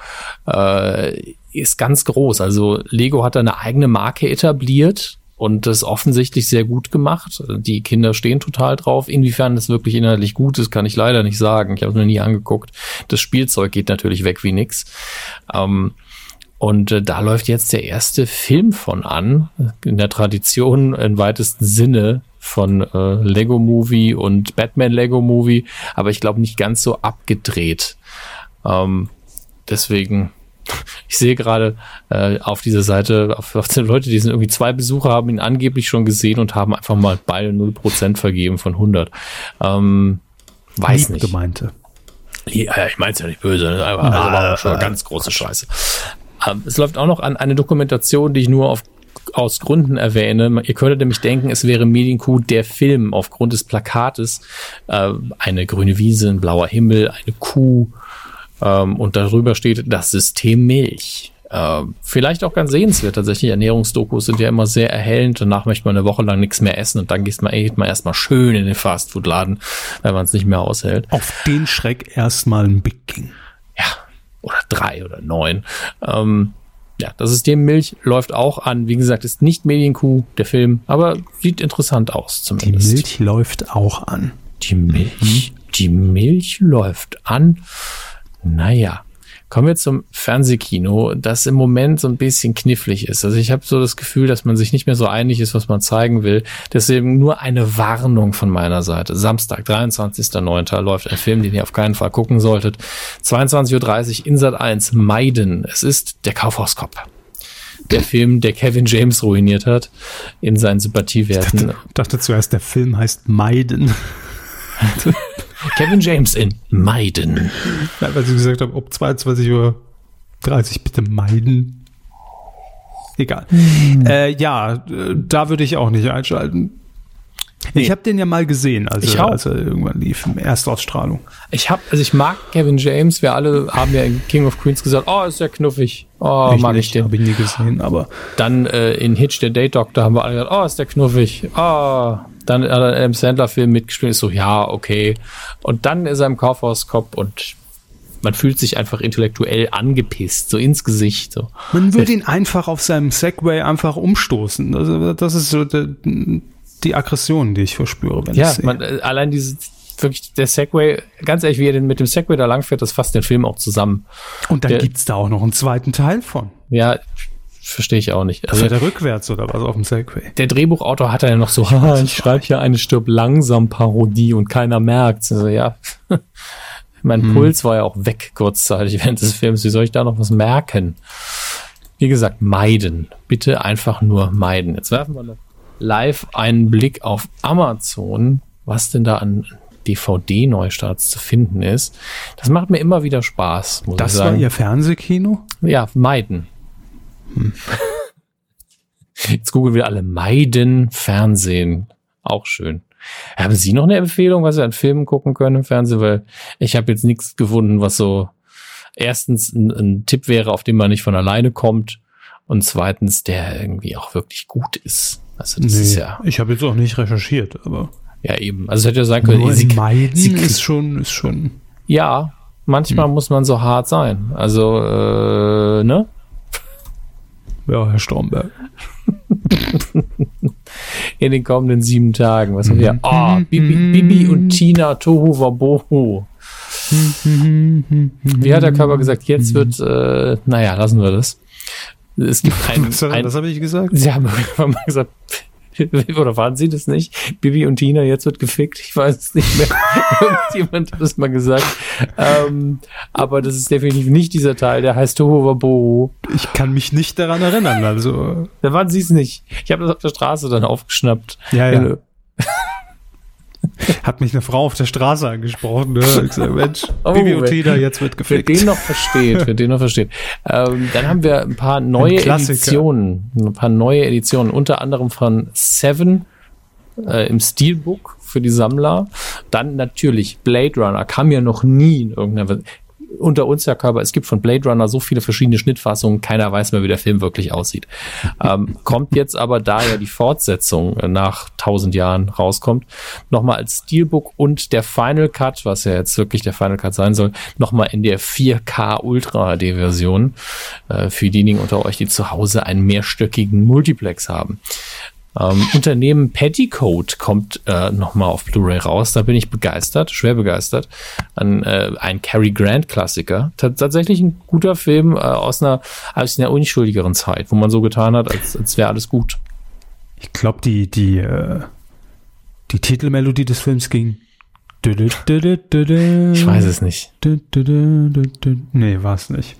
Äh, ist ganz groß. Also Lego hat da eine eigene Marke etabliert und das offensichtlich sehr gut gemacht. Die Kinder stehen total drauf. Inwiefern das wirklich inhaltlich gut ist, kann ich leider nicht sagen. Ich habe es noch nie angeguckt. Das Spielzeug geht natürlich weg wie nix. Ähm, und äh, da läuft jetzt der erste Film von an, in der Tradition im weitesten Sinne von äh, Lego Movie und Batman Lego Movie, aber ich glaube nicht ganz so abgedreht. Ähm, deswegen, ich sehe gerade äh, auf dieser Seite, auf, auf den Leute, die sind irgendwie zwei Besucher, haben ihn angeblich schon gesehen und haben einfach mal beide 0% vergeben von 100. Ähm, weiß Lieb nicht. gemeinte. Ja, ich meine es ja nicht böse, ne? aber also war schon eine ganz große Scheiße. Ähm, es läuft auch noch an eine Dokumentation, die ich nur auf aus Gründen erwähne. Ihr könntet nämlich denken, es wäre Medienkuh der Film aufgrund des Plakates. Äh, eine grüne Wiese, ein blauer Himmel, eine Kuh ähm, und darüber steht das System Milch. Äh, vielleicht auch ganz sehenswert tatsächlich. Ernährungsdokus sind ja immer sehr erhellend. Danach möchte man eine Woche lang nichts mehr essen und dann geht man, geht man erstmal schön in den Fastfood-Laden, wenn man es nicht mehr aushält. Auf den Schreck erstmal ein Big King. Ja, oder drei oder neun. Ähm, ja, das System Milch läuft auch an. Wie gesagt, ist nicht Medienkuh, der Film, aber sieht interessant aus zumindest. Die Milch läuft auch an. Die Milch, die Milch läuft an. Naja, kommen wir zum Fernsehkino, das im Moment so ein bisschen knifflig ist. Also ich habe so das Gefühl, dass man sich nicht mehr so einig ist, was man zeigen will. Deswegen nur eine Warnung von meiner Seite. Samstag, 23.09. läuft ein Film, den ihr auf keinen Fall gucken solltet. 22.30 Uhr Insat 1, Meiden. Es ist der Kaufhauskopf. Der Film, der Kevin James ruiniert hat in seinen Sympathiewerten. Ich dachte, dachte zuerst, der Film heißt Meiden. Kevin James in Meiden. Ja, weil sie gesagt haben, ob 22.30 Uhr bitte meiden. Egal. Hm. Äh, ja, da würde ich auch nicht einschalten. Nee. Ich habe den ja mal gesehen, also ich auch. als er irgendwann lief, Erstausstrahlung. Ich habe, also ich mag Kevin James. Wir alle haben ja in King of Queens gesagt, oh, ist ja knuffig. Oh, ich mag nicht, ich den. Habe ich nie gesehen, aber Dann äh, in Hitch der Date Doctor haben wir alle gesagt, oh, ist der knuffig. Oh, dann hat er im Sandler-Film mitgespielt. Ist so, ja, okay. Und dann ist er im Kaufhauskopf und man fühlt sich einfach intellektuell angepisst, so ins Gesicht. So. man würde ihn einfach auf seinem Segway einfach umstoßen. Also das ist so der, die Aggression, die ich verspüre, wenn Ja, ich sehe. man, äh, allein dieses, wirklich der Segway, ganz ehrlich, wie er den mit dem Segway da langfährt, das fasst den Film auch zusammen. Und dann der- gibt's da auch noch einen zweiten Teil von. Ja, verstehe ich auch nicht. Also fährt er rückwärts oder was auf dem Segway. der Drehbuchautor hat ja noch so, haha, ich schreibe hier eine stirb langsam Parodie und keiner merkt's. Also ja, mein Puls war ja auch weg kurzzeitig während des Films. Wie soll ich da noch was merken? Wie gesagt, meiden. Bitte einfach nur meiden. Jetzt werfen wir live einen Blick auf Amazon, was denn da an DVD-Neustarts zu finden ist. Das macht mir immer wieder Spaß, muss Das war ihr Fernsehkino? Ja, meiden. Jetzt googeln wir alle meiden Fernsehen. Auch schön. Haben Sie noch eine Empfehlung, was Sie an Filmen gucken können im Fernsehen? Weil ich habe jetzt nichts gefunden, was so erstens ein, ein Tipp wäre, auf den man nicht von alleine kommt und zweitens, der irgendwie auch wirklich gut ist. Also das ist ja, ich habe jetzt auch nicht recherchiert, aber ja eben. Also es hätte ja sein können, nur Sie, Meiden Sie- ist schon, ist schon. ja, manchmal muss man so hart sein. Also, äh, ne? Ja, Herr Stromberg. in den kommenden sieben Tagen. Was haben wir? Ah, Bibi, Bibi und Tina Tohu Wabohu. Wie hat der Körper gesagt? Jetzt wird, äh, naja, lassen wir das. Es gibt ein, ein das habe ich gesagt? Sie haben irgendwann mal gesagt, oder waren Sie das nicht? Bibi und Tina, jetzt wird gefickt. Ich weiß es nicht mehr. Irgendjemand hat das mal gesagt. Ähm, aber das ist definitiv nicht dieser Teil, der heißt Tohu Wabohu. Ich kann mich nicht daran erinnern, also. Da waren Sie es nicht. Ich habe das auf der Straße dann aufgeschnappt. Ja, ja. Hat mich eine Frau auf der Straße angesprochen. Ne? Ich gesagt, Mensch, Oh, wer- Tina, jetzt wird Wer gefickt. den noch versteht, wer den noch versteht. Ähm, dann haben wir ein paar neue Ein. Editionen, ein paar neue Editionen, unter anderem von Seven äh, im Steelbook für die Sammler. Dann natürlich Blade Runner, kam ja noch nie in irgendeiner unter uns, Herr Körber, es gibt von Blade Runner so viele verschiedene Schnittfassungen, keiner weiß mehr, wie der Film wirklich aussieht. ähm, kommt jetzt aber, da ja die Fortsetzung äh, nach 1000 Jahren rauskommt, nochmal als Steelbook und der Final Cut, was ja jetzt wirklich der Final Cut sein soll, nochmal in der 4K Ultra HD Version äh, für diejenigen unter euch, die zu Hause einen mehrstöckigen Multiplex haben. Ähm, Unternehmen Petticoat kommt äh, nochmal auf Blu-ray raus. Da bin ich begeistert, schwer begeistert. Ein, äh, ein Cary Grant Klassiker. T tatsächlich ein guter Film äh, aus, einer, aus einer unschuldigeren Zeit, wo man so getan hat, als, als wäre alles gut. Ich glaube, die, die, äh, die Titelmelodie des Films ging. Ich weiß es nicht. Nee, war es nicht.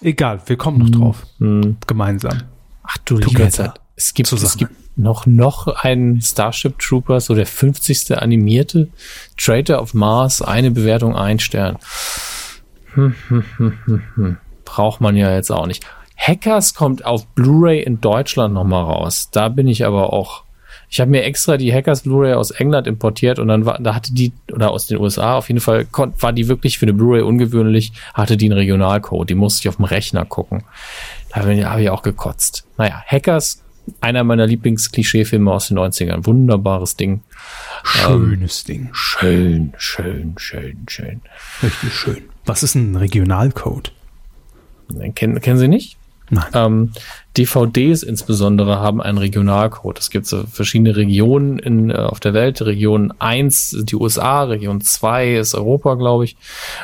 Egal, wir kommen noch drauf. Hm. Gemeinsam. Ach du Together. liebe Zeit. Es gibt, es Zusammen. gibt noch, noch einen Starship Troopers, so der 50. animierte Traitor of Mars, eine Bewertung, ein Stern. Hm, hm, hm, hm, hm. Braucht man ja jetzt auch nicht. Hackers kommt auf Blu-ray in Deutschland nochmal raus. Da bin ich aber auch. Ich habe mir extra die Hackers Blu-ray aus England importiert und dann war, da hatte die, oder aus den USA, auf jeden Fall war die wirklich für eine Blu-ray ungewöhnlich, hatte die einen Regionalcode. Die musste ich auf dem Rechner gucken. Da habe ich auch gekotzt. Naja, Hackers, einer meiner Lieblings-Klischee-Filme aus den 90ern. Wunderbares Ding. Schönes ähm, Ding. Schön, schön, schön, schön. Richtig schön. Was ist ein Regionalcode? Kennen, kennen Sie nicht? Nein. Ähm, DVDs insbesondere haben einen Regionalcode. Es gibt so verschiedene Regionen in, äh, auf der Welt. Region 1 sind die USA, Region 2 ist Europa, glaube ich,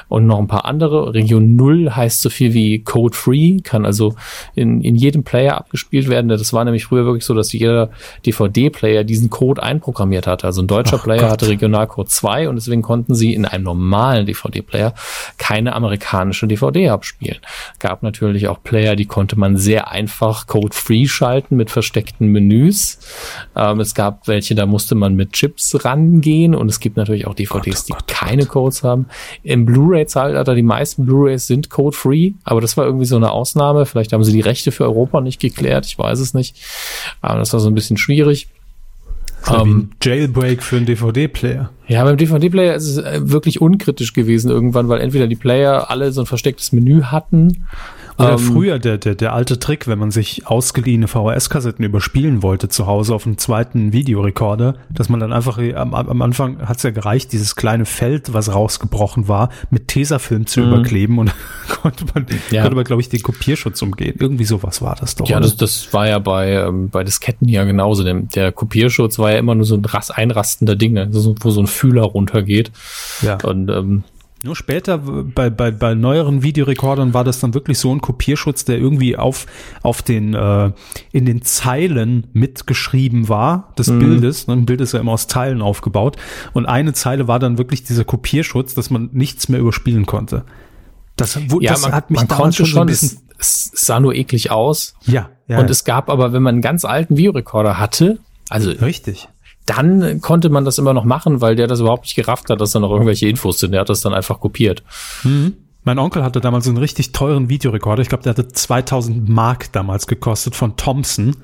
und noch ein paar andere. Region 0 heißt so viel wie Code Free, kann also in, in jedem Player abgespielt werden. Das war nämlich früher wirklich so, dass jeder DVD-Player diesen Code einprogrammiert hatte. Also ein deutscher Ach Player Gott. hatte Regionalcode 2 und deswegen konnten sie in einem normalen DVD-Player keine amerikanische DVD abspielen. Gab natürlich auch Player, die konnte man sehr einfach Code-Free schalten mit versteckten Menüs. Ähm, es gab welche, da musste man mit Chips rangehen und es gibt natürlich auch DVDs, Gott, oh Gott, die keine Codes haben. Im Blu-ray-Zeitalter, die meisten Blu-rays sind Code-Free, aber das war irgendwie so eine Ausnahme. Vielleicht haben sie die Rechte für Europa nicht geklärt, ich weiß es nicht. Aber das war so ein bisschen schwierig. Um, Jailbreak für einen DVD-Player. Ja, beim DVD-Player ist es äh, wirklich unkritisch gewesen irgendwann, weil entweder die Player alle so ein verstecktes Menü hatten oder ähm, früher der, der, der alte Trick, wenn man sich ausgeliehene VHS-Kassetten überspielen wollte zu Hause auf einem zweiten Videorekorder, dass man dann einfach, am, am Anfang hat es ja gereicht, dieses kleine Feld, was rausgebrochen war, mit Tesafilm zu mhm. überkleben und konnte man, ja. konnte man, glaube ich, den Kopierschutz umgehen. Irgendwie sowas war das doch. Ja, das, das war ja bei, ähm, bei Disketten ja genauso. Der, der Kopierschutz war ja immer nur so ein einrastender Ding, ne? wo so ein Fühler runtergeht. Ja. Und ähm, nur später bei, bei, bei neueren Videorekordern war das dann wirklich so ein Kopierschutz, der irgendwie auf, auf den, äh, in den Zeilen mitgeschrieben war des mhm. Bildes. Ein Bild ist ja immer aus Teilen aufgebaut. Und eine Zeile war dann wirklich dieser Kopierschutz, dass man nichts mehr überspielen konnte. Das, wo, ja, das man, hat mich man konnte schon, schon ein bisschen. Es, es sah nur eklig aus. Ja, ja. Und es gab aber, wenn man einen ganz alten Videorekorder hatte, also richtig dann konnte man das immer noch machen, weil der das überhaupt nicht gerafft hat, dass da noch irgendwelche Infos sind. Der hat das dann einfach kopiert. Mhm. Mein Onkel hatte damals einen richtig teuren Videorekorder. Ich glaube, der hatte 2000 Mark damals gekostet von Thompson.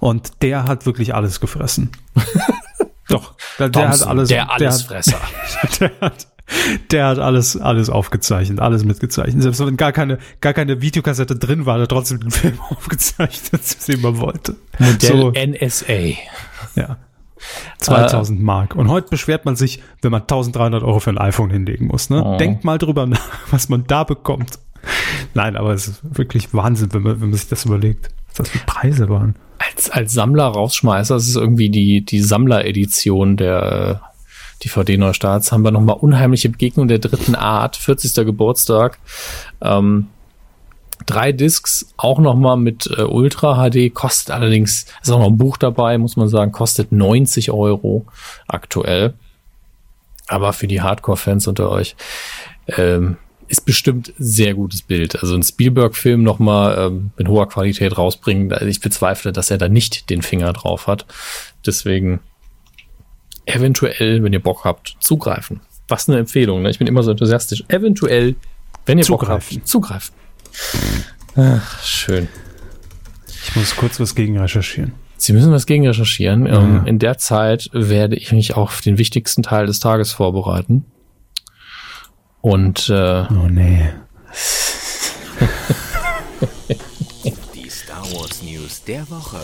Und der hat wirklich alles gefressen. Doch, der, der hat alles. Der Allesfresser. Der, der hat, der hat alles, alles aufgezeichnet, alles mitgezeichnet. Selbst wenn gar keine, gar keine Videokassette drin war, hat er trotzdem den Film aufgezeichnet, er immer wollte. Modell so, NSA. Ja. 2000 äh, Mark. Und heute beschwert man sich, wenn man 1300 Euro für ein iPhone hinlegen muss. Ne? Oh. Denkt mal drüber nach, was man da bekommt. Nein, aber es ist wirklich Wahnsinn, wenn man, wenn man sich das überlegt, was das für Preise waren. Als, als Sammler rausschmeißer, das ist irgendwie die, die Sammler-Edition der äh, DVD-Neustarts, haben wir nochmal unheimliche Begegnung der dritten Art, 40. Geburtstag. Ähm, Drei Discs, auch nochmal mit äh, Ultra HD, kostet allerdings, ist auch noch ein Buch dabei, muss man sagen, kostet 90 Euro aktuell. Aber für die Hardcore-Fans unter euch ähm, ist bestimmt sehr gutes Bild. Also ein Spielberg-Film nochmal ähm, mit hoher Qualität rausbringen. Also ich bezweifle, dass er da nicht den Finger drauf hat. Deswegen eventuell, wenn ihr Bock habt, zugreifen. Was eine Empfehlung. Ne? Ich bin immer so enthusiastisch. Eventuell, wenn ihr zugreifen. Bock habt, zugreifen. Ach, schön. Ich muss kurz was gegen recherchieren. Sie müssen was gegen recherchieren. Ja. Ähm, in der Zeit werde ich mich auf den wichtigsten Teil des Tages vorbereiten. Und äh, oh nee. Die Star Wars News der Woche.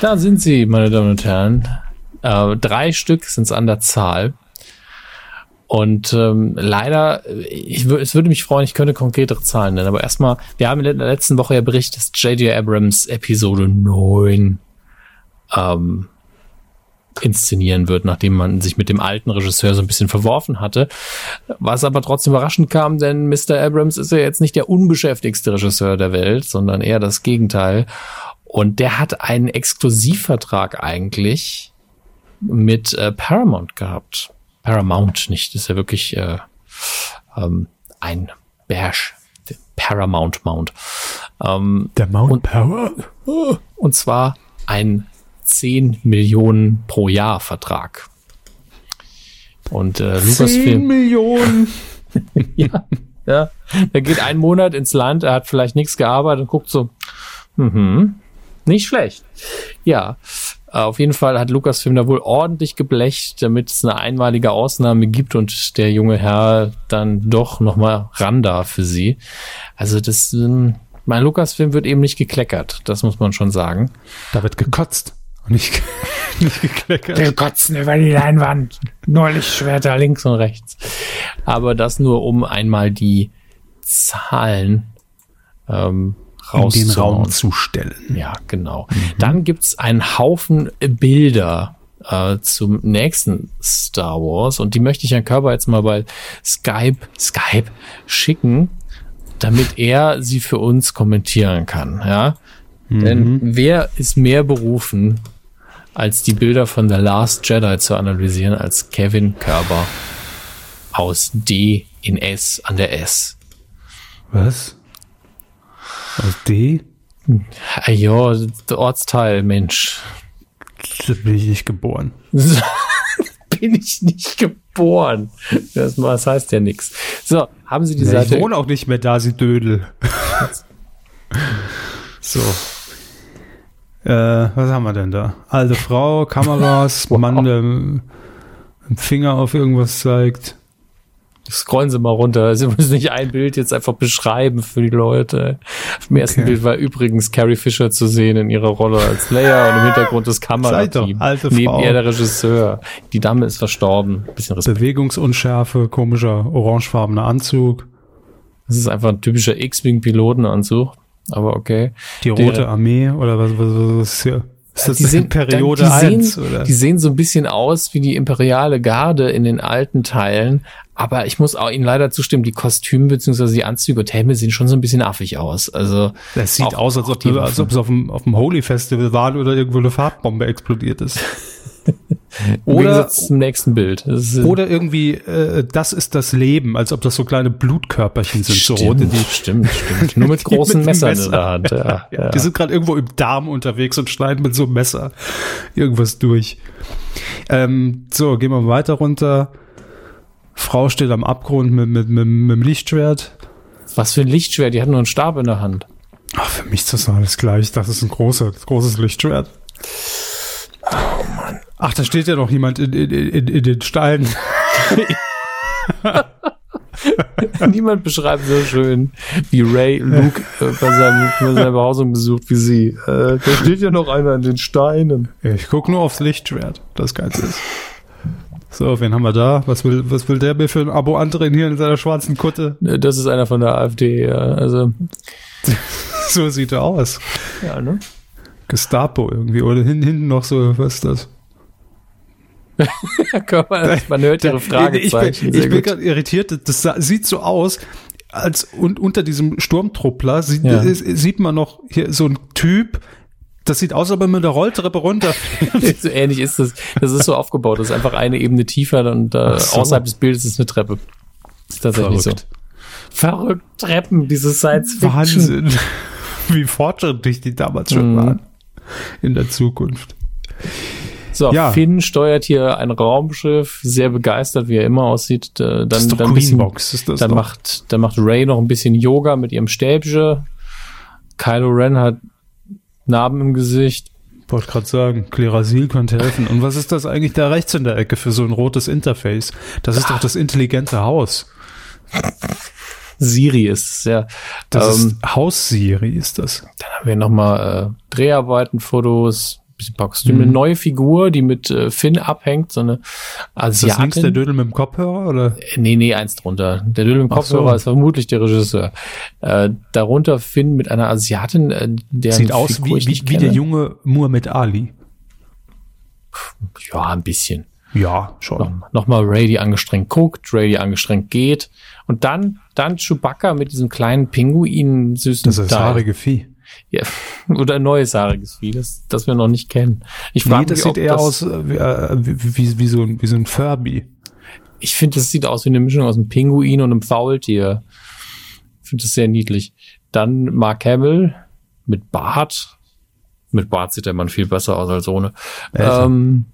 Da sind sie, meine Damen und Herren. Äh, drei Stück sind es an der Zahl. Und ähm, leider, ich es würde mich freuen, ich könnte konkretere Zahlen nennen. Aber erstmal, wir haben in der letzten Woche ja berichtet, dass J.J. Abrams Episode 9 ähm, inszenieren wird, nachdem man sich mit dem alten Regisseur so ein bisschen verworfen hatte. Was aber trotzdem überraschend kam, denn Mr. Abrams ist ja jetzt nicht der unbeschäftigste Regisseur der Welt, sondern eher das Gegenteil. Und der hat einen Exklusivvertrag eigentlich mit äh, Paramount gehabt. Paramount nicht. Das ist ja wirklich äh, ähm, ein Bash. Paramount Mount. Ähm, Der Mount und, Power? Und zwar ein 10 Millionen pro Jahr Vertrag. Und äh, Lucasfilm. 10 Millionen! ja. Ja, er geht einen Monat ins Land, er hat vielleicht nichts gearbeitet und guckt so, mhm, nicht schlecht. Ja, auf jeden Fall hat Lukas-Film da wohl ordentlich geblecht, damit es eine einmalige Ausnahme gibt und der junge Herr dann doch nochmal ran darf für sie. Also das, ähm, mein Lukas-Film wird eben nicht gekleckert, das muss man schon sagen. Da wird gekotzt. und Nicht, nicht gekleckert. Wir kotzen über die Leinwand. Nur Lichtschwerter links und rechts. Aber das nur, um einmal die Zahlen ähm, In den Raum zu stellen. Ja, genau. Dann gibt's einen Haufen Bilder äh, zum nächsten Star Wars und die möchte ich Herrn Körber jetzt mal bei Skype, Skype schicken, damit er sie für uns kommentieren kann. Ja, denn wer ist mehr berufen, als die Bilder von The Last Jedi zu analysieren, als Kevin Körber aus D in S an der S. Was? Aus D? Ah, ja, der Ortsteil, Mensch. Da bin ich nicht geboren. bin ich nicht geboren. Das, das heißt ja nichts. So, haben Sie die ich Seite? wohne auch nicht mehr da, sie Dödel. so. Äh, was haben wir denn da? Alte Frau, Kameras, Mann, der mit dem Finger auf irgendwas zeigt. Scrollen Sie mal runter. Sie müssen nicht ein Bild jetzt einfach beschreiben für die Leute. Auf dem ersten Okay. Bild war übrigens Carrie Fisher zu sehen in ihrer Rolle als Leia und im Hintergrund das Kamerateam. alte Neben Frau. ihr der Regisseur. Die Dame ist verstorben. Bisschen Respekt. Bewegungsunschärfe, komischer orangefarbener Anzug. Das ist einfach ein typischer X-Wing-Pilotenanzug. Aber okay. Die Der- Rote Armee oder was, was, was ist hier? Ist das die sehen, Periode die 1? Sehen, oder? Die sehen so ein bisschen aus wie die imperiale Garde in den alten Teilen. Aber ich muss auch Ihnen leider zustimmen, die Kostüme bzw. die Anzüge und Helme sehen schon so ein bisschen affig aus. Also Das sieht auch- aus, als ob, die als ob es auf dem, auf dem Holy Festival war oder irgendwo eine Farbbombe explodiert ist. Oder- zum nächsten Bild. Oder irgendwie, äh, das ist das Leben, als ob das so kleine Blutkörperchen sind, so rote, stimmt, die, stimmt, stimmt. Nur mit großen dem Messern in Messer- der Hand. Ja, Ja, ja. Die sind gerade irgendwo im Darm unterwegs und schneiden mit so einem Messer irgendwas durch. Ähm, so, gehen wir weiter runter. Frau steht am Abgrund mit, mit, mit, mit dem Lichtschwert. Was für ein Lichtschwert, die hat nur einen Stab in der Hand. Ach, für mich ist das alles gleich. Das ist ein großer, großes Lichtschwert. Ach, da steht ja noch jemand in, in, in, in den Steinen. Niemand beschreibt so schön, wie Ray Luke äh, bei, seinem, bei seiner Behausung besucht wie sie. Äh, da steht ja noch einer an den Steinen. Ich gucke nur aufs Lichtschwert, das Geilste ist. So, wen haben wir da? Was will, was will der mir für ein Abo andrehen hier in seiner schwarzen Kutte? Äh, Das ist einer von der AfD, ja. Also, So sieht er aus. ja, ne? Gestapo irgendwie. Oder hin, hinten noch so, was ist das? Körper, man hört ihre ich Fragezeichen. bin, ich bin gerade irritiert. Das sieht so aus, als und unter diesem Sturmtruppler sieht, Ja. ist, sieht man noch hier so ein Typ. Das sieht aus, als ob er mit der Rolltreppe runter. so ähnlich ist das. Das ist so aufgebaut. Das ist einfach eine Ebene tiefer und äh, so. außerhalb des Bildes ist eine Treppe. Ist tatsächlich Verrückt. so. Verrückt Treppen, diese Science Fiction. Wahnsinn. Wie fortschrittlich die damals schon Mhm. waren. In der Zukunft. So, Ja. Finn steuert hier ein Raumschiff, sehr begeistert, wie er immer aussieht. Äh, Dann, Das ist doch dann, bisschen, ist das dann doch. macht, dann macht Ray noch ein bisschen Yoga mit ihrem Stäbchen. Kylo Ren hat Narben im Gesicht. Wollte gerade sagen, Klerasil könnte helfen. Und was ist das eigentlich da rechts in der Ecke für so ein rotes Interface? Das ist doch das intelligente Haus. Siri ist es, ja. Das Ähm, ist Haus-Siri, ist das. Dann haben wir nochmal äh, Dreharbeiten, Fotos, bisschen paar Kostüme, Mhm. eine neue Figur, die mit äh, Finn abhängt, so eine Ist das links der Asiatin. Dödel mit dem Kopfhörer? Oder? Nee, nee, eins drunter. Der Dödel mit dem Ach so. Kopfhörer ist vermutlich der Regisseur. Äh, darunter Finn mit einer Asiatin, äh, der Sieht aus wie, wie, wie der junge Muhammad Ali. Ja, ein bisschen. Ja, schon. Nochmal noch mal Ray, die angestrengt guckt, Ray, die angestrengt geht. Und dann, dann Chewbacca mit diesem kleinen Pinguin süßen Das ist das haarige Vieh. Ja, oder ein neues haariges Vieh, das, das wir noch nicht kennen. Ich Nee, frage das mich, sieht eher das, aus äh, wie, äh, wie, wie, wie, so ein, wie so ein Furby. Ich finde, das sieht aus wie eine Mischung aus einem Pinguin und einem Faultier. Ich finde das sehr niedlich. Dann Mark Hamill mit Bart. Mit Bart sieht der Mann viel besser aus als ohne. Ähm,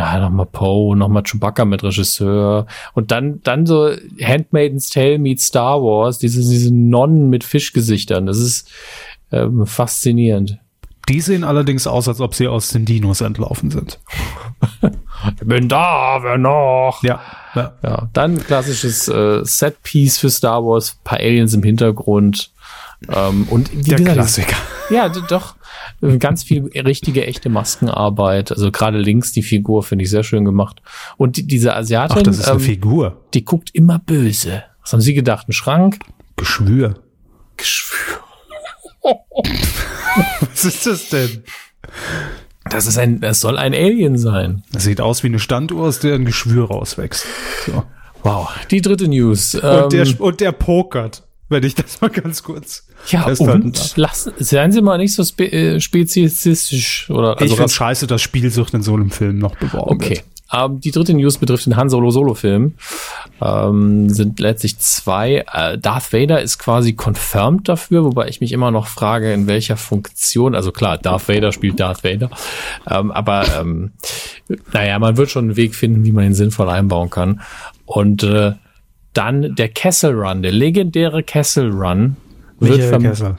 ja, nochmal Poe, nochmal Chewbacca mit Regisseur und dann, dann so Handmaiden's Tale meets Star Wars, diese, diese Nonnen mit Fischgesichtern. Das ist ähm, faszinierend. Die sehen allerdings aus, als ob sie aus den Dinos entlaufen sind. Ich bin da, wer noch? Ja. ja. Ja, dann klassisches äh, Setpiece für Star Wars, paar Aliens im Hintergrund. Ähm, und Der gesagt, Klassiker. Ja, doch. Ganz viel richtige, echte Maskenarbeit. Also gerade links die Figur finde ich sehr schön gemacht. Und die, diese Asiatin, Ach, das ist eine ähm, Figur. die guckt immer böse. Was haben Sie gedacht? Ein Schrank? Geschwür. Geschwür. Was ist das denn? Das ist ein, das soll ein Alien sein. Das sieht aus wie eine Standuhr, aus der ein Geschwür rauswächst. So. Wow. Die dritte News. Und, Ähm, der, und der pokert, wenn ich das mal ganz kurz ja, und darf. lassen, seien Sie mal nicht so spe äh, speziesistisch oder ich also finde was- scheiße, dass Spielsucht in so einem Film noch beworben Okay. wird. Ähm, die dritte News betrifft den Han Solo Solo Film. Ähm, sind letztlich zwei. Äh, Darth Vader ist quasi confirmed dafür, wobei ich mich immer noch frage, in welcher Funktion. Also klar, Darth Vader spielt Darth Vader. Ähm, aber ähm, naja, man wird schon einen Weg finden, wie man ihn sinnvoll einbauen kann. Und äh, dann der Kessel Run, der legendäre Kessel Run. wird Michael Kessel.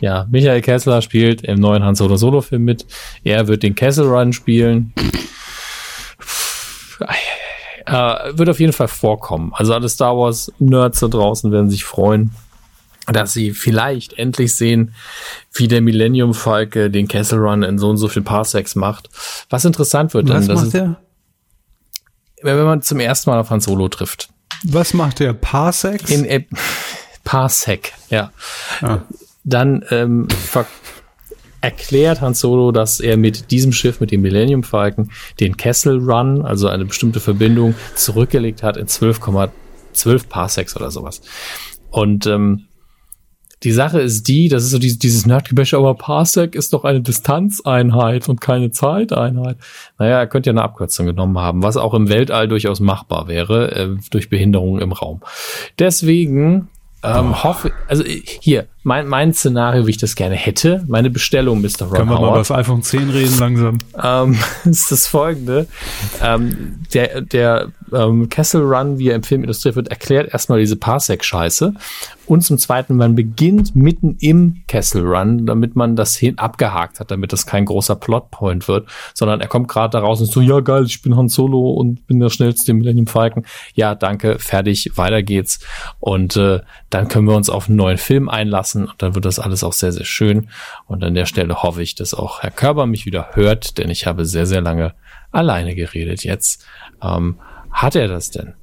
ja, Michael Kessler spielt im neuen Han Solo Solo Film mit. Er wird den Kessel Run spielen. Äh, wird auf jeden Fall vorkommen. Also alle Star Wars Nerds da draußen werden sich freuen, dass sie vielleicht endlich sehen, wie der Millennium Falke den Kessel Run in so und so viel Parsecs macht. Was interessant wird, Was dann, das macht ist, wenn man zum ersten Mal auf Han Solo trifft. Was macht der? Parsecs? In äh, Parsec, ja. Ah. Dann ähm, erklärt Han Solo, dass er mit diesem Schiff, mit dem Millennium Falcon, den Kessel Run, also eine bestimmte Verbindung, zurückgelegt hat in 12,12 Parsecs oder sowas. Und ähm, die Sache ist die, das ist so dieses, dieses Nerdgebäsche, aber Parsec ist doch eine Distanzeinheit und keine Zeiteinheit. Naja, er könnte ja eine Abkürzung genommen haben, was auch im Weltall durchaus machbar wäre, äh, durch Behinderungen im Raum. Deswegen ähm, hoffe, also hier, mein, mein Szenario, wie ich das gerne hätte, meine Bestellung, Mr. Ron Können wir mal über Howard, das iPhone 10 reden langsam? ähm, ist das folgende. Ähm, der der ähm, Kessel Run, wie er im Film illustriert wird, erklärt erstmal diese Parsec-Scheiße. Und zum Zweiten, man beginnt mitten im Kessel Run, damit man das hin abgehakt hat, damit das kein großer Plotpoint wird, sondern er kommt gerade da raus und so, ja geil, ich bin Han Solo und bin der schnellste im Millennium Falcon. Ja, danke, fertig, weiter geht's. Und äh, dann können wir uns auf einen neuen Film einlassen und dann wird das alles auch sehr, sehr schön. Und an der Stelle hoffe ich, dass auch Herr Körber mich wieder hört, denn ich habe sehr, sehr lange alleine geredet jetzt. Ähm, hat er das denn?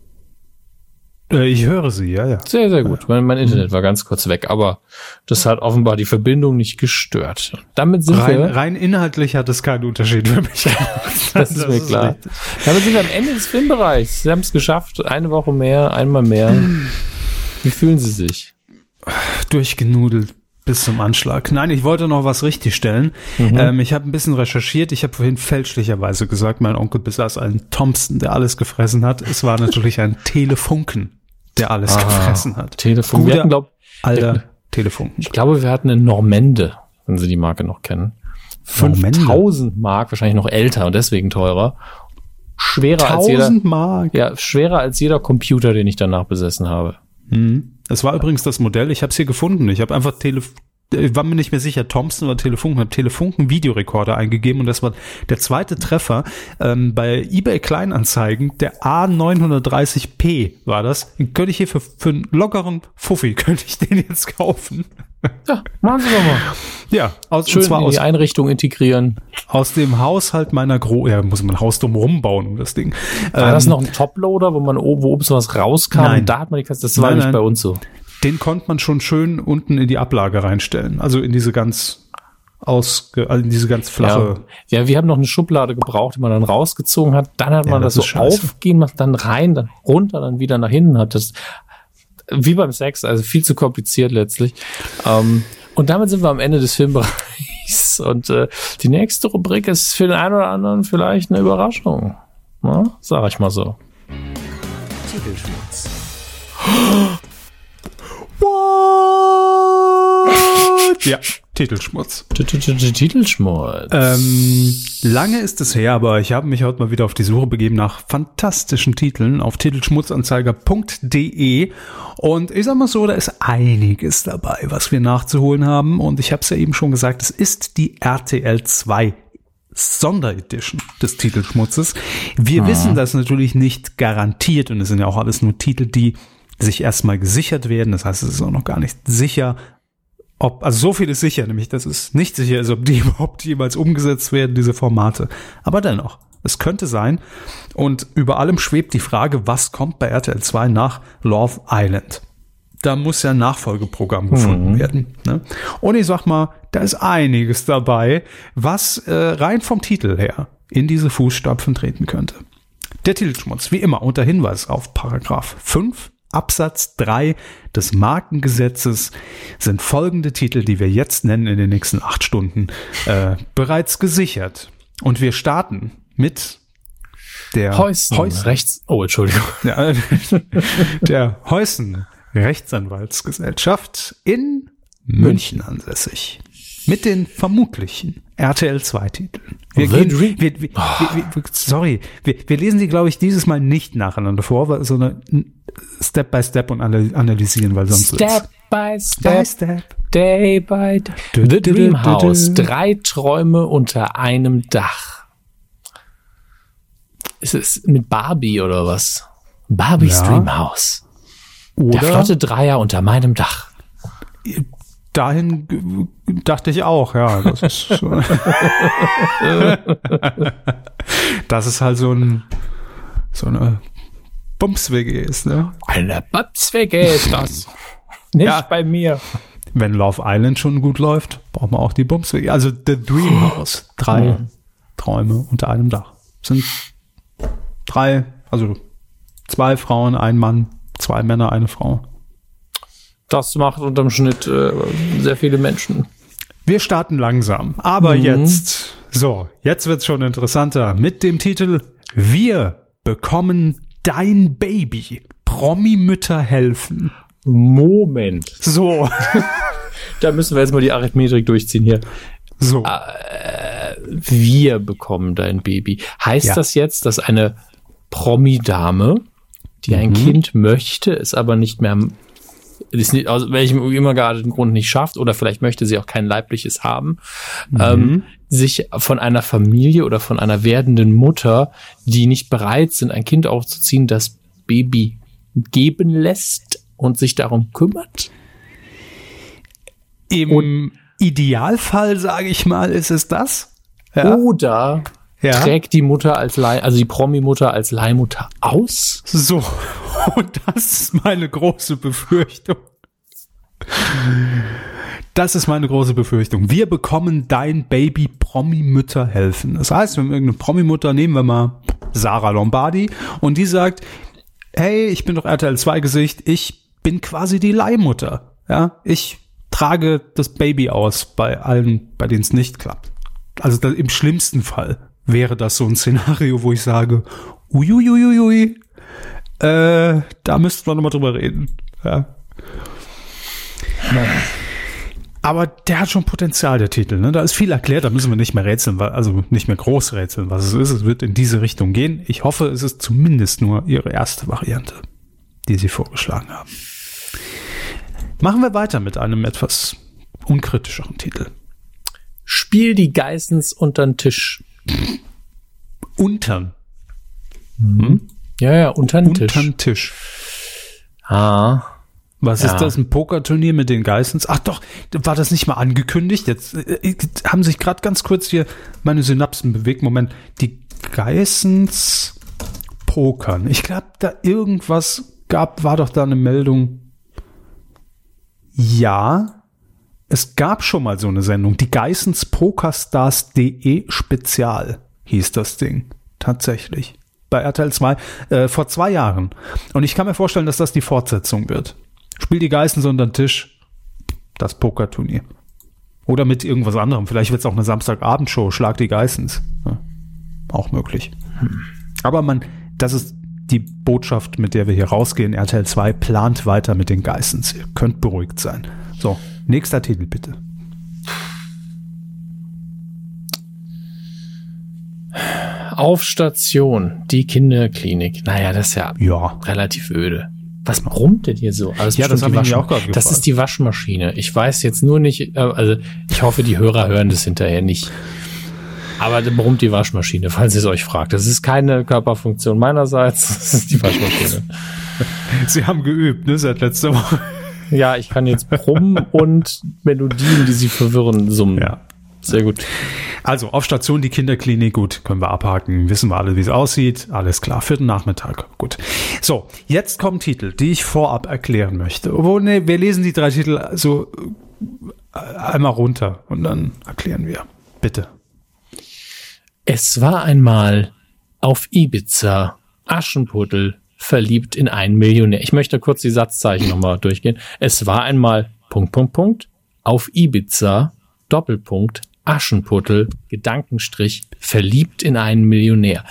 Äh, ich höre sie, ja, ja. Sehr, sehr gut. Mein, mein Internet war ganz kurz weg, aber das hat offenbar die Verbindung nicht gestört. Damit sind Rein, wir, rein inhaltlich hat es keinen Unterschied für mich. das ist mir klar. richtig. Damit sind wir am Ende des Filmbereichs. Sie haben es geschafft. Eine Woche mehr, einmal mehr. Wie fühlen Sie sich? Durchgenudelt bis zum Anschlag. Nein, ich wollte noch was richtigstellen. Ähm, ich habe ein bisschen recherchiert. Ich habe vorhin fälschlicherweise gesagt, mein Onkel besaß einen Thompson, der alles gefressen hat. Es war natürlich ein Telefunken, der alles gefressen hat. Telefon. Wir Guter hatten, glaub, alter Telefunken. ich glaube, wir hatten eine Normende, wenn Sie die Marke noch kennen. Normende? 5000 Mark, wahrscheinlich noch älter und deswegen teurer. Schwerer als jeder, 1000 Mark. ja, schwerer als jeder Computer, den ich danach besessen habe. Das war übrigens das Modell. Ich habe es hier gefunden. Ich habe einfach Tele ich war mir nicht mehr sicher, Thompson oder Telefunken, habe Telefunken Videorekorder eingegeben und das war der zweite Treffer ähm, bei eBay Kleinanzeigen, der A930p war das. Den könnte ich hier für, für einen lockeren Fuffi, könnte ich den jetzt kaufen. Ja, machen Sie doch mal. Ja, aus, Schön und zwar in aus, die Einrichtung integrieren. aus dem Haushalt meiner Gro, ja, muss man ein Haus drum rumbauen um das Ding. War das Ähm, noch ein Toploader, wo man oben, wo oben sowas rauskam? Nein. Da hat man die Kasse, das war Nein, nicht nein. bei uns so. Den konnte man schon schön unten in die Ablage reinstellen. Also in diese ganz ausge, also in diese ganz flache. Ja. ja, wir haben noch eine Schublade gebraucht, die man dann rausgezogen hat. Dann hat Ja, man das das, so scheiße. aufgehen dann rein, dann runter, dann wieder nach hinten. Hat das wie beim Sex, also viel zu kompliziert letztlich. Ähm, und damit sind wir am Ende des Filmbereichs. Und äh, die nächste Rubrik ist für den einen oder anderen vielleicht eine Überraschung. Na, sag ich mal so. Titelschmutz. Ja. Titelschmutz. Titelschmutz. Ähm, lange ist es her, aber ich habe mich heute mal wieder auf die Suche begeben nach fantastischen Titeln auf titelschmutzanzeiger.de und ich sag mal so, da ist einiges dabei, was wir nachzuholen haben und ich habe es ja eben schon gesagt, es ist die RTL 2 Sonderedition des Titelschmutzes. Wir wissen das natürlich nicht garantiert und es sind ja auch alles nur Titel, die sich erstmal gesichert werden. Das heißt, es ist auch noch gar nicht sicher, ob, also so viel ist sicher, nämlich dass es nicht sicher ist, ob die überhaupt jemals umgesetzt werden, diese Formate. Aber dennoch, es könnte sein. Und über allem schwebt die Frage, was kommt bei RTL 2 nach Love Island? Da muss ja ein Nachfolgeprogramm gefunden werden. Ne? Und ich sag mal, da ist einiges dabei, was äh, rein vom Titel her in diese Fußstapfen treten könnte. Der Titelschmutz, wie immer, unter Hinweis auf Paragraph 5 Absatz 3 des Markengesetzes sind folgende Titel, die wir jetzt nennen in den nächsten acht Stunden, äh, bereits gesichert. Und wir starten mit der Heusen, Heusen- rechts. Oh, Entschuldigung. ja, der Heusen Rechtsanwaltsgesellschaft in München ansässig. Mit den vermutlichen RTL 2 Titeln. Wir gehen, wir, wir, wir, wir, sorry, wir, lesen die, glaube ich, dieses Mal nicht nacheinander vor, sondern Step by Step und ana- analysieren, weil sonst Step by by step, Step. day by day. The Dream House. Drei Träume unter einem Dach. Ist es mit Barbie oder was? Barbies Ja. Dream House. Der Oder flotte Dreier unter meinem Dach. dahin dachte ich auch, ja. Das ist, das ist halt so ein so eine Bums-WG ist, ne? Eine Babswege ist das. Nicht Ja. bei mir. Wenn Love Island schon gut läuft, braucht man auch die Bums-WG. Also The Dream House. Drei Träume unter einem Dach. Sind drei, also zwei Frauen, ein Mann, zwei Männer, eine Frau. Das macht unterm Schnitt äh, sehr viele Menschen. Wir starten langsam, aber jetzt, so, jetzt wird's schon interessanter mit dem Titel Wir bekommen dein Baby. Promi-Mütter helfen. Moment. So, Da müssen wir jetzt mal die Arithmetik durchziehen hier. so. Wir bekommen dein Baby. Heißt Ja. das jetzt, dass eine Promi-Dame, die ein Kind möchte, es aber nicht mehr, es nicht, aus welchem immer gerade den Grund nicht schafft, oder vielleicht möchte sie auch kein leibliches haben, ähm, sich von einer Familie oder von einer werdenden Mutter, die nicht bereit sind, ein Kind aufzuziehen, das Baby geben lässt und sich darum kümmert? Im Idealfall, sage ich mal, ist es das. Ja. Oder Ja. trägt die Mutter als Leih, also die Promi-Mutter als Leihmutter aus? So, und das ist meine große Befürchtung. Das ist meine große Befürchtung. Wir bekommen dein Baby Promi-Mütter helfen. Das heißt, wenn wir irgendeine Promi-Mutter nehmen wir mal Sarah Lombardi und die sagt, hey, ich bin doch RTL 2 Gesicht, ich bin quasi die Leihmutter. Ja, ich trage das Baby aus bei allen, bei denen es nicht klappt. Also im schlimmsten Fall wäre das so ein Szenario, wo ich sage, uiuiuiui, äh, da müssten wir nochmal drüber reden. Ja. Aber der hat schon Potenzial, der Titel. Ne? Da ist viel erklärt, da müssen wir nicht mehr rätseln, also nicht mehr groß rätseln, was es ist. Es wird in diese Richtung gehen. Ich hoffe, es ist zumindest nur ihre erste Variante, die sie vorgeschlagen haben. Machen wir weiter mit einem etwas unkritischeren Titel. Spiel die Geissens untern Tisch. Untern. Ja, ja, untern Tisch. Untern Tisch. Ah. Was Ja. ist das? Ein Pokerturnier mit den Geissens? Ach doch, war das nicht mal angekündigt? Jetzt äh, haben sich gerade ganz kurz hier meine Synapsen bewegt. Moment, die Geissens pokern. Ich glaube, da irgendwas gab, war doch da eine Meldung. Ja, es gab schon mal so eine Sendung. Die Geissens Pokerstars.de Spezial hieß das Ding. Tatsächlich. Bei RTL 2 äh, vor zwei Jahren. Und ich kann mir vorstellen, dass das die Fortsetzung wird. Spiel die Geißen unter den Tisch. Das Pokerturnier. Oder mit irgendwas anderem. Vielleicht wird es auch eine Samstagabendshow. Schlag die Geissens. Ja, auch möglich. Aber man, das ist die Botschaft, mit der wir hier rausgehen. RTL 2 plant weiter mit den Geissens. Ihr könnt beruhigt sein. So, Nächster Titel bitte. Auf Station, die Kinderklinik. Naja, das ist ja, ja. relativ öde. Was brummt denn hier so? Also ja, das, das, das ist die Waschmaschine. Ich weiß jetzt nur nicht, äh, also ich hoffe, die Hörer hören das hinterher nicht. Aber da brummt die Waschmaschine, falls ihr es euch fragt. Das ist keine Körperfunktion meinerseits, das ist die Waschmaschine. Sie haben geübt, ne, seit letzter Woche. Ja, ich kann jetzt brummen und Melodien, die sie verwirren, summen. Ja. Sehr gut. Also, auf Station die Kinderklinik, gut, können wir abhaken. Wissen wir alle, wie es aussieht. Alles klar, vierten Nachmittag. Gut. So, jetzt kommen Titel, die ich vorab erklären möchte. Wo, ne, wir lesen die drei Titel so äh, einmal runter und dann erklären wir. Bitte. Es war einmal auf Ibiza Aschenputtel verliebt in einen Millionär. Ich möchte kurz die Satzzeichen nochmal durchgehen. Es war einmal Punkt, Punkt, Punkt auf Ibiza Doppelpunkt Aschenputtel Gedankenstrich verliebt in einen Millionär.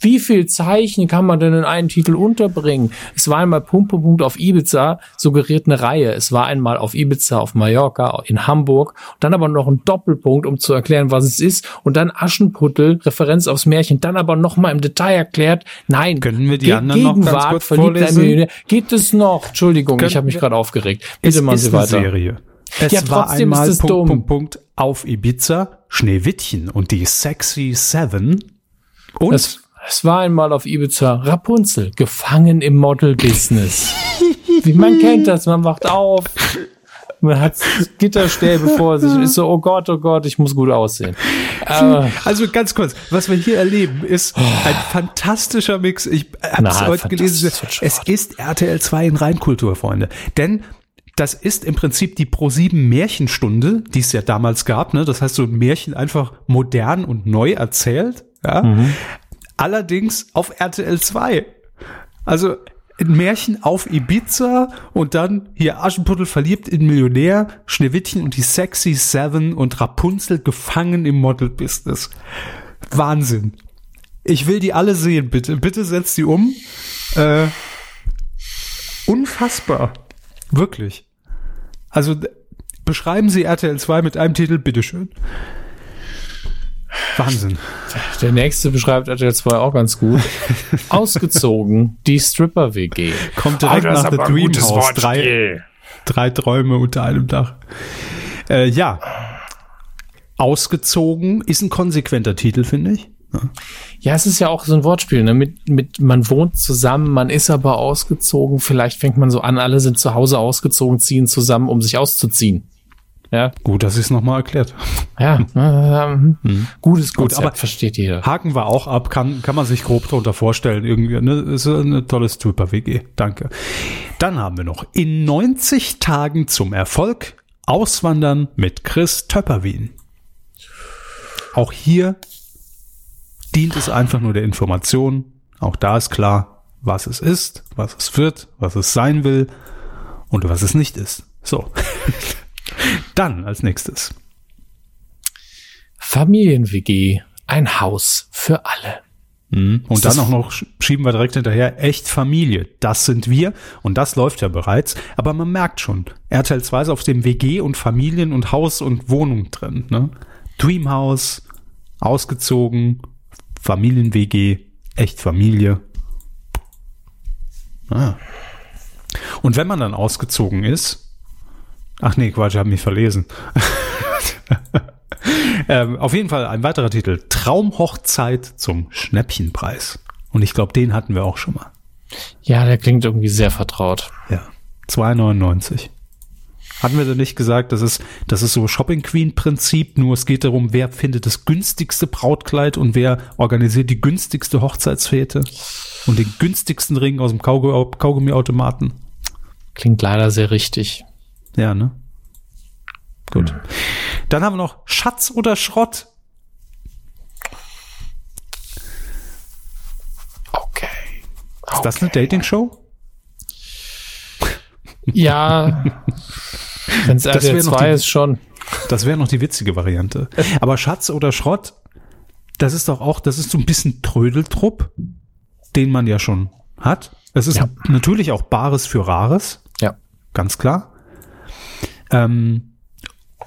Wie viel Zeichen kann man denn in einen Titel unterbringen? Es war einmal Punkt, Punkt, Punkt auf Ibiza, suggeriert eine Reihe. Es war einmal auf Ibiza, auf Mallorca, in Hamburg. Dann aber noch ein Doppelpunkt, um zu erklären, was es ist. Und dann Aschenputtel, Referenz aufs Märchen. Dann aber noch mal im Detail erklärt. Nein. Können wir die Ge- anderen noch ganz Gegenwart, kurz vorlesen? Geht es noch? Entschuldigung, Können ich habe mich gerade aufgeregt. Bitte machen Sie weiter. Serie. Es Ja, war einmal es Punkt, dumm. Punkt, Punkt auf Ibiza, Schneewittchen und die Sexy Seven. Und Es, es war einmal auf Ibiza Rapunzel, gefangen im Model-Business. Wie man kennt das, man wacht auf, man hat Gitterstäbe vor sich ist so, oh Gott, oh Gott, ich muss gut aussehen. Also ganz kurz, was wir hier erleben, ist ein fantastischer Mix. Ich habe es heute gelesen. Es ist RTL 2 in Reinkultur, Freunde. Denn das ist im Prinzip die Pro7 Märchenstunde, die es ja damals gab. Ne? Das heißt, so ein Märchen einfach modern und neu erzählt. Ja? Allerdings auf RTL 2. Also ein Märchen auf Ibiza und dann hier Aschenputtel verliebt in Millionär, Schneewittchen und die Sexy Seven und Rapunzel gefangen im Model-Business. Wahnsinn. Ich will die alle sehen, bitte. Bitte setzt die um. Äh, unfassbar. Wirklich. Also beschreiben Sie RTL 2 mit einem Titel, bitteschön. Wahnsinn. der nächste beschreibt RTL 2 auch ganz gut. Ausgezogen, die Stripper-WG. Kommt direkt Ah, das ist nach The Dream House. Drei, drei Träume unter einem Dach. Äh, ja. Ausgezogen ist ein konsequenter Titel, finde ich. Ja, es ist ja auch so ein Wortspiel, ne? Mit, mit, man wohnt zusammen, man ist aber ausgezogen. Vielleicht fängt man so an, alle sind zu Hause ausgezogen, ziehen zusammen, um sich auszuziehen. Ja, Gut, dass ich es nochmal erklärt. ja, ähm, gutes Gut, Konzept, aber- versteht jeder. Haken wir auch ab, kann, kann man sich grob darunter vorstellen. Irgendwie, ne? Ist eine tolle Stripper-WG. Danke. Dann haben wir noch in 90 Tagen zum Erfolg Auswandern mit Chris Töpperwien. Auch hier dient es einfach nur der Information. Auch da ist klar, was es ist, was es wird, was es sein will und was es nicht ist. So. Dann als nächstes. Familien-WG, ein Haus für alle. Mhm. Und dann auch noch sch- schieben wir direkt hinterher, echt Familie. Das sind wir und das läuft ja bereits. Aber man merkt schon, RTL 2 ist auf dem WG und Familien und Haus und Wohnung drin. Ne? Dreamhouse, ausgezogen, Familien-WG, echt Familie. Ah. Und wenn man dann ausgezogen ist, ach nee, Quatsch, ich habe mich verlesen. Ähm, auf jeden Fall ein weiterer Titel. Traumhochzeit zum Schnäppchenpreis. Und ich glaube, den hatten wir auch schon mal. Ja, der klingt irgendwie sehr vertraut. Ja. 2,99. Hatten wir denn nicht gesagt, das ist, das ist so Shopping Queen Prinzip, nur es geht darum, wer findet das günstigste Brautkleid und wer organisiert die günstigste Hochzeitsfete und den günstigsten Ring aus dem Kaugummi- Kaugummiautomaten. Klingt leider sehr richtig. Ja, ne? Gut. Dann haben wir noch Schatz oder Schrott. Okay. Ist das eine Dating-Show? Ja, wenn es Das RTL wär noch 2 die- ist schon. Das wäre noch die witzige Variante. Aber Schatz oder Schrott, das ist doch auch, das ist so ein bisschen Trödeltrupp, den man ja schon hat. Es ist Ja. natürlich auch Bares für Rares, Ja. ganz klar. Ähm,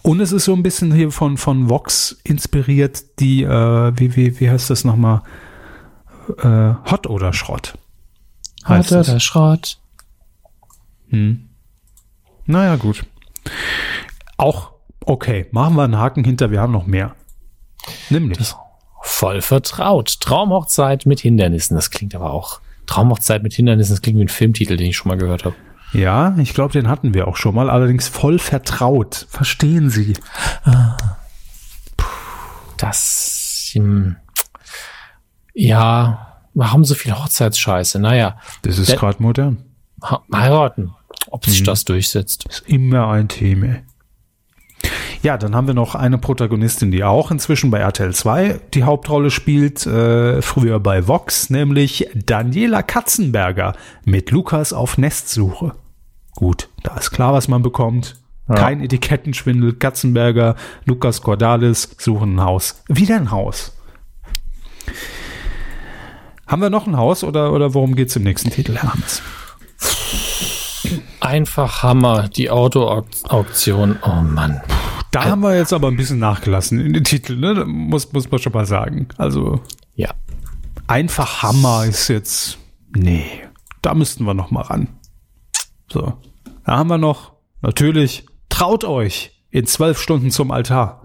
und es ist so ein bisschen hier von, von Vox inspiriert, die, äh, wie, wie, wie heißt das nochmal? äh, Hot oder Schrott. Hot oder Schrott. Hm. Naja, gut. Auch okay. Machen wir einen Haken hinter, wir haben noch mehr. Nämlich. Das voll vertraut. Traumhochzeit mit Hindernissen. Das klingt aber auch. Traumhochzeit mit Hindernissen, das klingt wie ein Filmtitel, den ich schon mal gehört habe. Ja, ich glaube, den hatten wir auch schon mal, allerdings voll vertraut. Verstehen Sie? Das, hm, ja, wir haben so viel Hochzeitsscheiße. Naja, Das ist gerade modern. heiraten. Ob sich Mhm. das durchsetzt. Ist immer ein Thema. Ja, dann haben wir noch eine Protagonistin, die auch inzwischen bei RTL 2 die Hauptrolle spielt, äh, früher bei Vox, nämlich Daniela Katzenberger mit Lukas auf Nestsuche. Gut, da ist klar, was man bekommt. Kein Etikettenschwindel, Katzenberger, Lukas Cordalis suchen ein Haus. Wieder ein Haus. Haben wir noch ein Haus oder, oder worum geht's im nächsten Titel, Herr Hammes? Einfach Hammer, die Autoauktion. Oh Mann. Da haben wir jetzt aber ein bisschen nachgelassen in den Titeln, ne? Da Muss, muss man schon mal sagen. Also Ja. einfach Hammer ist jetzt. Nee, da müssten wir noch mal ran. So. Da haben wir noch, natürlich, traut euch in zwölf Stunden zum Altar.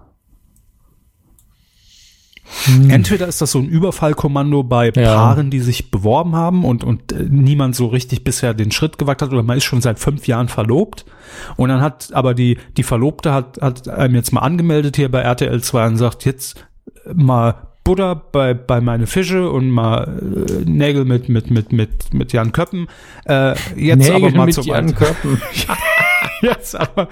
Entweder ist das so ein Überfallkommando bei Ja. Paaren, die sich beworben haben und, und äh, niemand so richtig bisher den Schritt gewagt hat oder man ist schon seit fünf Jahren verlobt und dann hat aber die, die Verlobte hat, hat einem jetzt mal angemeldet hier bei RTL 2 und sagt, jetzt mal Butter bei, bei meine Fische und mal äh, Nägel mit, mit, mit, mit, mit Jan Köppen. Äh, jetzt aber mal mit zum Jan. Köppen. Jetzt aber.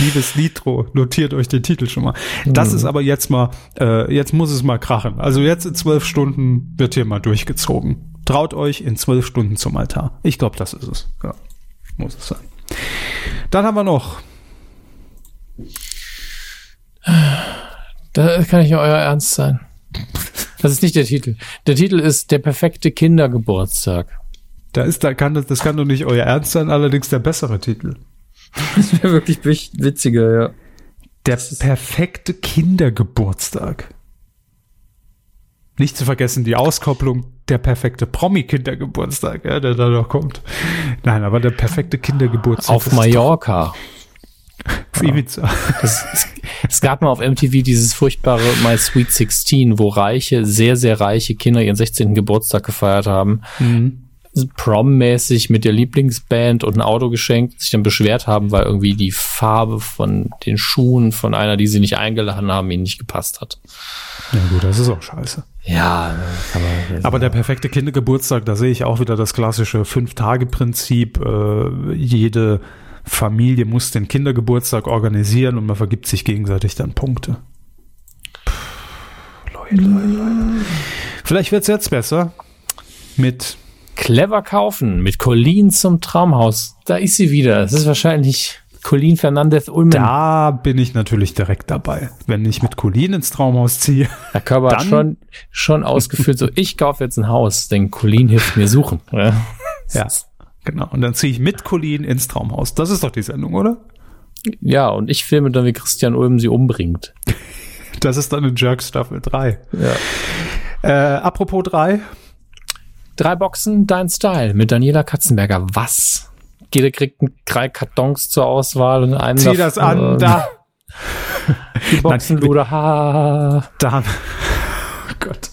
Liebes Nitro, notiert euch den Titel schon mal. Das ist aber jetzt mal, äh, jetzt muss es mal krachen. Also jetzt in zwölf Stunden wird hier mal durchgezogen. Traut euch in zwölf Stunden zum Altar. Ich glaube, das ist es. Ja, muss es sein. Dann haben wir noch. Da kann nicht euer Ernst sein. Das ist nicht der Titel. Der Titel ist Der perfekte Kindergeburtstag. Da ist, da kann das, das kann doch nicht euer Ernst sein, allerdings der bessere Titel. Das wäre wirklich witziger, ja. Der perfekte Kindergeburtstag. Nicht zu vergessen die Auskopplung der perfekte Promi-Kindergeburtstag, ja, der da noch kommt. Nein, aber der perfekte Kindergeburtstag Auf Mallorca. doch auf Ibiza. Es, es, gab mal auf MTV dieses furchtbare My Sweet 16, wo reiche, sehr, sehr reiche Kinder ihren 16. Geburtstag gefeiert haben. Prom-mäßig mit der Lieblingsband und ein Auto geschenkt, sich dann beschwert haben, weil irgendwie die Farbe von den Schuhen von einer, die sie nicht eingeladen haben, ihnen nicht gepasst hat. Ja gut, das ist auch scheiße. Ja, aber, Aber der perfekte Kindergeburtstag, da sehe ich auch wieder das klassische Fünf-Tage-Prinzip. Äh, jede Familie muss den Kindergeburtstag organisieren und man vergibt sich gegenseitig dann Punkte. Puh, Leute, Leute, Leute. Vielleicht wird's jetzt besser mit clever kaufen mit Colleen zum Traumhaus. Da ist sie wieder. Es ist wahrscheinlich Colleen Fernandez Ulmen. Da bin ich natürlich direkt dabei. Wenn ich mit Colin ins Traumhaus ziehe, Herr Körber hat schon, schon ausgeführt, so ich kaufe jetzt ein Haus, denn Colleen hilft mir suchen. Ja. ja, genau. Und dann ziehe ich mit Colin ins Traumhaus. Das ist doch die Sendung, oder? ja, und ich filme dann, wie Christian Ulm sie umbringt. Das ist dann in Jerk Staffel 3. Ja. Äh, apropos 3. Drei Boxen, dein Style mit Daniela Katzenberger. Was? Jeder kriegt drei Kartons zur Auswahl und einen Zieh das an, da. Die Boxenluder, ha. Da oh Gott.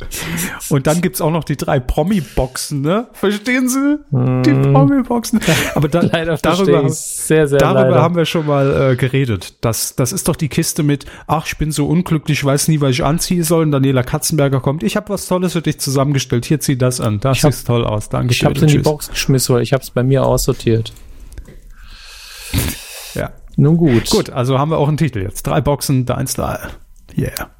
Und dann gibt's auch noch die drei Promi-Boxen, ne? Verstehen Sie? Die Promi-Boxen. Aber da. Leider darüber, sehr, sehr darüber leider. haben wir schon mal äh, geredet. Das, das ist doch die Kiste mit, ach, ich bin so unglücklich, ich weiß nie, was ich anziehen soll. Und Daniela Katzenberger kommt, ich habe was Tolles für dich zusammengestellt. Hier, zieh das an. Das hab- sieht toll aus. Danke. ich hab's in die Box geschmissen, weil ich hab's bei mir aussortiert. Ja. Nun gut. Gut, also haben wir auch einen Titel jetzt. Drei Boxen, dein Style. Yeah.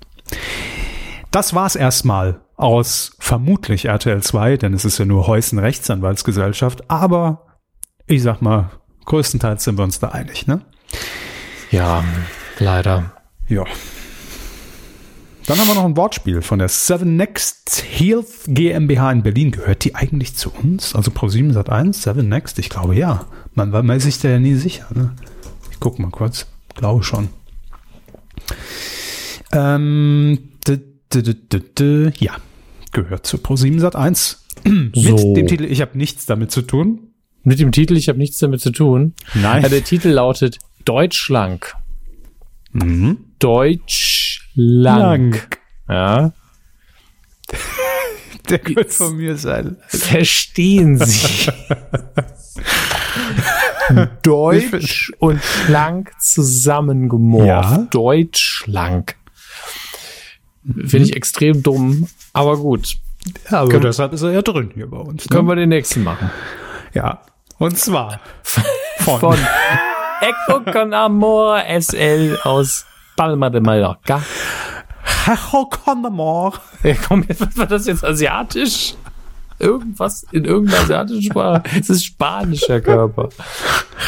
Das war's erstmal aus vermutlich RTL 2, denn es ist ja nur Heusen Rechtsanwaltsgesellschaft, aber ich sag mal, größtenteils sind wir uns da einig, ne? Ja, leider. Ja. Dann haben wir noch ein Wortspiel von der Seven Next Health GmbH in Berlin. Gehört die eigentlich zu uns? Also Pro7 Sat 1, Seven Next? Ich glaube ja. Man man ist sich da ja nie sicher. Ne? Ich guck mal kurz. Glaube schon. Ähm, ja, gehört zu Pro7 Sat 1. So. Mit dem Titel Ich habe nichts damit zu tun. Mit dem Titel, ich habe nichts damit zu tun. Nein. Ja, der Titel lautet Deutschlang. Mhm. Deutschlang. Ja. Der könnte von mir sein. Verstehen Sie. Deutsch und schlank zusammengemorft. Ja. Deutschlang. Finde ich extrem dumm, aber gut. Ja, aber deshalb ist er ja drin hier bei uns. Können Ne? wir den nächsten machen. Ja. Und zwar von, Von Echo con Amor SL aus Palma de Mallorca. Ja, komm, jetzt, was war das jetzt asiatisch? Irgendwas in irgendeiner asiatischen Sprache? Es ist spanischer Körper.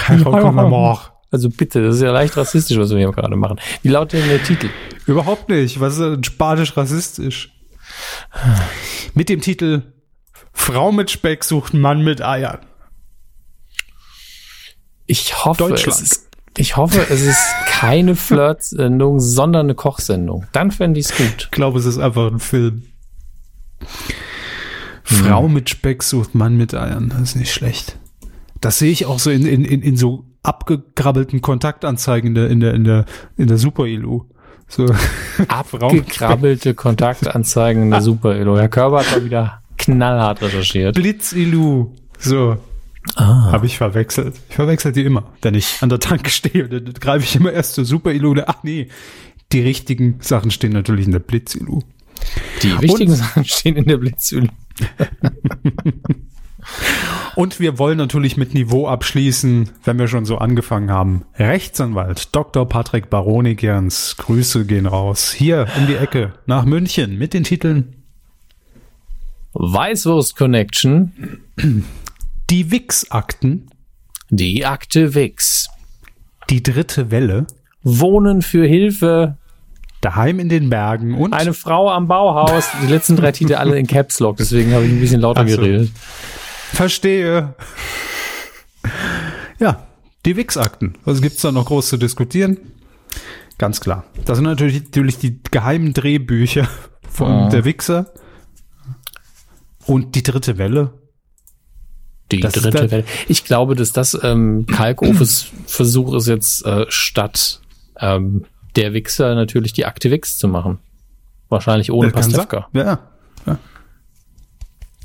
Hecho Connemore. Also bitte, das ist ja leicht rassistisch, was wir hier gerade machen. Wie lautet denn der Titel? Überhaupt nicht. Was ist denn spanisch rassistisch? Mit dem Titel Frau mit Speck sucht Mann mit Eiern. Ich hoffe, Deutschland. es ist, ich hoffe, es ist keine Flirt-Sendung, sondern eine Kochsendung. Dann fände ich es gut. Ich glaube, es ist einfach ein Film. Frau mit Speck sucht Mann mit Eiern. Das ist nicht schlecht. Das sehe ich auch so in, in, in, in so abgekrabbelten Kontaktanzeigen in der, in der, in der, in der Super-Ilu. So. Abgekrabbelte Kontaktanzeigen in der Super Elo. Herr Körber hat mal wieder knallhart recherchiert. Blitz-Ilu. So. Ah. Habe ich verwechselt. Ich verwechsel die immer. Wenn ich an der Tanke stehe, dann greife ich immer erst zur Super-Ilu. Ach nee, die richtigen Sachen stehen natürlich in der Blitz-Ilu. Die wichtigen Sachen stehen in der Blitzhülle. Und wir wollen natürlich mit Niveau abschließen, wenn wir schon so angefangen haben. Rechtsanwalt Dr. Patrick Baronigerns, Grüße gehen raus. Hier um die Ecke nach München mit den Titeln Weißwurst Connection, Die Wix-Akten, die Akte Wix, Die dritte Welle, Wohnen für Hilfe, Daheim in den Bergen und eine Frau am Bauhaus. Die letzten drei Titel alle in Caps Lock, deswegen habe ich ein bisschen lauter so. geredet. Verstehe. Ja, die Wix-Akten. Was gibt's da noch groß zu diskutieren? Ganz klar. Das sind natürlich, natürlich die geheimen Drehbücher von Ah. der Wichser. Und die dritte Welle. Die Das dritte Welle. Ich glaube, dass das ähm, Kalkofes Versuch ist jetzt äh, statt ähm, der Wichser natürlich die Akte Wix zu machen. Wahrscheinlich ohne Pastewka. Ja, ja.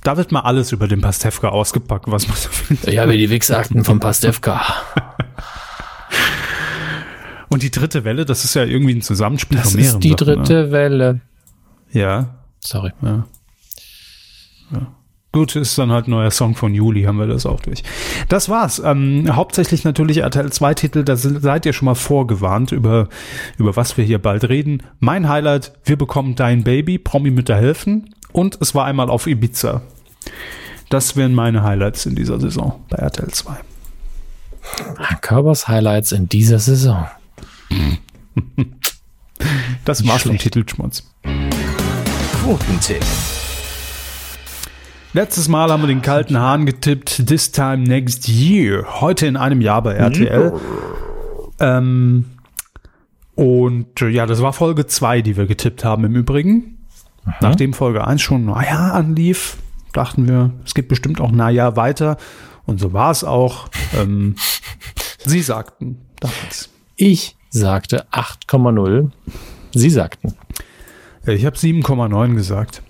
Da wird mal alles über den Pastewka ausgepackt, was man so findet. Ich habe die Wix-Akten von Pastewka. Und die dritte Welle, das ist ja irgendwie ein Zusammenspiel Das von mehreren ist die Sachen, dritte Welle. Ne? Ja, Sorry. Gut, ist dann halt ein neuer Song von Juli, haben wir das auch durch. Das war's. Ähm, hauptsächlich natürlich RTL 2 Titel, da seid ihr schon mal vorgewarnt, über, über was wir hier bald reden. Mein Highlight, wir bekommen Dein Baby, Promi Mütter helfen und es war einmal auf Ibiza. Das wären meine Highlights in dieser Saison bei RTL 2. Körbers Highlights in dieser Saison. Das war's vom. Titelschmutz. Quotentipp. Letztes Mal haben wir den kalten Hahn getippt. This time next year. Heute in einem Jahr bei RTL. Ähm, und äh, ja, das war Folge 2, die wir getippt haben im Übrigen. Nachdem Folge 1 schon naja anlief, dachten wir, es geht bestimmt auch naja weiter. Und so war es auch. Ähm, Sie sagten damals. Ich sagte 8,0. Sie sagten. Ich habe 7,9 gesagt.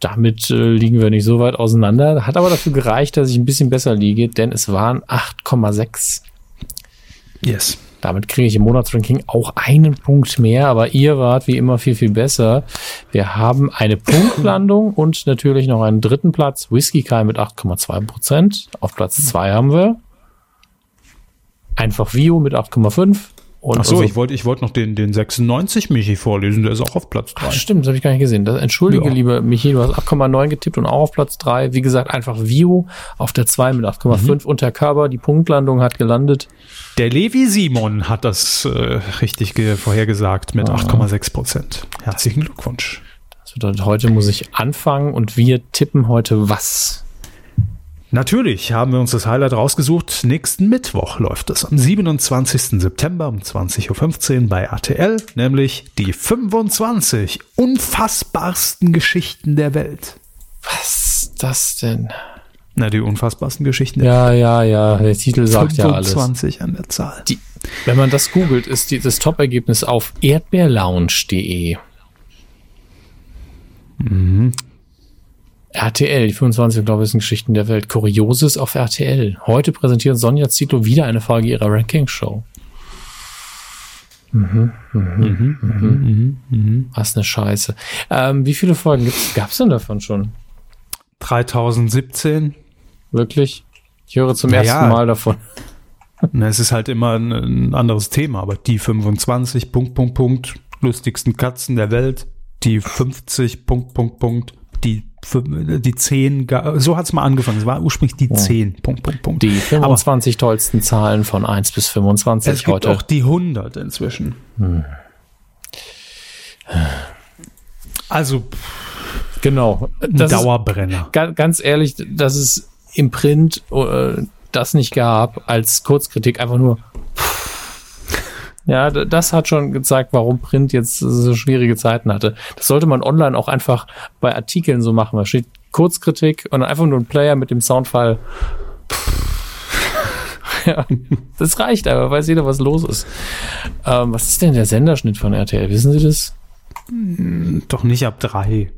Damit äh, liegen wir nicht so weit auseinander. Hat aber dafür gereicht, dass ich ein bisschen besser liege, denn es waren 8,6. Yes. Damit kriege ich im Monatsranking auch einen Punkt mehr, aber ihr wart wie immer viel, viel besser. Wir haben eine Punktlandung und natürlich noch einen dritten Platz. Whisky Kai mit 8,2 Prozent. Auf Platz zwei haben wir einfach Vio mit 8,5. Und Ach so, unser- ich wollte ich wollte noch den, den 96 Michi vorlesen, der ist auch auf Platz 3. Ach, stimmt, das habe ich gar nicht gesehen. Das, entschuldige, Ja. lieber Michi, du hast 8,9 getippt und auch auf Platz 3. Wie gesagt, einfach Vio auf der 2 mit 8,5 und der Körper, die Punktlandung hat gelandet. Der Levi Simon hat das äh, richtig ge- vorhergesagt mit 8,6 Prozent. Herzlichen Glückwunsch. Das bedeutet, heute muss ich anfangen und wir tippen heute was? Natürlich haben wir uns das Highlight rausgesucht. Nächsten Mittwoch läuft es am 27. September um 20.15 Uhr bei RTL, nämlich die 25 unfassbarsten Geschichten der Welt. Was ist das denn? Na, die unfassbarsten Geschichten der Ja, ja, ja. Der Titel sagt ja alles. 25 an der Zahl. Die, wenn man das googelt, ist die, das Top-Ergebnis auf erdbeerlounge.de. RTL, die 25 glorreichsten Geschichten der Welt. Kurioses auf RTL. Heute präsentiert Sonja Zietlow wieder eine Folge ihrer Ranking-Show. Mhm, mhm, mhm, mhm. Was eine Scheiße. Ähm, wie viele Folgen gibt's, gab's denn davon schon? 3017. Wirklich? Ich höre zum Naja. ersten Mal davon. Na, es ist halt immer ein, ein anderes Thema, aber die 25, Punkt, Punkt, Punkt, lustigsten Katzen der Welt, die 50, Punkt, Punkt, Punkt, die, fün- die 10, ga- so hat's mal angefangen, es war ursprünglich die 10, Punkt, Punkt, Punkt. Die aber 25 tollsten Zahlen von 1 bis 25 es gibt heute. auch die 100 inzwischen. Also genau. Das ist, Dauerbrenner. ga- ganz ehrlich, dass es im Print äh, das nicht gab als Kurzkritik einfach nur. Ja, das hat schon gezeigt, warum Print jetzt so schwierige Zeiten hatte. Das sollte man online auch einfach bei Artikeln so machen. Da steht Kurzkritik und einfach nur ein Player mit dem Soundfall. ja, das reicht aber, weiß jeder, was los ist. Ähm, was ist denn der Senderschnitt von RTL? Wissen Sie das? Doch nicht ab drei.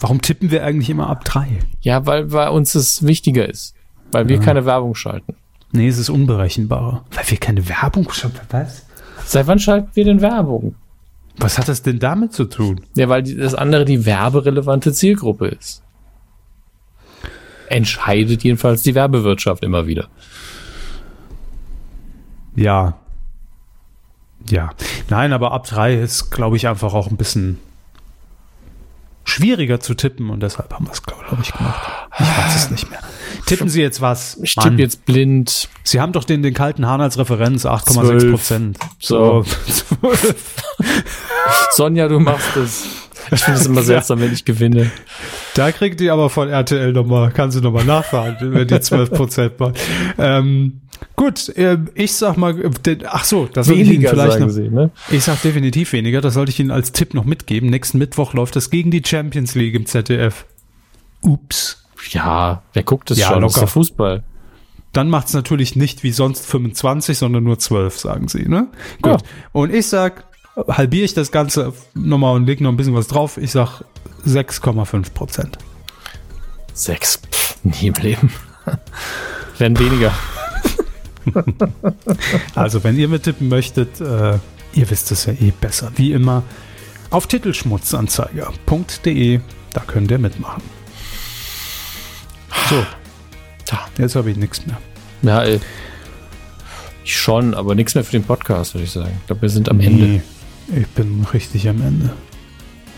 Warum tippen wir eigentlich immer ab drei? Ja, weil bei uns es wichtiger ist. Weil wir keine Werbung schalten. Nee, es ist unberechenbarer. Weil wir keine Werbung schon, was? Seit wann schalten wir denn Werbung? Was hat das denn damit zu tun? Ja, weil die, das andere die werberelevante Zielgruppe ist. Entscheidet jedenfalls die Werbewirtschaft immer wieder. Ja. Ja. Nein, aber ab drei ist, glaube ich, einfach auch ein bisschen schwieriger zu tippen und deshalb haben wir es, glaube ich, gemacht. Ich weiß es nicht mehr. Tippen Sie jetzt was? Ich tippe jetzt blind. Sie haben doch den, den kalten Hahn als Referenz, 8,6 Prozent. So. Sonja, du machst es. Ich finde es immer seltsam, wenn ich gewinne. Da kriegt die aber von RTL nochmal, kann sie nochmal nachfragen, wenn die 12 Prozent macht. Ähm, gut, äh, ich sag mal, äh, ach so, das soll ich Ihnen vielleicht noch, sie, ne? Ich sag definitiv weniger, das sollte ich Ihnen als Tipp noch mitgeben. Nächsten Mittwoch läuft es gegen die Champions League im ZDF. Ups. Ja, wer guckt es Ja, schon? Das ist locker. Fußball. Dann macht's natürlich nicht wie sonst 25, sondern nur 12, sagen Sie, ne? Gut. Ja. Und ich sag, halbiere ich das Ganze nochmal und lege noch ein bisschen was drauf. Ich sag 6,5 Prozent. Sechs. Pff, nie im Leben. Werden weniger. Also, wenn ihr mittippen möchtet, äh, ihr wisst es ja eh besser. Wie immer auf titelschmutzanzeiger.de, da könnt ihr mitmachen. So, Ja. jetzt habe ich nichts mehr. Ja, ey. Ich schon, aber nichts mehr für den Podcast, würde ich sagen. Ich glaube, wir sind am Ende. Nee, ich bin richtig am Ende.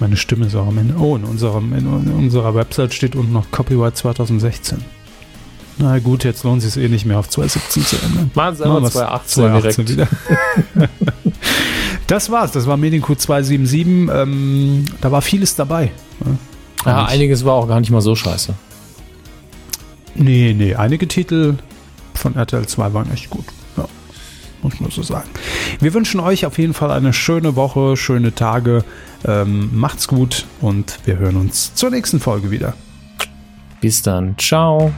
Meine Stimme ist auch am Ende. Oh, in, unserem, in unserer Website steht unten noch Copyright 2016. Na gut, jetzt lohnt es sich eh nicht mehr auf 2017 zu ändern. Machen Sie Machen wir's 2018 direkt. wieder. das war's, das war Mediencoup 277. Ähm, da war vieles dabei. Ja, Und- einiges war auch gar nicht mal so scheiße. Nee, nee, einige Titel von RTL 2 waren echt gut. Ja, muss man so sagen. Wir wünschen euch auf jeden Fall eine schöne Woche, schöne Tage. Ähm, macht's gut und wir hören uns zur nächsten Folge wieder. Bis dann. Ciao.